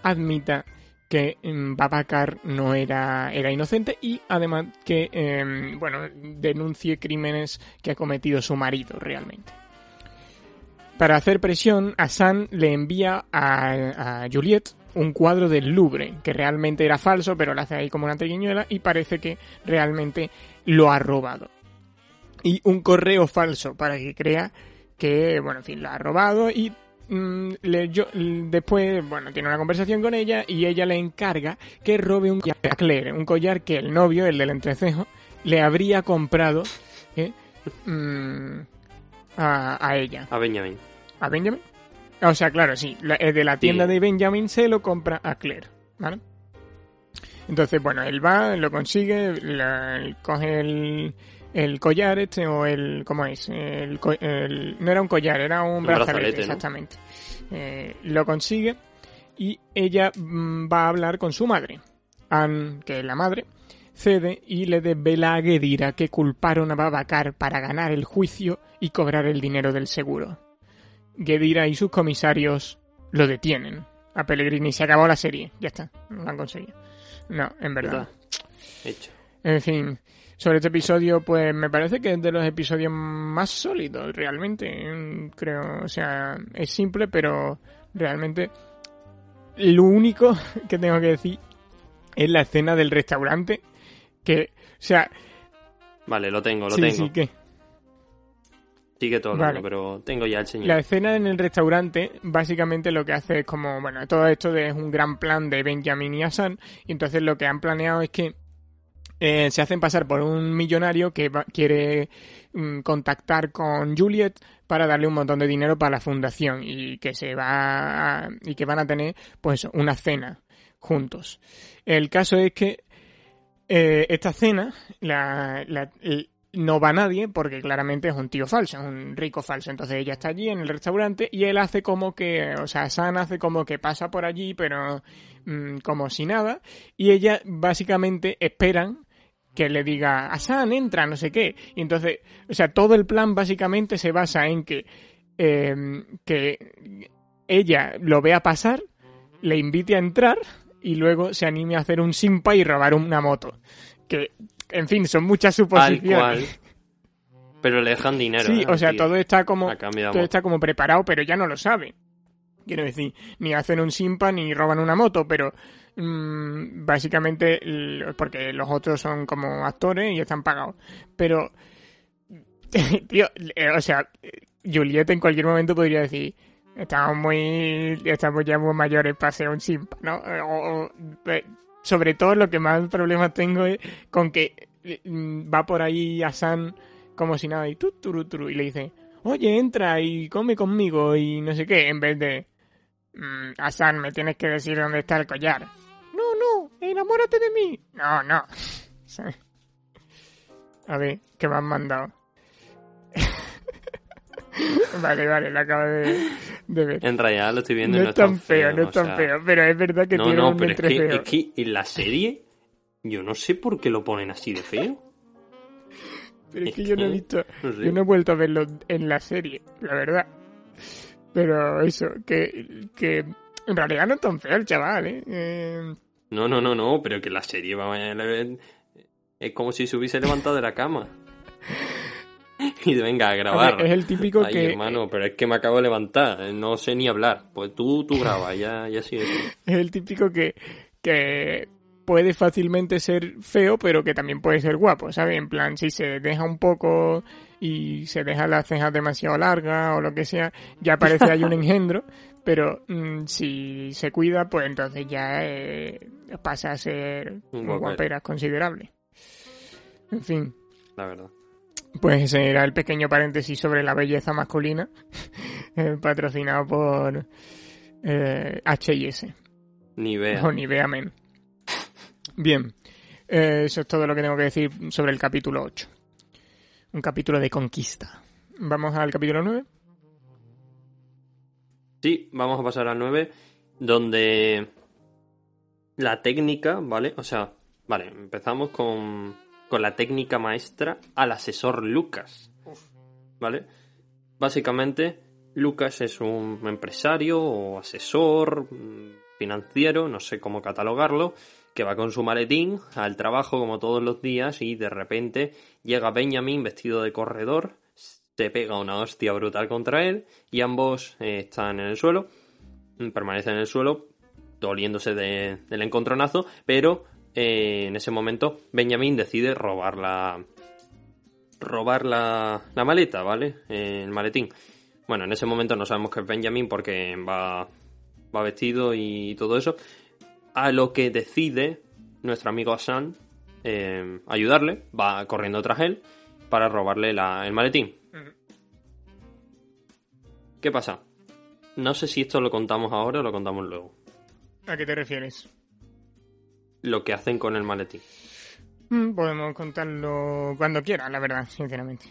admita que mm, Babacar no era, era inocente y además que, em, bueno, denuncie crímenes que ha cometido su marido realmente. Para hacer presión, Hassan le envía a, a Juliet un cuadro del Louvre, que realmente era falso, pero lo hace ahí como una triquiñuela y parece que realmente lo ha robado. Y un correo falso para que crea que, bueno, en fin, lo ha robado y mm, le- yo- después, bueno, tiene una conversación con ella y ella le encarga que robe un collar a Claire, un collar que el novio, el del entrecejo, le habría comprado ¿eh? Mm, a, a ella. A Benjamin. ¿A Benjamin? O sea, claro, sí. la- el de la tienda Sí. de Benjamin se lo compra a Claire, ¿vale? Entonces, bueno, él va, lo consigue, la- coge el, el collar este, o el... ¿Cómo es? El, el- no era un collar, era un, Un brazalete, brazalete, ¿no? exactamente. Eh, lo consigue y ella mm, va a hablar con su madre, Anne, que es la madre, cede y le desvela a Gedira que culparon a Babacar para ganar el juicio y cobrar el dinero del seguro. Gedira y sus comisarios lo detienen. A Pellegrini se acabó la serie, ya está, lo han conseguido. No, en verdad. ¿Verdad? Hecho. En fin, sobre este episodio, pues me parece que es de los episodios más sólidos, realmente. mm, Creo, o sea, es simple, pero realmente lo único que tengo que decir es la escena del restaurante. Que, o sea, Vale, lo tengo, lo sí, tengo. sí, que Sigue todo, Vale. pero tengo ya el señor. La escena en el restaurante básicamente lo que hace es como, bueno, todo esto es un gran plan de Benjamin y Hassan y entonces lo que han planeado es que eh, se hacen pasar por un millonario que va- quiere mm, contactar con Juliet para darle un montón de dinero para la fundación y que se va y que van a tener pues una cena juntos. El caso es que eh, esta cena no va nadie porque claramente es un tío falso, es un rico falso. Entonces ella está allí en el restaurante y él hace como que, o sea, San hace como que pasa por allí, pero mm, como si nada. Y ella básicamente esperan que le diga, a San, entra, no sé qué. Y entonces, o sea, todo el plan básicamente se basa en que, eh, que ella lo vea pasar, le invite a entrar y luego se anime a hacer un simpa y robar una moto. Que, en fin, son muchas suposiciones. cual. Pero le dejan dinero. Sí, ¿eh? o sea, Tío. todo está como todo está como preparado, pero ya no lo sabe. Quiero decir, ni hacen un simpa ni roban una moto, pero mm, básicamente porque los otros son como actores y están pagados. Pero tío, eh, o sea, Juliet en cualquier momento podría decir estamos muy estamos ya muy mayores para hacer un simpa, ¿no? O- o- eh, sobre todo lo que más problemas tengo es con que eh, mm, va por ahí a San como si nada y tu, turu, turu, y le dice oye entra y come conmigo y no sé qué en vez de "Mm, Hassan me tienes que decir dónde está el collar enamórate de mí no no a ver qué me han mandado vale vale lo acabo de, de ver Entra ya, lo estoy viendo y no es tan feo, no es tan sea, feo, pero es verdad que no, tiene no, un pero es que, entrefeo. es que en la serie yo no sé por qué lo ponen así de feo. Pero es es que yo no he visto, no sé. yo no he vuelto a verlo en la serie, la verdad. Pero eso, que, que en realidad no es tan feo el chaval, ¿eh? Eh, No, no, no, no, pero que la serie va es como si se hubiese levantado de la cama. y venga a grabar. Es el típico Ay, que- hermano, pero es que me acabo de levantar, eh, no sé ni hablar. Pues tú, tú grabas, ya, ya sigue. Es el típico que, que puede fácilmente ser feo, pero que también puede ser guapo, ¿sabes? En plan, si se deja un poco y se deja las cejas demasiado largas o lo que sea, ya parece hay un engendro, pero mm, si se cuida, pues entonces ya eh, pasa a ser Un guaperas considerable. En fin, La verdad. pues ese era el pequeño paréntesis sobre la belleza masculina, eh, patrocinado por eh, H&S. Ni vea. O ni vea men. Bien, eh, eso es todo lo que tengo que decir sobre el capítulo 8. Un capítulo de conquista. Vamos al capítulo 9. Sí, vamos a pasar al 9, donde la técnica, ¿vale? O sea, vale, empezamos con, con la técnica maestra al asesor Lucas, ¿vale? Básicamente, Lucas es un empresario o asesor mm, financiero, no sé cómo catalogarlo, que va con su maletín al trabajo como todos los días y de repente llega Benjamin vestido de corredor, se pega una hostia brutal contra él y ambos eh, están en el suelo, permanecen en el suelo doliéndose de- del encontronazo, pero eh, en ese momento Benjamin decide robar la robar la, la maleta, ¿vale? El maletín. Bueno, en ese momento no sabemos que es Benjamin porque va, va vestido y todo eso. A lo que decide nuestro amigo Hassan eh, ayudarle, va corriendo tras él para robarle la- el maletín. ¿Qué pasa? No sé si esto lo contamos ahora o lo contamos luego. ¿A qué te refieres? Lo que hacen con el maletín. Mm, Podemos contarlo cuando quiera, la verdad, sinceramente.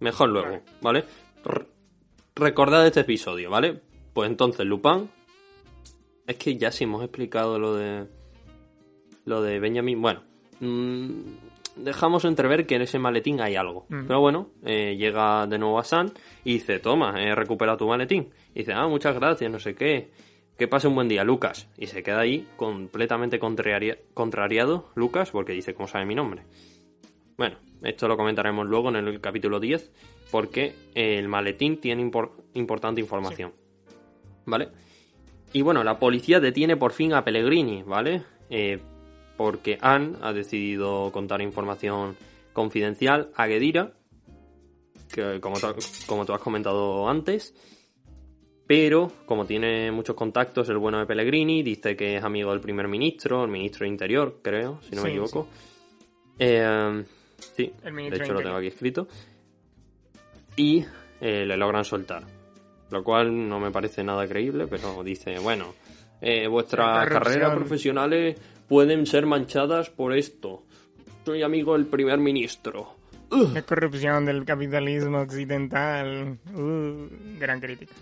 Mejor luego, ¿vale? R- recordad este episodio, ¿vale? Pues entonces, Lupin. Es que ya sí hemos explicado lo de. Lo de Benjamin. Bueno. mm, dejamos entrever que en ese maletín hay algo. Mm. Pero bueno, eh, llega de nuevo a San y dice: Toma, he recuperado tu maletín. Y dice: Ah, muchas gracias, no sé qué. Que pase un buen día, Lucas. Y se queda ahí completamente contraria- contrariado, Lucas, porque dice: ¿Cómo sabe mi nombre? Bueno, esto lo comentaremos luego en el capítulo 10, porque el maletín tiene impor- importante información. ¿Vale? Y bueno, la policía detiene por fin a Pellegrini, ¿vale? Eh, porque Anne ha decidido contar información confidencial a Gedira, que como, tú- como tú has comentado antes, pero como tiene muchos contactos el bueno de Pellegrini, dice que es amigo del primer ministro, el ministro de Interior, creo, si no me Sí, equivoco. Eh, sí, El de hecho lo tengo aquí escrito. Y eh, le logran soltar. Lo cual no me parece nada creíble, pero dice, bueno, eh, vuestras carreras profesionales pueden ser manchadas por esto. Soy amigo del primer ministro. La corrupción del capitalismo occidental. Uh, gran crítica.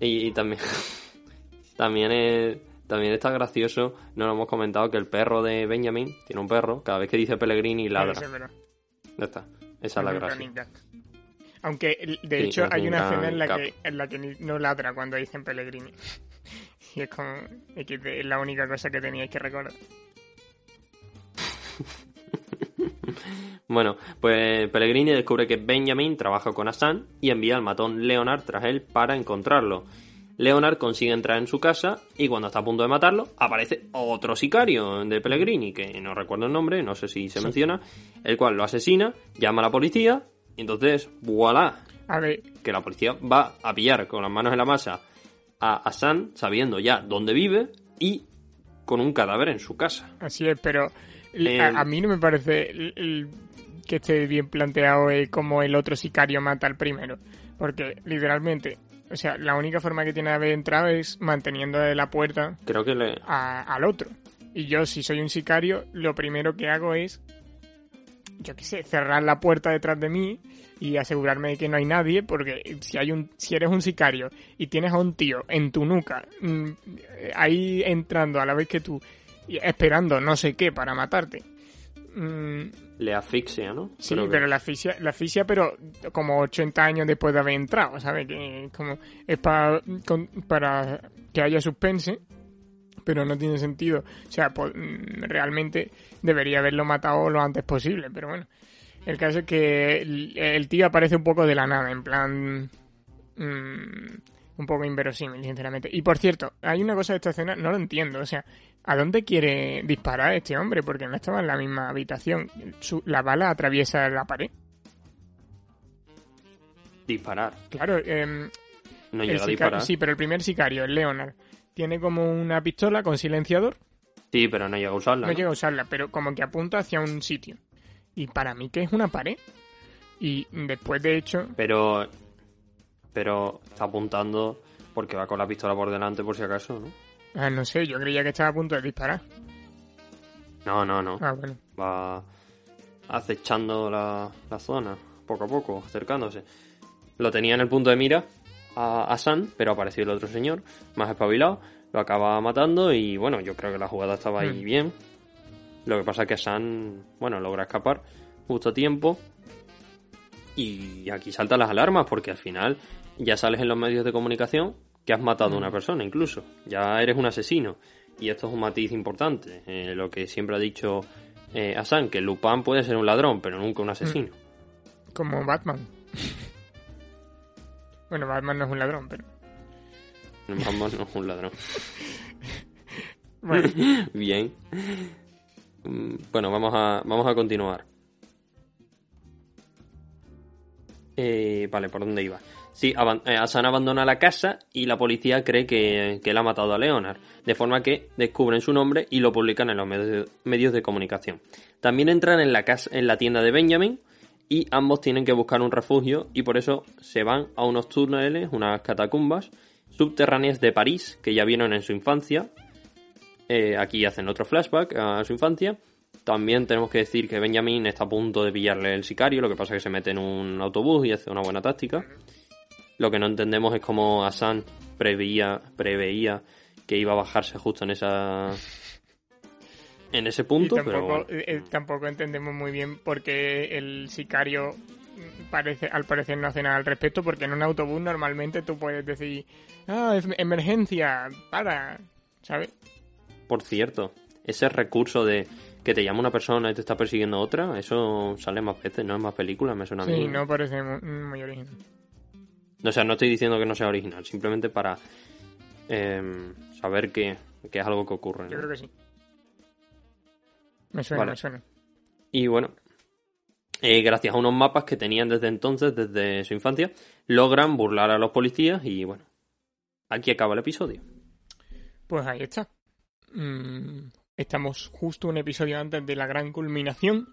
Y, y también, también, es- también está gracioso, no lo hemos comentado, que el perro de Benjamin tiene un perro, cada vez que dice Pellegrini ladra. Ya está, esa es la gracia. Aunque, de hecho, hay una escena en la, que, en la que no ladra cuando dicen Pellegrini. Y es como... XD, es la única cosa que teníais que recordar. Bueno, pues Pellegrini descubre que Benjamin trabaja con Hassan y envía al matón Leonard tras él para encontrarlo. Leonard consigue entrar en su casa y cuando está a punto de matarlo aparece otro sicario de Pellegrini, que no recuerdo el nombre, no sé si se menciona, el cual lo asesina, llama a la policía y entonces, voilà, A ver, que la policía va a pillar con las manos en la masa a Hassan sabiendo ya dónde vive y con un cadáver en su casa. así es, pero l- Eh, a, a mí no me parece que esté bien planteado eh, como el otro sicario mata al primero. Porque, literalmente, o sea, la única forma que tiene de haber entrado es manteniendo la puerta Creo que le... a- al otro. Y yo, si soy un sicario, lo primero que hago es, yo qué sé, cerrar la puerta detrás de mí y asegurarme de que no hay nadie, porque si hay un, si eres un sicario y tienes a un tío en tu nuca, mm, ahí entrando a la vez que tú, esperando no sé qué para matarte. mm, le asfixia, ¿no? Sí, Creo que- pero la asfixia, la asfixia, pero como 80 años después de haber entrado, ¿sabes? Que como es pa- con- para que haya suspense, pero no tiene sentido. O sea, pues, mm, realmente debería haberlo matado lo antes posible, pero bueno. El caso es que el, el tío aparece un poco de la nada, en plan. mm, un poco inverosímil, sinceramente. Y por cierto, hay una cosa de esta escena, no lo entiendo. O sea, ¿a dónde quiere disparar este hombre? Porque no estaba en la misma habitación. Su- la bala atraviesa la pared. Disparar. Claro, em, No llega a disparar. sí, pero el primer sicario, el Leonard, tiene como una pistola con silenciador. Sí, pero no llega a usarla. No ¿no? llega a usarla, pero como que apunta hacia un sitio. Y para mí que es una pared. Y después, de hecho, Pero. Pero está apuntando porque va con la pistola por delante por si acaso, ¿no? ah, no sé, yo creía que estaba a punto de disparar. No, no, no. Ah, bueno. Va acechando la, la zona, poco a poco, acercándose. Lo tenía en el punto de mira a, a San, pero apareció el otro señor, más espabilado, lo acaba matando y bueno, yo creo que la jugada estaba ahí Mm. bien. Lo que pasa es que San, bueno, logra escapar justo a tiempo. Y aquí saltan las alarmas porque al final ya sales en los medios de comunicación que has matado a una persona incluso. Ya eres un asesino. Y esto es un matiz importante. eh, lo que siempre ha dicho eh, Hassan, que Lupin puede ser un ladrón, pero nunca un asesino. Como Batman. Bueno, Batman no es un ladrón, pero. Vamos, no es un ladrón. Bueno, Bien. Mm, Bueno, vamos a, vamos a continuar. Eh, vale, ¿por dónde iba? Sí, aban- eh, Hassan abandona la casa y la policía cree que, que él ha matado a Leonard, de forma que descubren su nombre y lo publican en los medios, medios de comunicación. También entran en la, casa, en la tienda de Benjamin y ambos tienen que buscar un refugio y por eso se van a unos túneles, unas catacumbas subterráneas de París que ya vieron en su infancia eh, aquí hacen otro flashback a su infancia. También tenemos que decir que Benjamin está a punto de pillarle el sicario, lo que pasa es que se mete en un autobús y hace una buena táctica. Lo que no entendemos es cómo Hassan preveía, preveía que iba a bajarse justo en esa en ese y punto, pero tampoco, bueno. eh, tampoco entendemos muy bien por qué el sicario mm, parece, al parecer no hace nada al respecto, porque en un autobús normalmente tú puedes decir, ah, es emergencia, para, ¿sabes? Por cierto, ese recurso de que te llama una persona y te está persiguiendo otra, eso sale más veces, ¿no? En más películas, me suena a mí. Sí, no parece mu- muy original. O sea, no estoy diciendo que no sea original, simplemente para em, saber que, que es algo que ocurre. ¿no? Yo creo que sí. Me suena, Vale. me suena. Y bueno, eh, gracias a unos mapas que tenían desde entonces, desde su infancia, logran burlar a los policías y bueno, aquí acaba el episodio. Pues ahí está. Mm, estamos justo un episodio antes de la gran culminación.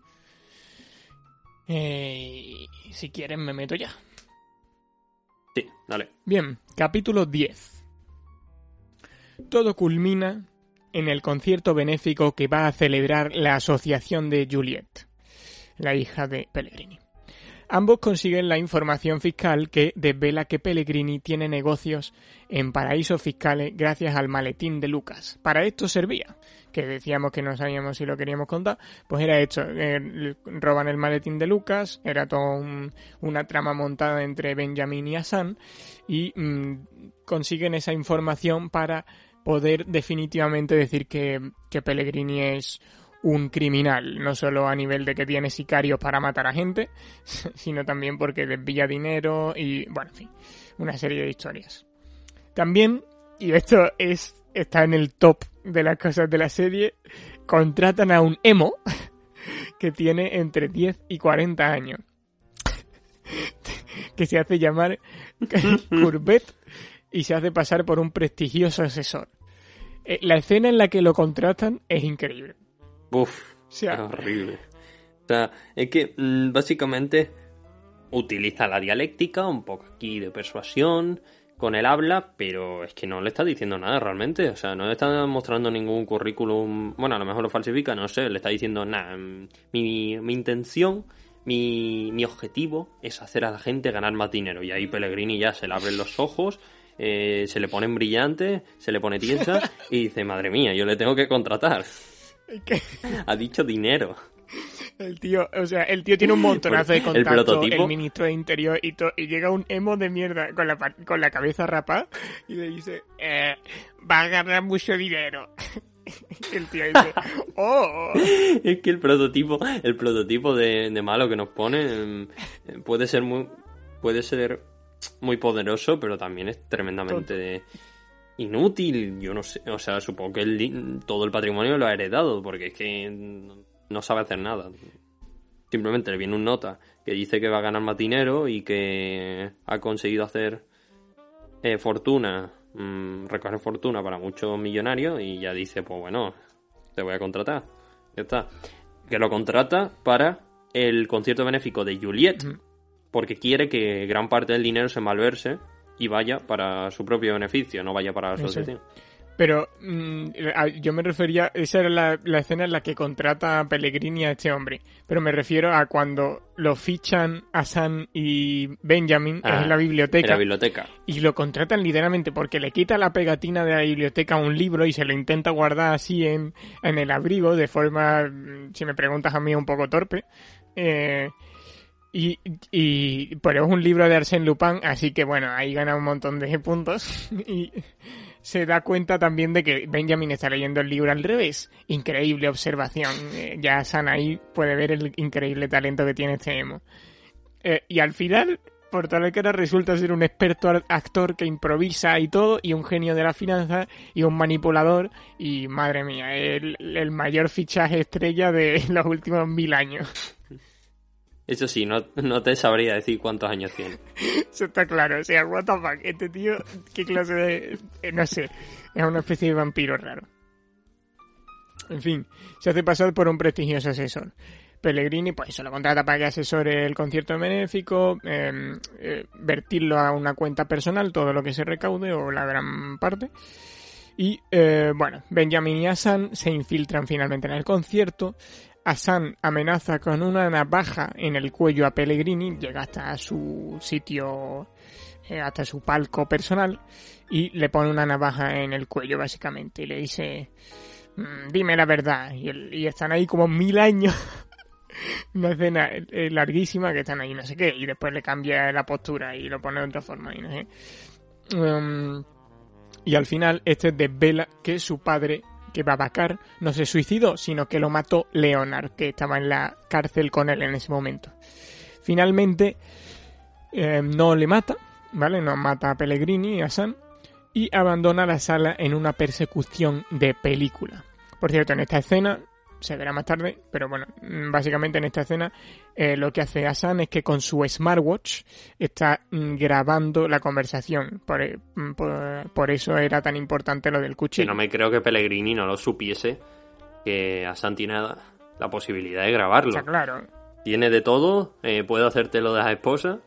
Eh, si quieren me meto ya. Sí, dale. Bien, capítulo 10. Todo culmina en el concierto benéfico que va a celebrar la asociación de Juliet, la hija de Pellegrini. Ambos consiguen la información fiscal que desvela que Pellegrini tiene negocios en paraísos fiscales gracias al maletín de Lucas. Para esto servía, que decíamos que no sabíamos si lo queríamos contar, pues era hecho, eh, roban el maletín de Lucas, era toda una trama montada entre Benjamin y Hassan, y mm, consiguen esa información para poder definitivamente decir que, que Pellegrini es un criminal, no solo a nivel de que tiene sicarios para matar a gente, sino también porque desvía dinero y, bueno, en fin, una serie de historias. También, y esto es está en el top de las cosas de la serie, contratan a un emo que tiene entre 10 y 40 años, que se hace llamar Courbet y se hace pasar por un prestigioso asesor. Eh, La escena en la que lo contratan es increíble. Uf, O sea, es horrible. O sea, es que mm, básicamente utiliza la dialéctica, un poco aquí de persuasión, con el habla, pero es que no le está diciendo nada realmente. O sea, no le está mostrando ningún currículum. Bueno, a lo mejor lo falsifica, no sé. Le está diciendo, nada, mm, mi, mi intención, mi, mi objetivo es hacer a la gente ganar más dinero. Y ahí Pellegrini ya se le abren los ojos. Eh, se le ponen brillantes, se le pone tiesa y dice, madre mía, yo le tengo que contratar. Ha dicho dinero. el tío, o sea, el tío tiene un montonazo de El contactos, el, prototipo. ministro de Interior y, to- y llega un emo de mierda con la, con la cabeza rapada y le dice, eh, va a ganar mucho dinero. el tío dice, ¡oh! Es que el prototipo, el prototipo de, de malo que nos pone eh, puede ser muy, puede ser muy poderoso, pero también es tremendamente inútil. Yo no sé, o sea, supongo que el- todo el patrimonio lo ha heredado, porque es que no- sabe hacer nada. Simplemente le viene un nota que dice que va a ganar más dinero y que ha conseguido hacer eh, fortuna, mm, recoger fortuna para muchos millonarios y ya dice, pues bueno, te voy a contratar. Ya está. Que lo contrata para el concierto benéfico de Juliet, porque quiere que gran parte del dinero se malverse y vaya para su propio beneficio, no vaya para la Eso. asociación. Pero mm, a- yo me refería, esa era la, la escena en la que contrata a Pellegrini a este hombre. Pero me refiero a cuando lo fichan a Sam y Benjamin Ah, en la biblioteca. En la biblioteca. Y lo contratan literalmente porque le quita la pegatina de la biblioteca a un libro y se lo intenta guardar así en, en el abrigo de forma, mm, si me preguntas a mí, un poco torpe. Eh, y, y pero es un libro de Arsène Lupin, así que bueno, ahí gana un montón de puntos. Y se da cuenta también de que Benjamin está leyendo el libro al revés. Increíble observación. Eh, ya San ahí puede ver el increíble talento que tiene este emo. Eh, y al final, por tal que era, resulta ser un experto actor que improvisa y todo, y un genio de la finanza, y un manipulador, y madre mía, el, el mayor fichaje estrella de los últimos mil años. Eso sí, no, no te sabría decir cuántos años tiene. Eso está claro, o sea, what the fuck, este tío, qué clase de... eh, no sé, es una especie de vampiro raro. En fin, se hace pasar por un prestigioso asesor. Pellegrini, pues eso, lo contrata para que asesore el concierto benéfico, eh, eh, vertirlo a una cuenta personal, todo lo que se recaude o la gran parte. Y eh, bueno, Benjamin y Hassan se infiltran finalmente en el concierto. Hassan amenaza con una navaja en el cuello a Pellegrini, llega hasta su sitio, eh, hasta su palco personal y le pone una navaja en el cuello básicamente y le dice, "Mm, dime la verdad. Y, están ahí como mil años. Una escena eh, larguísima que están ahí no sé qué y después le cambia la postura y lo pone de otra forma y no sé. Um, y al final este desvela que su padre, que Babacar, no se suicidó, sino que lo mató Leonard, que estaba en la cárcel con él en ese momento. Finalmente eh, no le mata, ¿vale? No mata a Pellegrini y a Sam y abandona la sala en una persecución de película. Por cierto, en esta escena se verá más tarde, pero bueno, mm, básicamente en esta escena eh, lo que hace Hassan es que con su smartwatch está mm, grabando la conversación. Por, eh, mm, por, por eso era tan importante lo del Que cuchillo. no me creo que Pellegrini no lo supiese, que a Santi nada la posibilidad de grabarlo. Está claro. Tiene de todo, eh, puede hacerte lo de las esposas,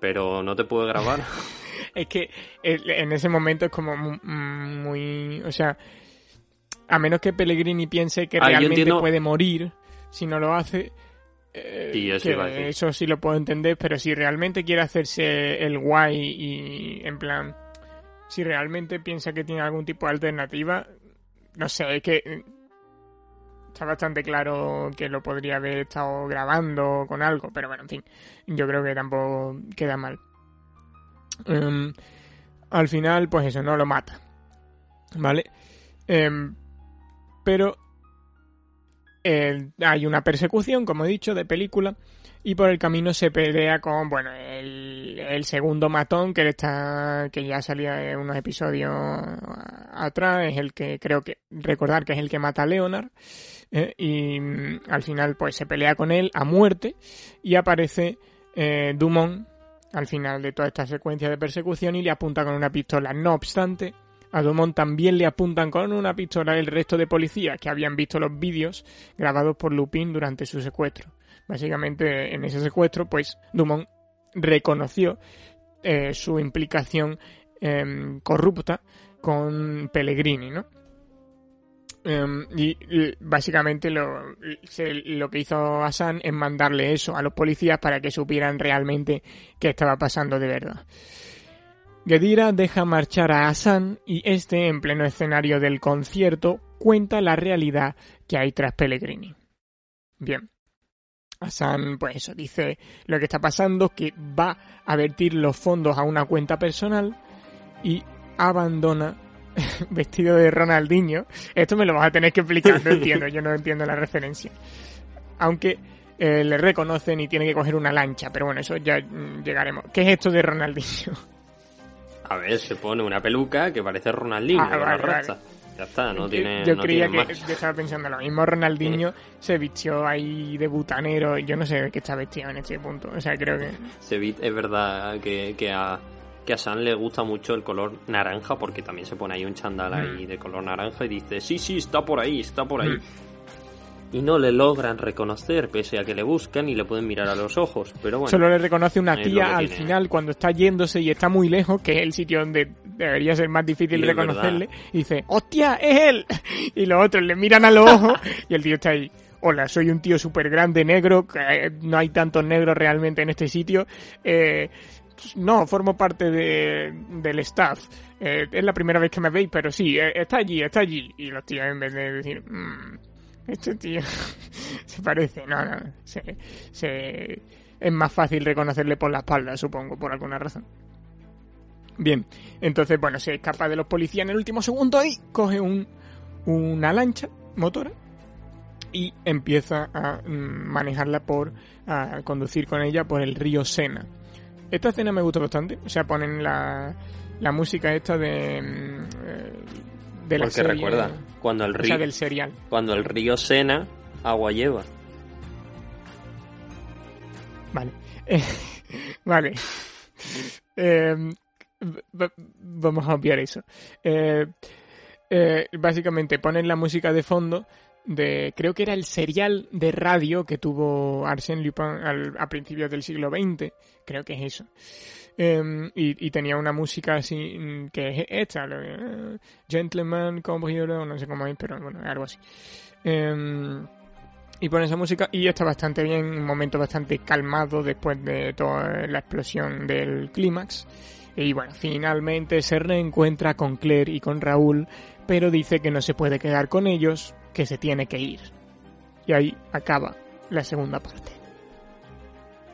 pero no te puede grabar. Es que el- en ese momento es como mu- muy, o sea, a menos que Pellegrini piense que Ah, realmente entiendo- puede morir si no lo hace. eh, Sí, que eso sí lo puedo entender, pero si realmente quiere hacerse el guay y en plan, si realmente piensa que tiene algún tipo de alternativa, no sé, es que eh, está bastante claro que lo podría haber estado grabando con algo, pero bueno, en fin, yo creo que tampoco queda mal. Em, al final, pues eso, no lo mata. ¿Vale? Em, pero eh, hay una persecución, como he dicho, de película. Y por el camino se pelea con, bueno, el, el segundo matón que está, que ya salía en unos episodios atrás, es el que creo que, recordar que es el que mata a Leonard, eh, y mm, al final pues se pelea con él a muerte, y aparece eh, Dumont al final de toda esta secuencia de persecución y le apunta con una pistola. No obstante, a Dumont también le apuntan con una pistola el resto de policías que habían visto los vídeos grabados por Lupin durante su secuestro. Básicamente, en ese secuestro, pues Dumont reconoció eh, su implicación em, corrupta con Pellegrini, ¿no? Em, y, básicamente lo, lo que hizo Hassan es mandarle eso a los policías para que supieran realmente qué estaba pasando de verdad. Gedira deja marchar a Hassan y este, en pleno escenario del concierto, cuenta la realidad que hay tras Pellegrini. Bien. Hassan, pues eso, dice lo que está pasando, que va a vertir los fondos a una cuenta personal y abandona vestido de Ronaldinho. Esto me lo vas a tener que explicar, no entiendo, yo no entiendo la referencia. Aunque eh, le reconocen y tiene que coger una lancha, pero bueno, eso ya mm, llegaremos. ¿Qué es esto de Ronaldinho? A ver, se pone una peluca que parece Ronaldinho, Ah, vale. Ya está, no tiene yo no creía tiene que más. yo estaba pensando lo mismo Ronaldinho se vistió ahí de butanero yo no sé qué está vestido en este punto o sea creo que Se es verdad que, que a que a Sam le gusta mucho el color naranja porque también se pone ahí un chandal ahí de color naranja y dice, sí, sí, está por ahí, está por ahí. Y no le logran reconocer pese a que le buscan y le pueden mirar a los ojos, pero bueno. solo le reconoce una tía al tiene. final cuando está yéndose y está muy lejos que es el sitio donde debería ser más difícil Sí, reconocerle y dice ¡hostia, es él! y los otros le miran a los ojos y el tío está ahí Hola, soy un tío súper grande, negro, que eh, no hay tantos negros realmente en este sitio. Eh, no, formo parte de, del staff. Eh, es la primera vez que me veis, pero sí, eh, está allí, está allí. Y los tíos en vez de decir, "Mm, este tío se parece, no, no, se, se- es más fácil reconocerle por la espalda, supongo, por alguna razón. Bien, entonces, bueno, se escapa de los policías en el último segundo y coge un, una lancha motora y empieza a mm, manejarla por, a conducir con ella por el río Sena. Esta escena me gustó bastante, o sea, ponen la, la música esta de, mm, eh, de la porque serie, recuerda, cuando el o río, sea, del serial. cuando el río Sena agua lleva. Vale. Eh, vale. Eh, v- vamos a obviar eso. Eh, eh, básicamente ponen la música de fondo de creo que era el serial de radio que tuvo Arsène Lupin al- a principios del siglo XX creo que es eso Eh, y, tenía una música así mm, que es esta eh, Gentleman Come Here no sé cómo es pero bueno algo así Em, y pone esa música y está bastante bien, un momento bastante calmado después de toda la explosión del clímax. Y bueno, finalmente se reencuentra con Claire y con Raúl, pero dice que no se puede quedar con ellos, que se tiene que ir. Y ahí acaba la segunda parte.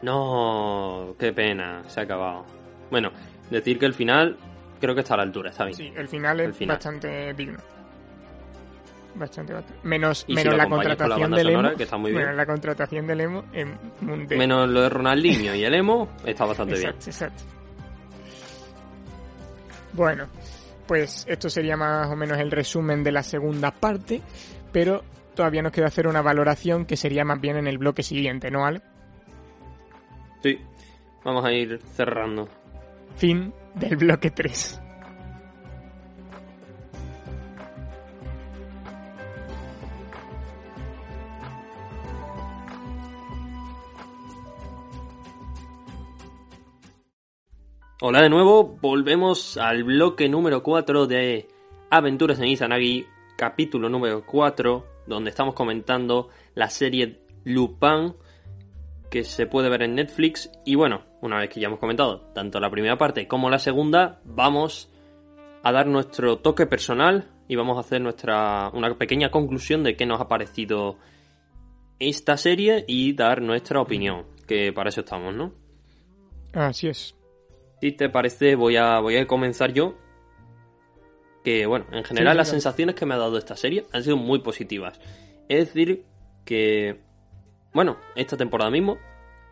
No, qué pena, se ha acabado. Bueno, decir que el final creo que está a la altura, está bien. Sí, el final es El final. bastante digno. Bastante, bastante. Menos, si menos la acompañas con la contratación banda del sonora, emo. que está muy bien. menos la contratación del emo en de- Menos lo de Ronaldinho y el emo, está bastante bien. Exacto, exacto. Bueno, pues esto sería más o menos el resumen de la segunda parte, pero todavía nos queda hacer una valoración que sería más bien en el bloque siguiente, ¿no, Ale? Sí, vamos a ir cerrando. Fin del bloque 3. Hola de nuevo, volvemos al bloque número 4 de Aventuras en Izanagi, capítulo número 4, donde estamos comentando la serie Lupin que se puede ver en Netflix. Y bueno, una vez que ya hemos comentado tanto la primera parte como la segunda, vamos a dar nuestro toque personal y vamos a hacer nuestra una pequeña conclusión de qué nos ha parecido esta serie y dar nuestra opinión, que para eso estamos, ¿no? Así es. Si te parece, voy a, voy a comenzar yo. Que bueno, en general Sí, las sensaciones que me ha dado esta serie han sido muy positivas. Es decir, que bueno, esta temporada mismo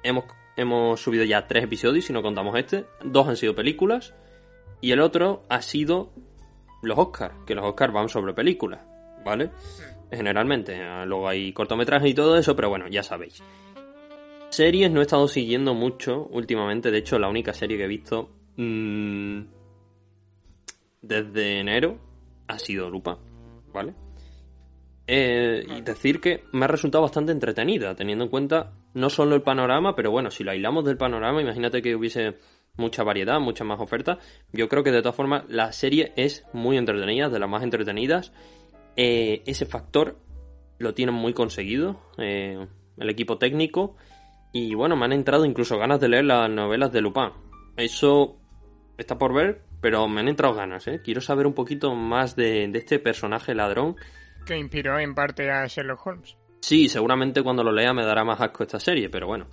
hemos, hemos subido ya tres episodios, si no contamos este. Dos han sido películas y el otro ha sido los Oscars, que los Oscars van sobre películas, ¿vale? Generalmente, ah, luego hay cortometrajes y todo eso, pero bueno, ya sabéis. Series no he estado siguiendo mucho últimamente, de hecho la única serie que he visto mm, desde enero ha sido Lupa, ¿vale? Eh, y decir que me ha resultado bastante entretenida, teniendo en cuenta no solo el panorama, pero bueno, si lo aislamos del panorama, imagínate que hubiese mucha variedad, muchas más ofertas. Yo creo que de todas formas la serie es muy entretenida, de las más entretenidas. Eh, ese factor lo tienen muy conseguido, eh, el equipo técnico. Y bueno, me han entrado incluso ganas de leer las novelas de Lupin. Eso está por ver, pero me han entrado ganas. Quiero saber un poquito más de, de este personaje ladrón. Que inspiró en parte a Sherlock Holmes. Sí, seguramente cuando lo lea me dará más asco esta serie, pero bueno,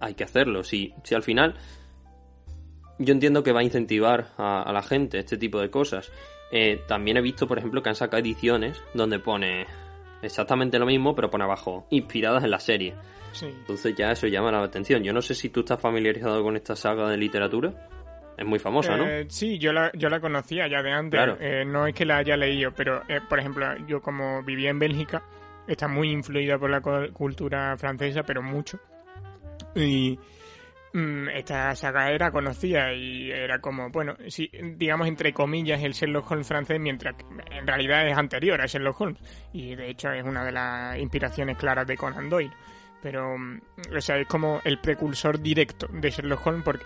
hay que hacerlo. Si, si al final yo entiendo que va a incentivar a, a la gente este tipo de cosas. Eh, también he visto, por ejemplo, que han sacado ediciones donde pone exactamente lo mismo, pero pone abajo, inspiradas en la serie. Sí. Entonces ya eso llama la atención. Yo no sé si tú estás familiarizado con esta saga de literatura. Es muy famosa, ¿no? Eh, sí, yo la, yo la conocía ya de antes. Claro. Eh, no es que la haya leído, pero, eh, por ejemplo, yo como vivía en Bélgica, está muy influida por la cultura francesa, pero mucho. Y mm, esta saga era conocida y era como, bueno, sí, digamos entre comillas el Sherlock Holmes francés, mientras que en realidad es anterior a Sherlock Holmes. Y de hecho es una de las inspiraciones claras de Conan Doyle. Pero, mm, o sea, es como el precursor directo de Sherlock Holmes porque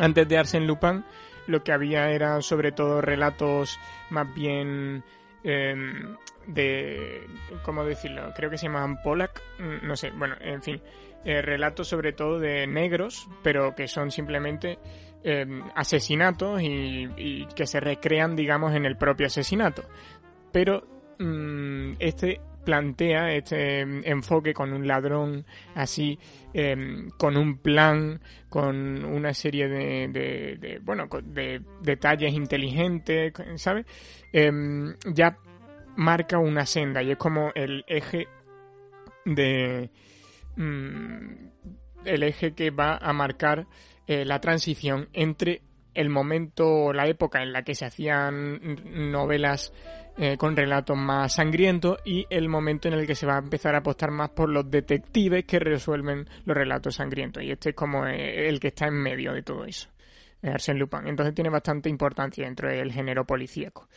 antes de Arsène Lupin lo que había eran sobre todo relatos más bien em, de cómo decirlo creo que se llamaban Pollack mm, no sé bueno en fin eh, relatos sobre todo de negros pero que son simplemente em, asesinatos y, y que se recrean digamos en el propio asesinato. Pero mm, este plantea este em, enfoque con un ladrón así em, con un plan con una serie de, de- bueno de detalles inteligentes ¿sabes? Em, ya marca una senda y es como el eje de mm, el eje que va a marcar eh, la transición entre el momento o la época en la que se hacían novelas eh, con relatos más sangrientos y el momento en el que se va a empezar a apostar más por los detectives que resuelven los relatos sangrientos. Y este es como eh, el que está en medio de todo eso, eh, Arsène Lupin. Entonces tiene bastante importancia dentro del género policíaco.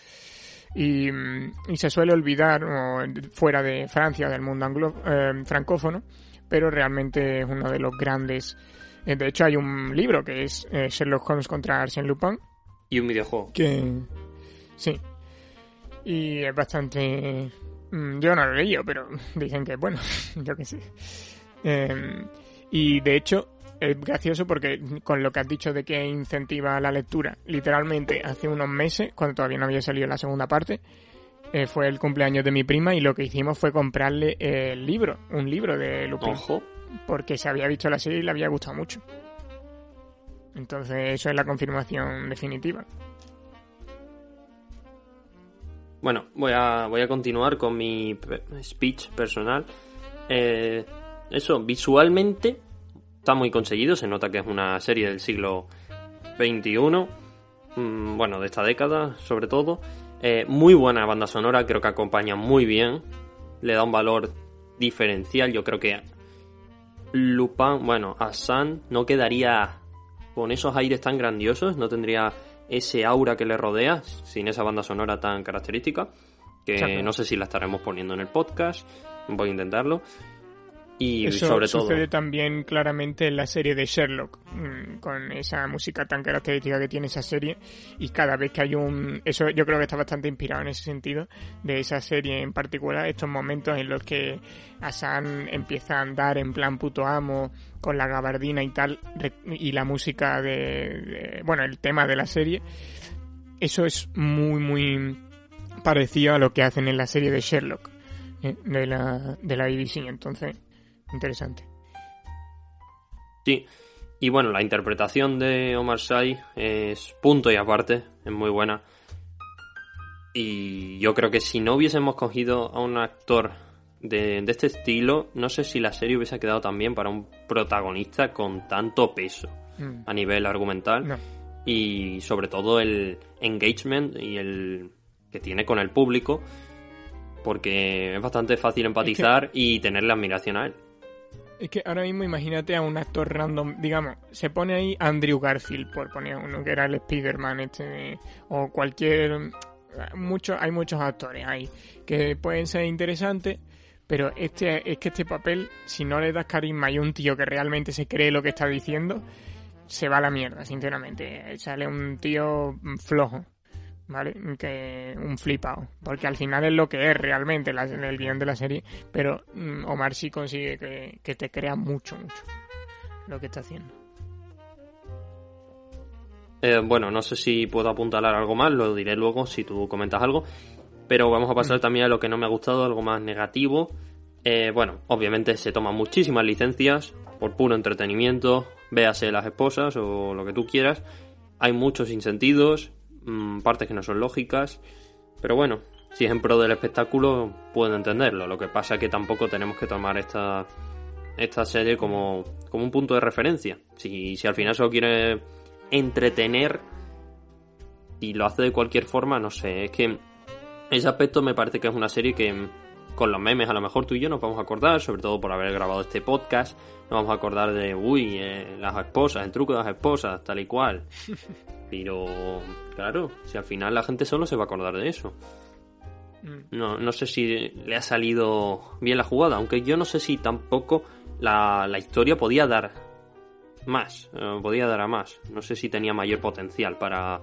Y, mm, y se suele olvidar o, fuera de Francia, del mundo anglo, eh, francófono, pero realmente es uno de los grandes. de hecho, hay un libro que es Sherlock Holmes contra Arsène Lupin, Y un videojuego. que sí y es bastante mm, yo no lo he leído pero dicen que bueno yo qué sé. Em, y de hecho es gracioso porque con lo que has dicho de que incentiva la lectura literalmente hace unos meses cuando todavía no había salido la segunda parte eh, fue el cumpleaños de mi prima y lo que hicimos fue comprarle el libro un libro de Lupin. Ojo. porque se había visto la serie y le había gustado mucho. Entonces eso es la confirmación definitiva Bueno, voy a, voy a continuar con mi pe- speech personal. Eh, eso, visualmente está muy conseguido. Se nota que es una serie del siglo XXI. mm, bueno, de esta década, sobre todo. Eh, muy buena banda sonora, creo que acompaña muy bien. Le da un valor diferencial. Yo creo que Lupin, bueno, Hassan no quedaría con esos aires tan grandiosos, no tendría ese aura que le rodea sin esa banda sonora tan característica, que Exacto. no sé si la estaremos poniendo en el podcast, voy a intentarlo. Y Eso sobre todo, sucede también claramente en la serie de Sherlock, mm, con esa música tan característica que tiene esa serie. Y cada vez que hay un. Eso yo creo que está bastante inspirado en ese sentido, de esa serie en particular, estos momentos en los que Asan empieza a andar en plan puto amo, con la gabardina y tal, y la música de. de- bueno, el tema de la serie. Eso es muy, muy parecido a lo que hacen en la serie de Sherlock, eh, de la, de la BBC. Entonces. Interesante. sí. Y bueno, la interpretación de Omar Sy es punto y aparte, es muy buena. Y yo creo que si no hubiésemos cogido a un actor de, de este estilo, no sé si la serie hubiese quedado también para un protagonista con tanto peso Mm, a nivel argumental No. y sobre todo el engagement y el que tiene con el público porque es bastante fácil empatizar y tenerle admiración a él. Es que ahora mismo imagínate a un actor random, digamos, se pone ahí Andrew Garfield, por poner uno que era el Spider-Man este, o cualquier... Muchos, hay muchos actores ahí que pueden ser interesantes, pero este es que este papel, si no le das carisma y un tío que realmente se cree lo que está diciendo, se va a la mierda, sinceramente. Sale un tío flojo. ¿Vale? Que un flipado. Porque al final es lo que es realmente la- el guion de la serie. Pero mm, Omar sí consigue que, que te crea mucho, mucho lo que está haciendo. Eh, bueno, no sé si puedo apuntalar algo más, lo diré luego si tú comentas algo. Pero vamos a pasar también a lo que no me ha gustado, algo más negativo. Eh, bueno, obviamente se toman muchísimas licencias por puro entretenimiento, véase las esposas o lo que tú quieras. Hay muchos insentidos, mmm, partes que no son lógicas, pero bueno, si es en pro del espectáculo, puedo entenderlo. Lo que pasa es que tampoco tenemos que tomar esta, esta serie como, como un punto de referencia. Si, si al final solo quiere entretener y lo hace de cualquier forma, no sé, es que ese aspecto me parece que es una serie que con los memes a lo mejor tú y yo nos vamos a acordar, sobre todo por haber grabado este podcast, nos vamos a acordar de, uy, eh, las esposas, el truco de las esposas, tal y cual. Pero, claro, si al final la gente solo se va a acordar de eso. Mm. No, no sé si le ha salido bien la jugada, aunque yo no sé si tampoco la, la historia podía dar más, eh, podía dar a más. No sé si tenía mayor potencial para,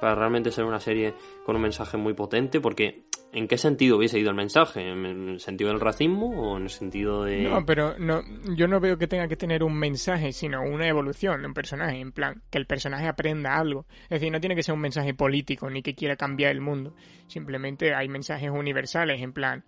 para realmente ser una serie con un mensaje muy potente, porque ¿en qué sentido hubiese ido el mensaje? ¿En el sentido del racismo o en el sentido de...? No, pero no, yo no veo que tenga que tener un mensaje, sino una evolución de un personaje, en plan, que el personaje aprenda algo. Es decir, no tiene que ser un mensaje político ni que quiera cambiar el mundo. Simplemente hay mensajes universales, en plan,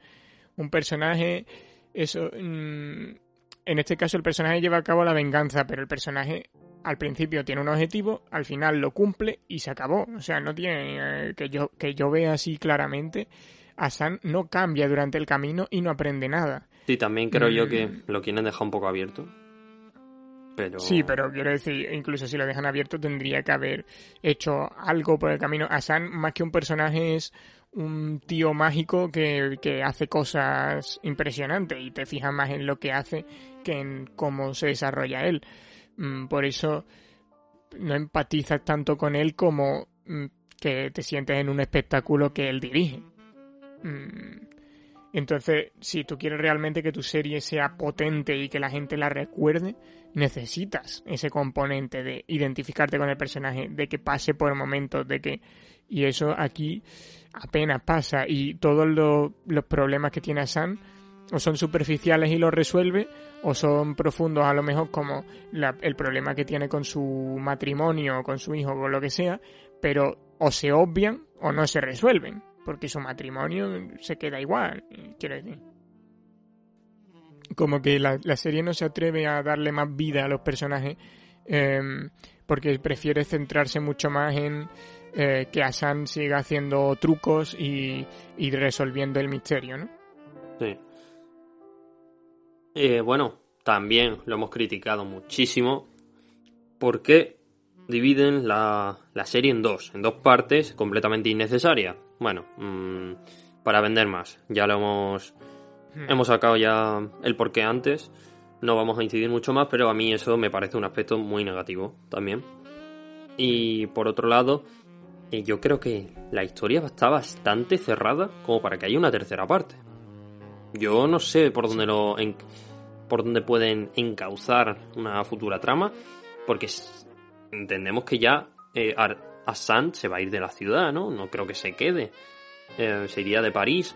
un personaje, eso... Mm, en este caso el personaje lleva a cabo la venganza, pero el personaje al principio tiene un objetivo, al final lo cumple y se acabó. O sea, no tiene eh, que yo que yo vea así claramente. Asan no cambia durante el camino y no aprende nada. Sí, también creo yo que mm. lo quieren dejar un poco abierto. Pero... Sí, pero quiero decir, incluso si lo dejan abierto tendría que haber hecho algo por el camino. Asan, más que un personaje, es un tío mágico que, que hace cosas impresionantes y te fijas más en lo que hace que en cómo se desarrolla él. Mm, por eso no empatizas tanto con él como mm, que te sientes en un espectáculo que él dirige. Mm, entonces, si tú quieres realmente que tu serie sea potente y que la gente la recuerde, necesitas ese componente de identificarte con el personaje, de que pase por momentos, de que... Y eso aquí apenas pasa. Y todos los, problemas que tiene Sam o son superficiales y los resuelve, o son profundos a lo mejor como el problema que tiene con su matrimonio, con su hijo, o lo que sea, pero o se obvian o no se resuelven, porque su matrimonio se queda igual, quiero decir. Como que la, serie no se atreve a darle más vida a los personajes em, porque prefiere centrarse mucho más en eh, que Asan siga haciendo trucos y, y resolviendo el misterio, ¿no? Sí. Eh, bueno, también lo hemos criticado muchísimo porque dividen la, la, serie en dos, en dos partes completamente innecesarias. Bueno, mmm, para vender más. Ya lo hemos, hmm. hemos sacado ya el porqué antes. No vamos a incidir mucho más, pero a mí eso me parece un aspecto muy negativo también. Y por otro lado, eh, yo creo que la historia está bastante cerrada como para que haya una tercera parte. Yo no sé por dónde lo por dónde pueden encauzar una futura trama, porque entendemos que ya eh, Assad se va a ir de la ciudad, ¿no? No creo que se quede. Eh, se iría de París.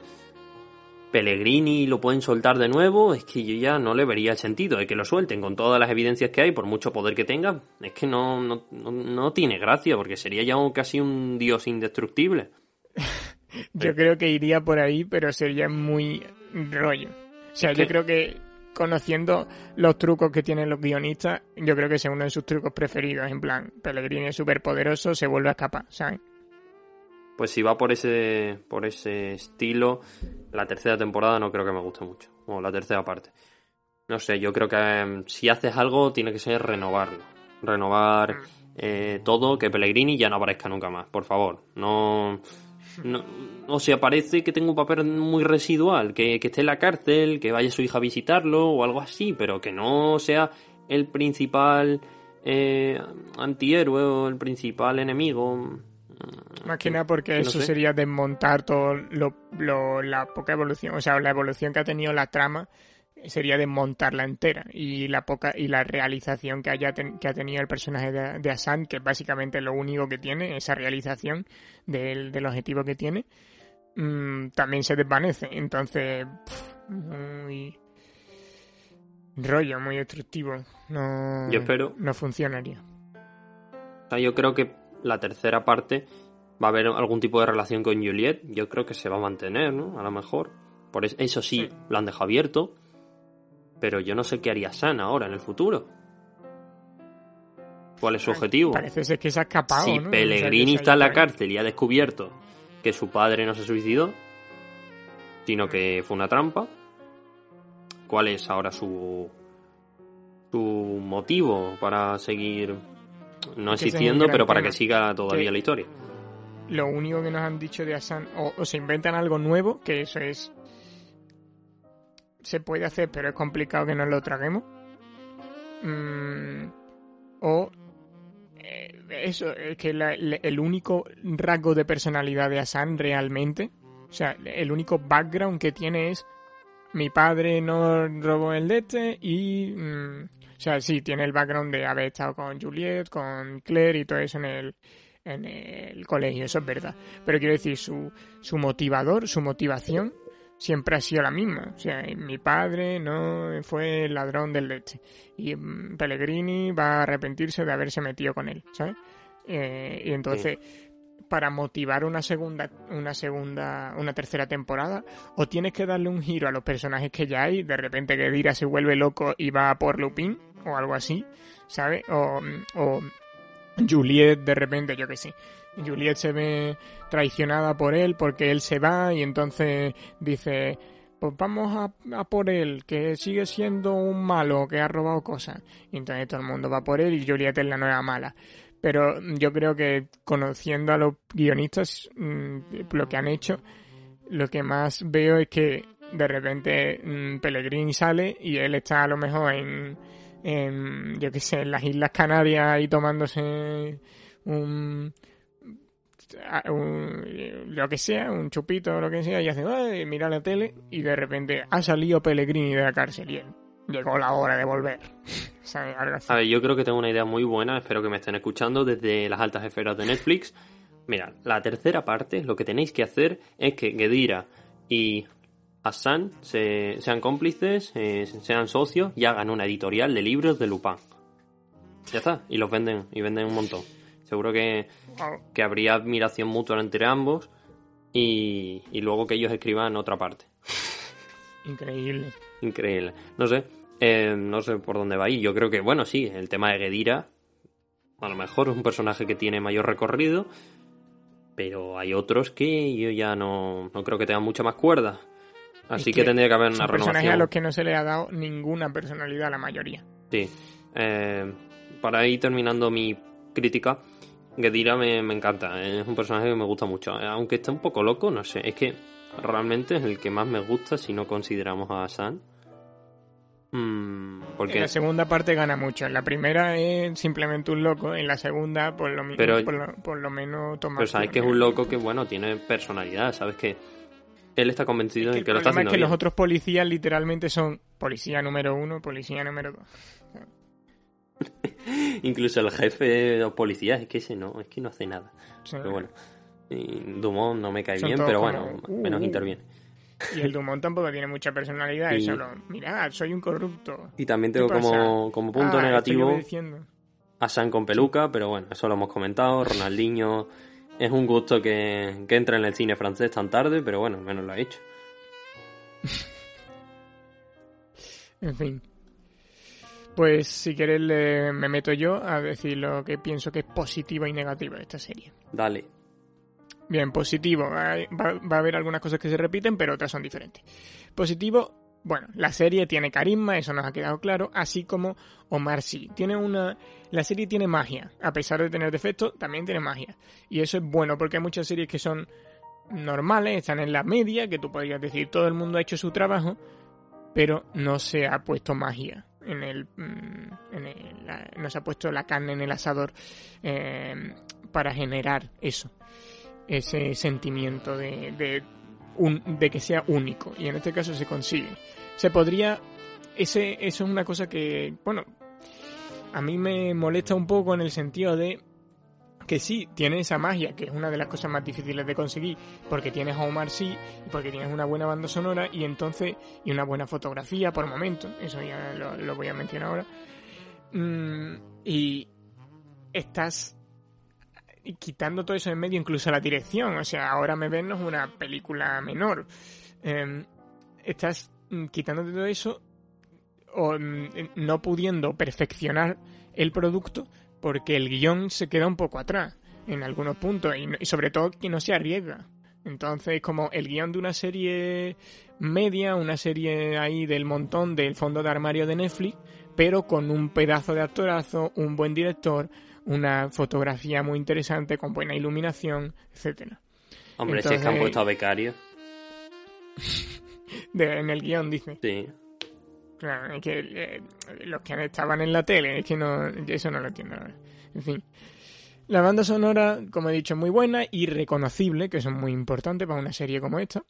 Pellegrini lo pueden soltar de nuevo, es que yo ya no le vería el sentido de que lo suelten con todas las evidencias que hay, por mucho poder que tenga, es que no, no, no tiene gracia, porque sería ya casi un dios indestructible. yo creo que iría por ahí, pero sería muy rollo. O sea, yo creo que conociendo los trucos que tienen los guionistas, yo creo que es uno de sus trucos preferidos. En plan, Pellegrini es súper poderoso, se vuelve a escapar, ¿sabes? Pues si va por ese, por ese estilo, la tercera temporada no creo que me guste mucho. O la tercera parte. No sé, yo creo que em, si haces algo tiene que ser renovarlo. Renovar mm. eh, todo, que Pellegrini ya no aparezca nunca más, por favor. No no, o sea, parece que tengo un papel muy residual, que, esté en la cárcel, que vaya su hija a visitarlo o algo así, pero que no sea el principal eh, antihéroe o el principal enemigo. Más que nada porque eso sería desmontar todo lo, la poca evolución, o sea, la evolución que ha tenido la trama sería desmontarla entera y la poca y la realización que haya que ha tenido el personaje de, de Asan, que básicamente lo único que tiene, esa realización del, del objetivo que tiene, mm, también se desvanece. Entonces, muy rollo, muy destructivo. No, yo espero. No funcionaría. O sea, yo creo que la tercera parte va a haber algún tipo de relación con Juliet. Yo creo que se va a mantener, ¿no? A lo mejor Por eso, eso sí, lo han dejado abierto. Pero yo no sé qué haría San ahora en el futuro. ¿Cuál es su objetivo? Parece ser que se ha escapado. Si ¿no? Pellegrini está en la cárcel y ha descubierto que su padre no se suicidó, sino que fue una trampa, ¿cuál es ahora su, su motivo para seguir no existiendo, pero para tema. que siga todavía Que- la historia? Lo único que nos han dicho de Asan, o, o se inventan algo nuevo, que eso es. Se puede hacer, pero es complicado que nos lo traguemos. Mm, o. eh, eso, es que el único rasgo de personalidad de Asan realmente. O sea, el único background que tiene es. Mi padre no robó el de este y. mm, o sea, sí, tiene el background de haber estado con Juliet, con Claire y todo eso en el, en el colegio, eso es verdad. Pero quiero decir, su, su motivador, su motivación, siempre ha sido la misma. O sea, mi padre no fue el ladrón del leche. Y mm, Pellegrini va a arrepentirse de haberse metido con él, ¿sabes? Eh, y entonces, para motivar una segunda, una segunda, una tercera temporada, o tienes que darle un giro a los personajes que ya hay, de repente que Dira se vuelve loco y va a por Lupin, o algo así, ¿sabes? O, o Juliet de repente, yo que sé. Juliet se ve traicionada por él porque él se va y entonces dice, pues vamos a, a por él, que sigue siendo un malo, que ha robado cosas. Y entonces todo el mundo va por él y Juliet es la nueva mala. Pero yo creo que conociendo a los guionistas, mm, lo que han hecho, lo que más veo es que de repente mm, Pellegrini sale y él está a lo mejor en, en yo qué sé, en las Islas Canarias y tomándose un, un- lo que sea, un chupito o lo que sea, y hace, mira la tele y de repente ha salido Pellegrini de la cárcel y llegó la hora de volver. ¿Sabes? Algo así. A ver, yo creo que tengo una idea muy buena, espero que me estén escuchando desde las altas esferas de Netflix. Mira, la tercera parte, lo que tenéis que hacer es que Gedira y Hassan se- sean cómplices, eh, sean socios y hagan una editorial de libros de Lupin. Ya está, y los venden, y venden un montón. Seguro que, que habría admiración mutua entre ambos y, y luego que ellos escriban otra parte. increíble. Increíble. No sé, eh, no sé por dónde va ahí. Yo creo que, bueno, sí, el tema de Gedira, a lo mejor es un personaje que tiene mayor recorrido, pero hay otros que yo ya no, no creo que tengan mucha más cuerda. Así Es que, tendría que haber una Son personajes a renovación. los que no se le ha dado ninguna personalidad a la mayoría. Sí. Eh, para ir terminando mi crítica, Gedira me, me encanta. Es un personaje que me gusta mucho. Eh, Aunque esté un poco loco, no sé. Es que realmente es el que más me gusta si no consideramos a San. Mm, En porque la segunda parte gana mucho. En la primera es simplemente un loco. En la segunda, por lo, Pero- por lo, por lo menos toma. Pero sabes que es un loco que, bueno, tiene personalidad, sabes que él está convencido Que de el que lo está es haciendo que bien. los otros policías literalmente son policía número uno, policía número dos. Incluso el jefe de los policías, es que ese no, es que no hace nada. O Pero bueno, y Dumont no me cae Son bien, pero como, bueno, uh, menos uh. interviene. Y el Dumont tampoco tiene mucha personalidad. Y- Es solo, mirad, soy un corrupto. Y también ¿Qué tengo como, como punto Ah, negativo a San con peluca, pero bueno, eso lo hemos comentado. Ronaldinho es un gusto que, que entra en el cine francés tan tarde, pero bueno, menos lo ha hecho. En fin. Pues si queréis le- me meto yo a decir lo que pienso que es positivo y negativo de esta serie. Dale. Bien, positivo. Va a haber algunas cosas que se repiten, pero otras son diferentes. Positivo, bueno, la serie tiene carisma, eso nos ha quedado claro, así como Omar sí. Tiene una. La serie tiene magia. A pesar de tener defectos, también tiene magia. Y eso es bueno, porque hay muchas series que son normales, están en la media, que tú podrías decir todo el mundo ha hecho su trabajo, pero no se ha puesto magia en el, mm, en el- la- no se ha puesto la carne en el asador eh, para generar eso ese sentimiento de, de, de que sea único. Y en este caso se consigue. Se podría ese eso es una cosa que bueno a mí me molesta un poco en el sentido de que sí, tiene esa magia, que es una de las cosas más difíciles de conseguir, porque tienes a Omar sí, porque tienes una buena banda sonora y entonces, y una buena fotografía por momentos, eso ya lo, voy a mencionar ahora. Mm, y estás quitando todo eso en medio, incluso la dirección, o sea, ahora me ven no es una película menor. Eh, estás mm, quitándote todo eso o mm, no pudiendo perfeccionar el producto porque el guion se queda un poco atrás en algunos puntos y, no- y sobre todo que no se arriesga. Entonces, como el guion de una serie media, una serie ahí del montón del fondo de armario de Netflix, pero con un pedazo de actorazo, un buen director, una fotografía muy interesante, con buena iluminación, etcétera. Hombre, si es que han Entonces- puesto a becario. De- en el guion dice. Sí. Claro, que eh, los que estaban en la tele, es que no, eso no lo entiendo. En fin. La banda sonora, como he dicho, es muy buena y reconocible, que eso es muy importante para una serie como esta.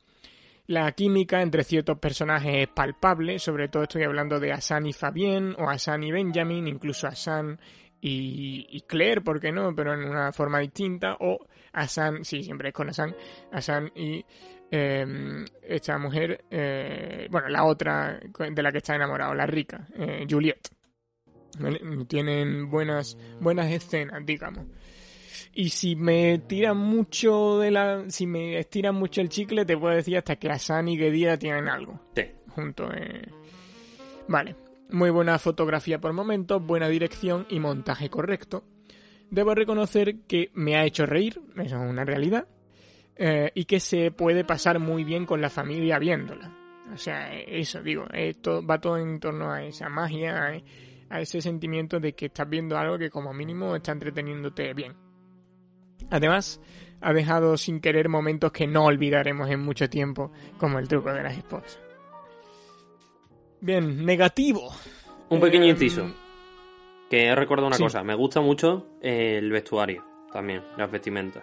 La química entre ciertos personajes es palpable, sobre todo estoy hablando de Asan y Fabien, o Asan y Benjamin, incluso Asan y, y Claire, ¿por qué no? Pero en una forma distinta, o Asan, sí, siempre es con Asan, Asan y eh, esta mujer, eh, bueno, la otra de la que está enamorado, la rica, eh, Juliet. ¿Vale? Tienen buenas, buenas escenas, digamos. Y si me tiran mucho de la. Si me estiran mucho el chicle, te puedo decir hasta que Asan y Gedira tienen algo. Sí. Junto, eh. Vale. Muy buena fotografía por momentos, buena dirección y montaje correcto. Debo reconocer que me ha hecho reír, eso es una realidad. Eh, y que se puede pasar muy bien con la familia viéndola. O sea, eso digo, esto va todo en torno a esa magia, a, a ese sentimiento de que estás viendo algo que como mínimo está entreteniéndote bien. Además, ha dejado sin querer momentos que no olvidaremos en mucho tiempo, como el truco de las esposas. Bien, negativo. Un pequeño Em, inciso. Que he recordado una sí. cosa. Me gusta mucho eh, el vestuario también, las vestimentas.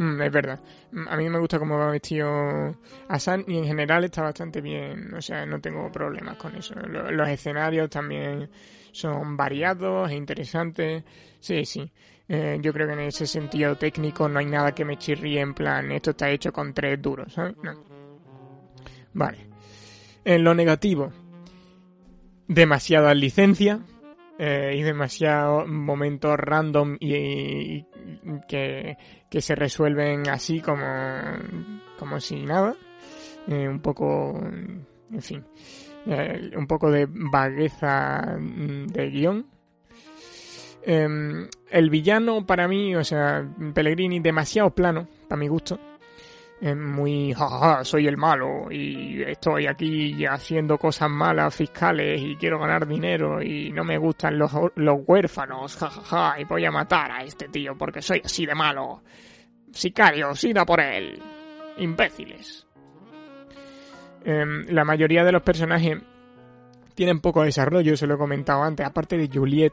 Mm, es verdad. Mm, A mí me gusta cómo va vestido Asan y en general está bastante bien. O sea, no tengo problemas con eso. Lo- Los escenarios también son variados e interesantes. Sí, sí. Eh, yo creo que en ese sentido técnico no hay nada que me chirríe en plan, esto está hecho con tres duros, ¿sabes? No. Vale. En lo negativo, demasiadas licencias eh, y demasiados momentos random y, que, que se resuelven así como, como si nada. Eh, un poco, en fin, eh, un poco de vagueza de guion. Em, el villano para mí, o sea, Pellegrini demasiado plano, para mi gusto. Es muy, jajaja, soy el malo y estoy aquí haciendo cosas malas fiscales y quiero ganar dinero y no me gustan los, los huérfanos, jajaja, y voy a matar a este tío porque soy así de malo. Sicarios, id a por él. Imbéciles. Em, la mayoría de los personajes tienen poco desarrollo, se lo he comentado antes, aparte de Juliet,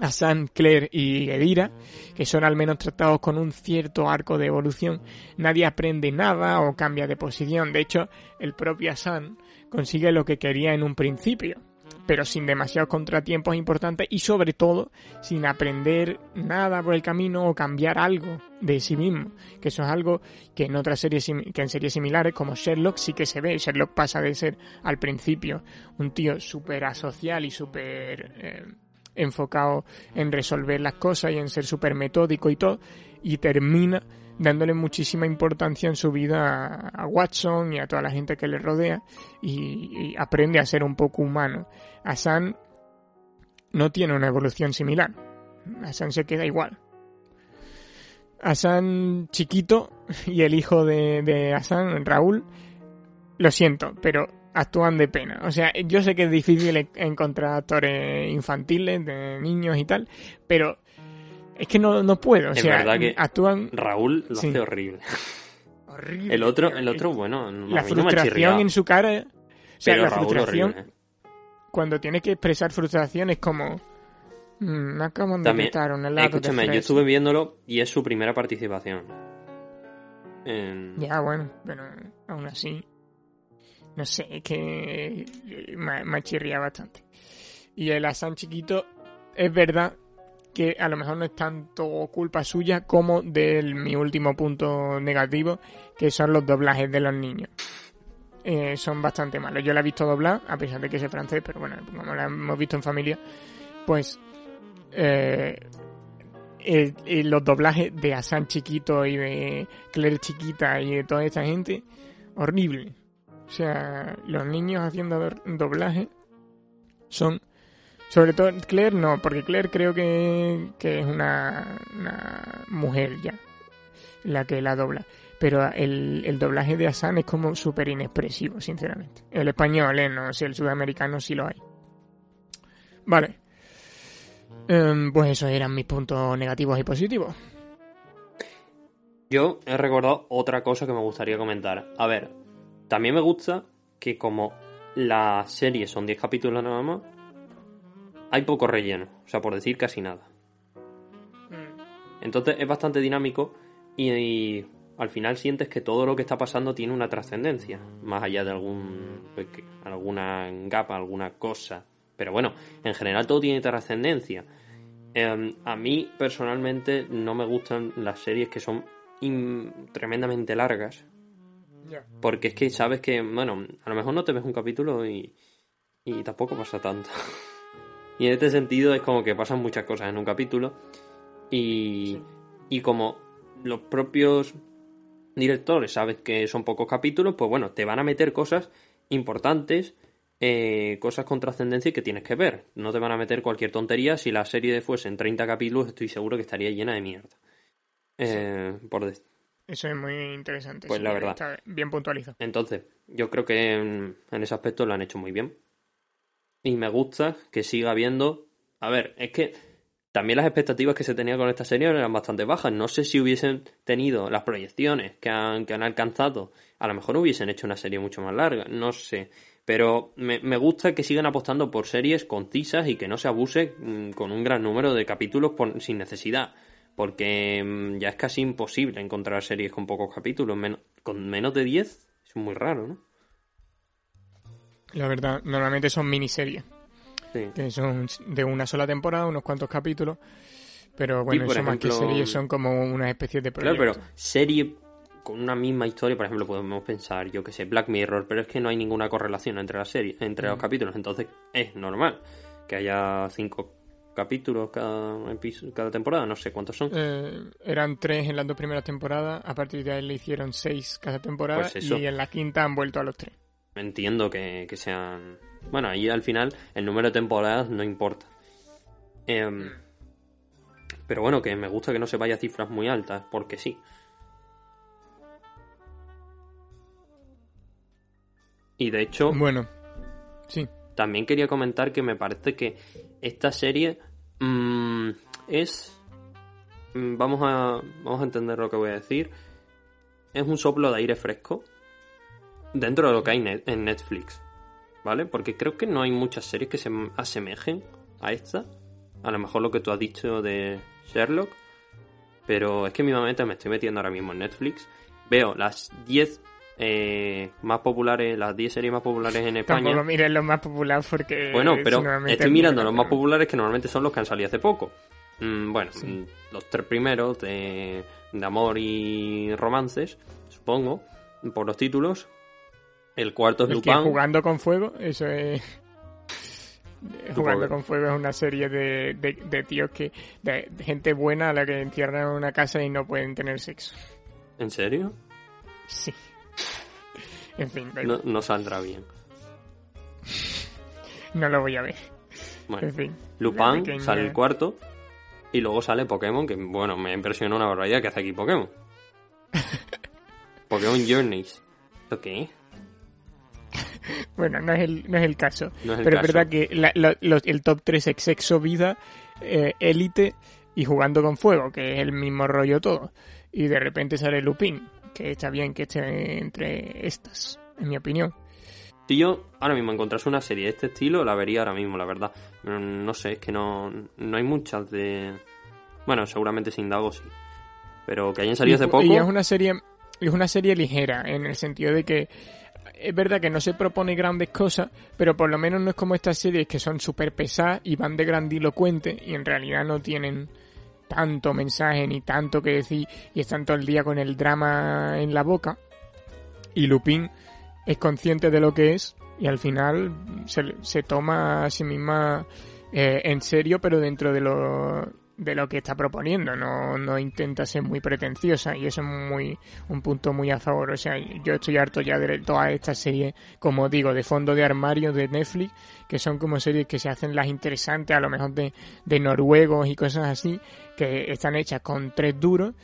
Asan, Claire y Edira, que son al menos tratados con un cierto arco de evolución, nadie aprende nada o cambia de posición. De hecho, el propio Asan consigue lo que quería en un principio, pero sin demasiados contratiempos importantes y sobre todo sin aprender nada por el camino o cambiar algo de sí mismo, que eso es algo que en otras series que en series similares como Sherlock sí que se ve. Sherlock pasa de ser al principio un tío súper asocial y súper eh, enfocado en resolver las cosas y en ser súper metódico y todo, y termina dándole muchísima importancia en su vida a, Watson y a toda la gente que le rodea y, y aprende a ser un poco humano. Asan no tiene una evolución similar. Asan se queda igual. Asan chiquito y el hijo de, de Asan, Raúl, lo siento, pero actúan de pena. O sea, yo sé que es difícil en- encontrar actores infantiles, de niños y tal, pero es que no, no puedo. O Es sea, verdad que actúan Raúl lo Sí. hace horrible. horrible. El otro, el otro bueno, la no me ha frustración en su cara. O sea, pero la Raúl frustración, horrible. cuando tiene que expresar frustración, es como. "Mm, me acaban de También, quitar un helado. escúchame, de yo fresa". estuve viéndolo y es su primera participación. En- Ya, bueno, pero aún así. No sé, que me, me chirría bastante. Y el Asan chiquito, es verdad que a lo mejor no es tanto culpa suya como de mi último punto negativo, que son los doblajes de los niños. Eh, son bastante malos. Yo la he visto doblar, a pesar de que es francés, pero bueno, como la hemos visto en familia, pues eh, eh, eh, los doblajes de Asan chiquito y de Claire chiquita y de toda esta gente, horrible. O sea, los niños haciendo do- doblaje son... Sobre todo Claire no, porque Claire creo que, que es una, una mujer ya, la que la dobla. Pero el, el doblaje de Asan es como súper inexpresivo, sinceramente. El español, ¿eh? No sé, el sudamericano sí lo hay. Vale. Em, pues esos eran mis puntos negativos y positivos. Yo he recordado otra cosa que me gustaría comentar. A ver, también me gusta que como la serie son 10 capítulos nada más, hay poco relleno. O sea, por decir casi nada. Entonces es bastante dinámico y, y al final sientes que todo lo que está pasando tiene una trascendencia. Más allá de algún pues, que- alguna gapa, alguna cosa. Pero bueno, en general todo tiene trascendencia. Em, a mí personalmente no me gustan las series que son in- tremendamente largas. Porque es que sabes que, bueno, a lo mejor no te ves un capítulo y, y tampoco pasa tanto. y en este sentido es como que pasan muchas cosas en un capítulo. Y, y como los propios directores sabes que son pocos capítulos, pues bueno, te van a meter cosas importantes, eh, cosas con trascendencia que tienes que ver. No te van a meter cualquier tontería. Si la serie fuese en 30 capítulos, estoy seguro que estaría llena de mierda. Eh, por de- Eso es muy interesante. Pues la verdad. Está bien puntualizado. Entonces, yo creo que en, en ese aspecto lo han hecho muy bien. Y me gusta que siga habiendo. A ver, es que también las expectativas que se tenían con esta serie eran bastante bajas. No sé si hubiesen tenido las proyecciones que han, que han alcanzado. A lo mejor hubiesen hecho una serie mucho más larga. No sé. Pero me, me gusta que sigan apostando por series concisas y que no se abuse mm, con un gran número de capítulos por- sin necesidad. Porque mm, ya es casi imposible encontrar series con pocos capítulos. Men- con menos de 10 es muy raro, ¿no? La verdad, normalmente son miniseries. Sí. Que son de una sola temporada, unos cuantos capítulos. Pero bueno, eso más que series son como una especie de Claro, proyecto. pero serie con una misma historia, por ejemplo, podemos pensar, yo que sé, Black Mirror, pero es que no hay ninguna correlación entre las series, entre los Mm. capítulos, entonces es normal que haya cinco capítulos cada, cada temporada, no sé cuántos son. Eh, eran tres en las dos primeras temporadas, a partir de ahí le hicieron seis cada temporada Pues y en la quinta han vuelto a los tres. Entiendo que, que sean... Bueno, ahí al final el número de temporadas no importa. Em, pero bueno, que me gusta que no se vaya a cifras muy altas, porque sí. Y de hecho... Bueno, sí. También quería comentar que me parece que esta serie mm, es. mm, Vamos a, vamos a entender lo que voy a decir. Es un soplo de aire fresco dentro de lo que hay en Netflix. ¿Vale? Porque creo que no hay muchas series que se asemejen a esta. A lo mejor lo que tú has dicho de Sherlock. Pero es que mismamente me estoy metiendo ahora mismo en Netflix. Veo las 10 eh, más populares, las 10 series más populares en España. Tampoco miren los más populares porque... Bueno, pero estoy es mirando los más populares que normalmente son los que han salido hace poco. Mm, bueno, mm, los tres primeros de, de amor y romances, supongo, por los títulos. El cuarto es Lupin. jugando con fuego, eso es... Jugando pobre. con fuego es una serie de, de, de tíos que... De, de gente buena a la que encierran en una casa y no pueden tener sexo. ¿En serio? Sí. En fin, da No, igual. no saldrá bien. no lo voy a ver. Bueno, En fin. Lupin La pequeña- sale el cuarto. Y luego sale Pokémon, que bueno, me impresionó una barbaridad que hace aquí Pokémon. Pokémon Journeys. ¿Esto qué es? Bueno, no es el, no es el caso. No es el pero caso. es verdad que la- lo- los- el top 3 es sexo, vida, eh, élite y jugando con fuego, que es el mismo rollo todo. Y de repente sale Lupin, que está bien que esté entre estas, en mi opinión. Si yo ahora mismo encontrase una serie de este estilo, la vería ahora mismo, la verdad. No sé, es que no, no hay muchas de... Bueno, seguramente sin Dago sí. Pero que hayan salido hace y, poco... y es una serie es una serie ligera en el sentido de que es verdad que no se propone grandes cosas pero por lo menos no es como estas series que son súper pesadas y van de grandilocuente y en realidad no tienen tanto mensaje ni tanto que decir y están todo el día con el drama en la boca y Lupin es consciente de lo que es y al final se, se toma a sí misma eh, en serio pero dentro de lo de lo que está proponiendo, no, no intenta ser muy pretenciosa y eso es muy un punto muy a favor. O sea, yo estoy harto ya de todas estas series, como digo, de fondo de armario de Netflix, que son como series que se hacen las interesantes, a lo mejor de, de noruegos y cosas así, que están hechas con tres duros,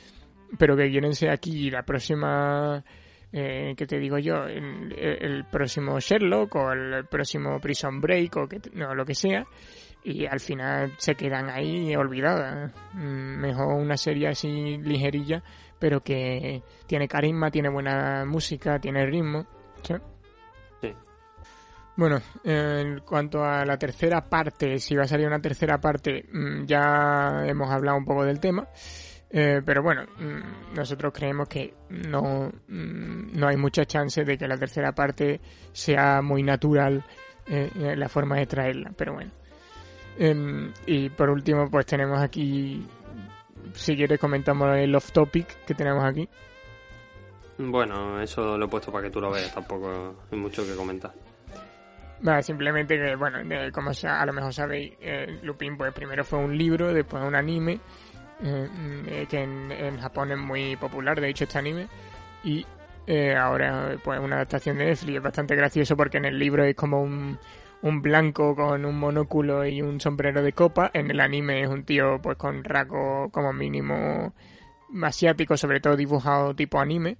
pero que quieren ser aquí la próxima eh, que te digo yo, el, próximo Sherlock o el próximo Prison Break o que, no, lo que sea, y al final se quedan ahí olvidadas. Mm, mejor una serie así ligerilla, pero que tiene carisma, tiene buena música, tiene ritmo. ¿sí? Bueno, en cuanto a la tercera parte, si va a salir una tercera parte, mm, ya hemos hablado un poco del tema. Eh, pero bueno, mm, nosotros creemos que no, no hay mucha chance de que la tercera parte sea muy natural eh, la forma de traerla. Pero bueno. Em, y por último, pues tenemos aquí, si quieres comentamos el off topic que tenemos aquí. Bueno, eso lo he puesto para que tú lo veas, tampoco hay mucho que comentar. Simplemente que, bueno, como a lo mejor sabéis, eh, Lupin pues primero fue un libro, después un anime, eh, mm, que en, Japón es muy popular, de hecho este anime, y eh, ahora pues una adaptación de Netflix es bastante gracioso porque en el libro es como un, un blanco con un monóculo y un sombrero de copa. En el anime es un tío pues con rasgo como mínimo asiático, sobre todo dibujado tipo anime,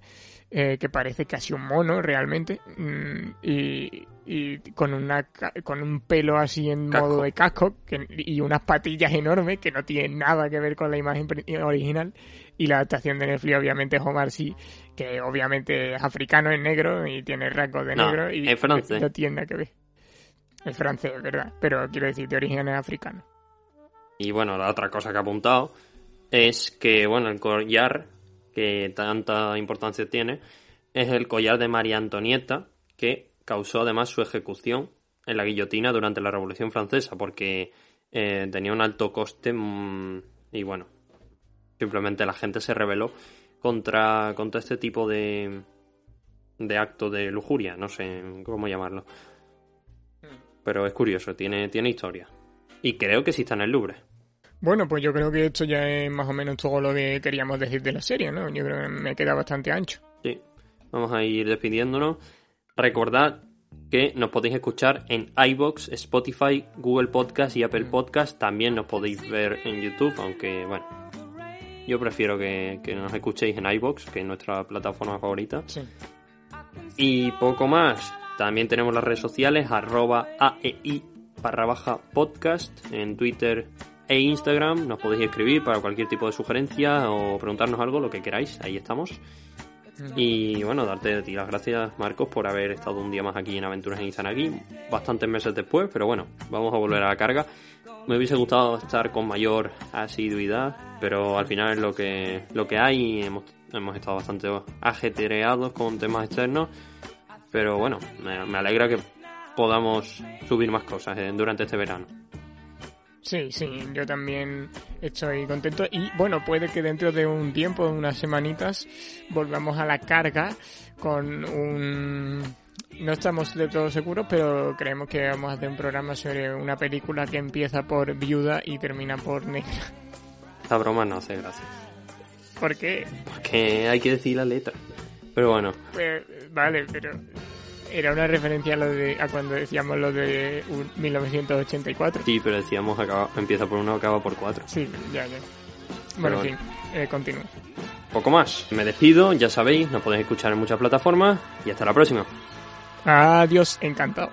eh, que parece casi un mono realmente, mm, y, y, con una con un pelo así en modo de casco y unas patillas enormes que no tienen nada que ver con la imagen original. Y la adaptación de Netflix obviamente es Omar sí, que obviamente es africano, es negro y tiene rasgos de negro y no tiene nada que ver. Es francés, ¿verdad? Pero quiero decir, de origen africano. Y bueno, la otra cosa que ha apuntado es que, bueno, el collar que tanta importancia tiene es el collar de María Antonieta, que causó además su ejecución en la guillotina durante la Revolución Francesa, porque eh, tenía un alto coste mm, y bueno, simplemente la gente se rebeló contra, contra este tipo de, de acto de lujuria, no sé cómo llamarlo. Pero es curioso, tiene, tiene historia. Y creo que sí está en el Louvre. Bueno, pues yo creo que esto ya es más o menos todo lo que queríamos decir de la serie, ¿no? Yo creo que me queda bastante ancho. Sí, vamos a ir despidiéndonos. Recordad que nos podéis escuchar en iBox, Spotify, Google Podcast y Apple Podcast. También nos podéis ver en YouTube, aunque bueno, yo prefiero que, que nos escuchéis en iBox, que es nuestra plataforma favorita. Sí. Y poco más. También tenemos las redes sociales, arroba AEI barra baja podcast en Twitter e Instagram. Nos podéis escribir para cualquier tipo de sugerencia o preguntarnos algo, lo que queráis. Ahí estamos. Y bueno, darte las gracias, Marcos, por haber estado un día más aquí en Aventuras en Izanagi, bastantes meses después, pero bueno, vamos a volver a la carga. Me hubiese gustado estar con mayor asiduidad, pero al final es lo que, lo que hay. Hemos, hemos estado bastante ajetreados con temas externos pero bueno, me, alegra que podamos subir más cosas eh, durante este verano. Sí, sí, yo también estoy contento y bueno, puede que dentro de un tiempo, unas semanitas, volvamos a la carga con un... No estamos de todo seguros, pero creemos que vamos a hacer un programa sobre una película que empieza por viuda y termina por negra. Esta broma no hace gracia. ¿Por qué? Porque hay que decir la letra. Pero bueno. Pues, vale, pero era una referencia a, lo de, a cuando decíamos lo de 1984. Sí, pero decíamos acaba, empieza por uno, acaba por cuatro. Sí, ya, ya. Bueno, en fin, eh, continúo. Poco más. Me despido, ya sabéis, nos podéis escuchar en muchas plataformas y hasta la próxima. Adiós, encantado.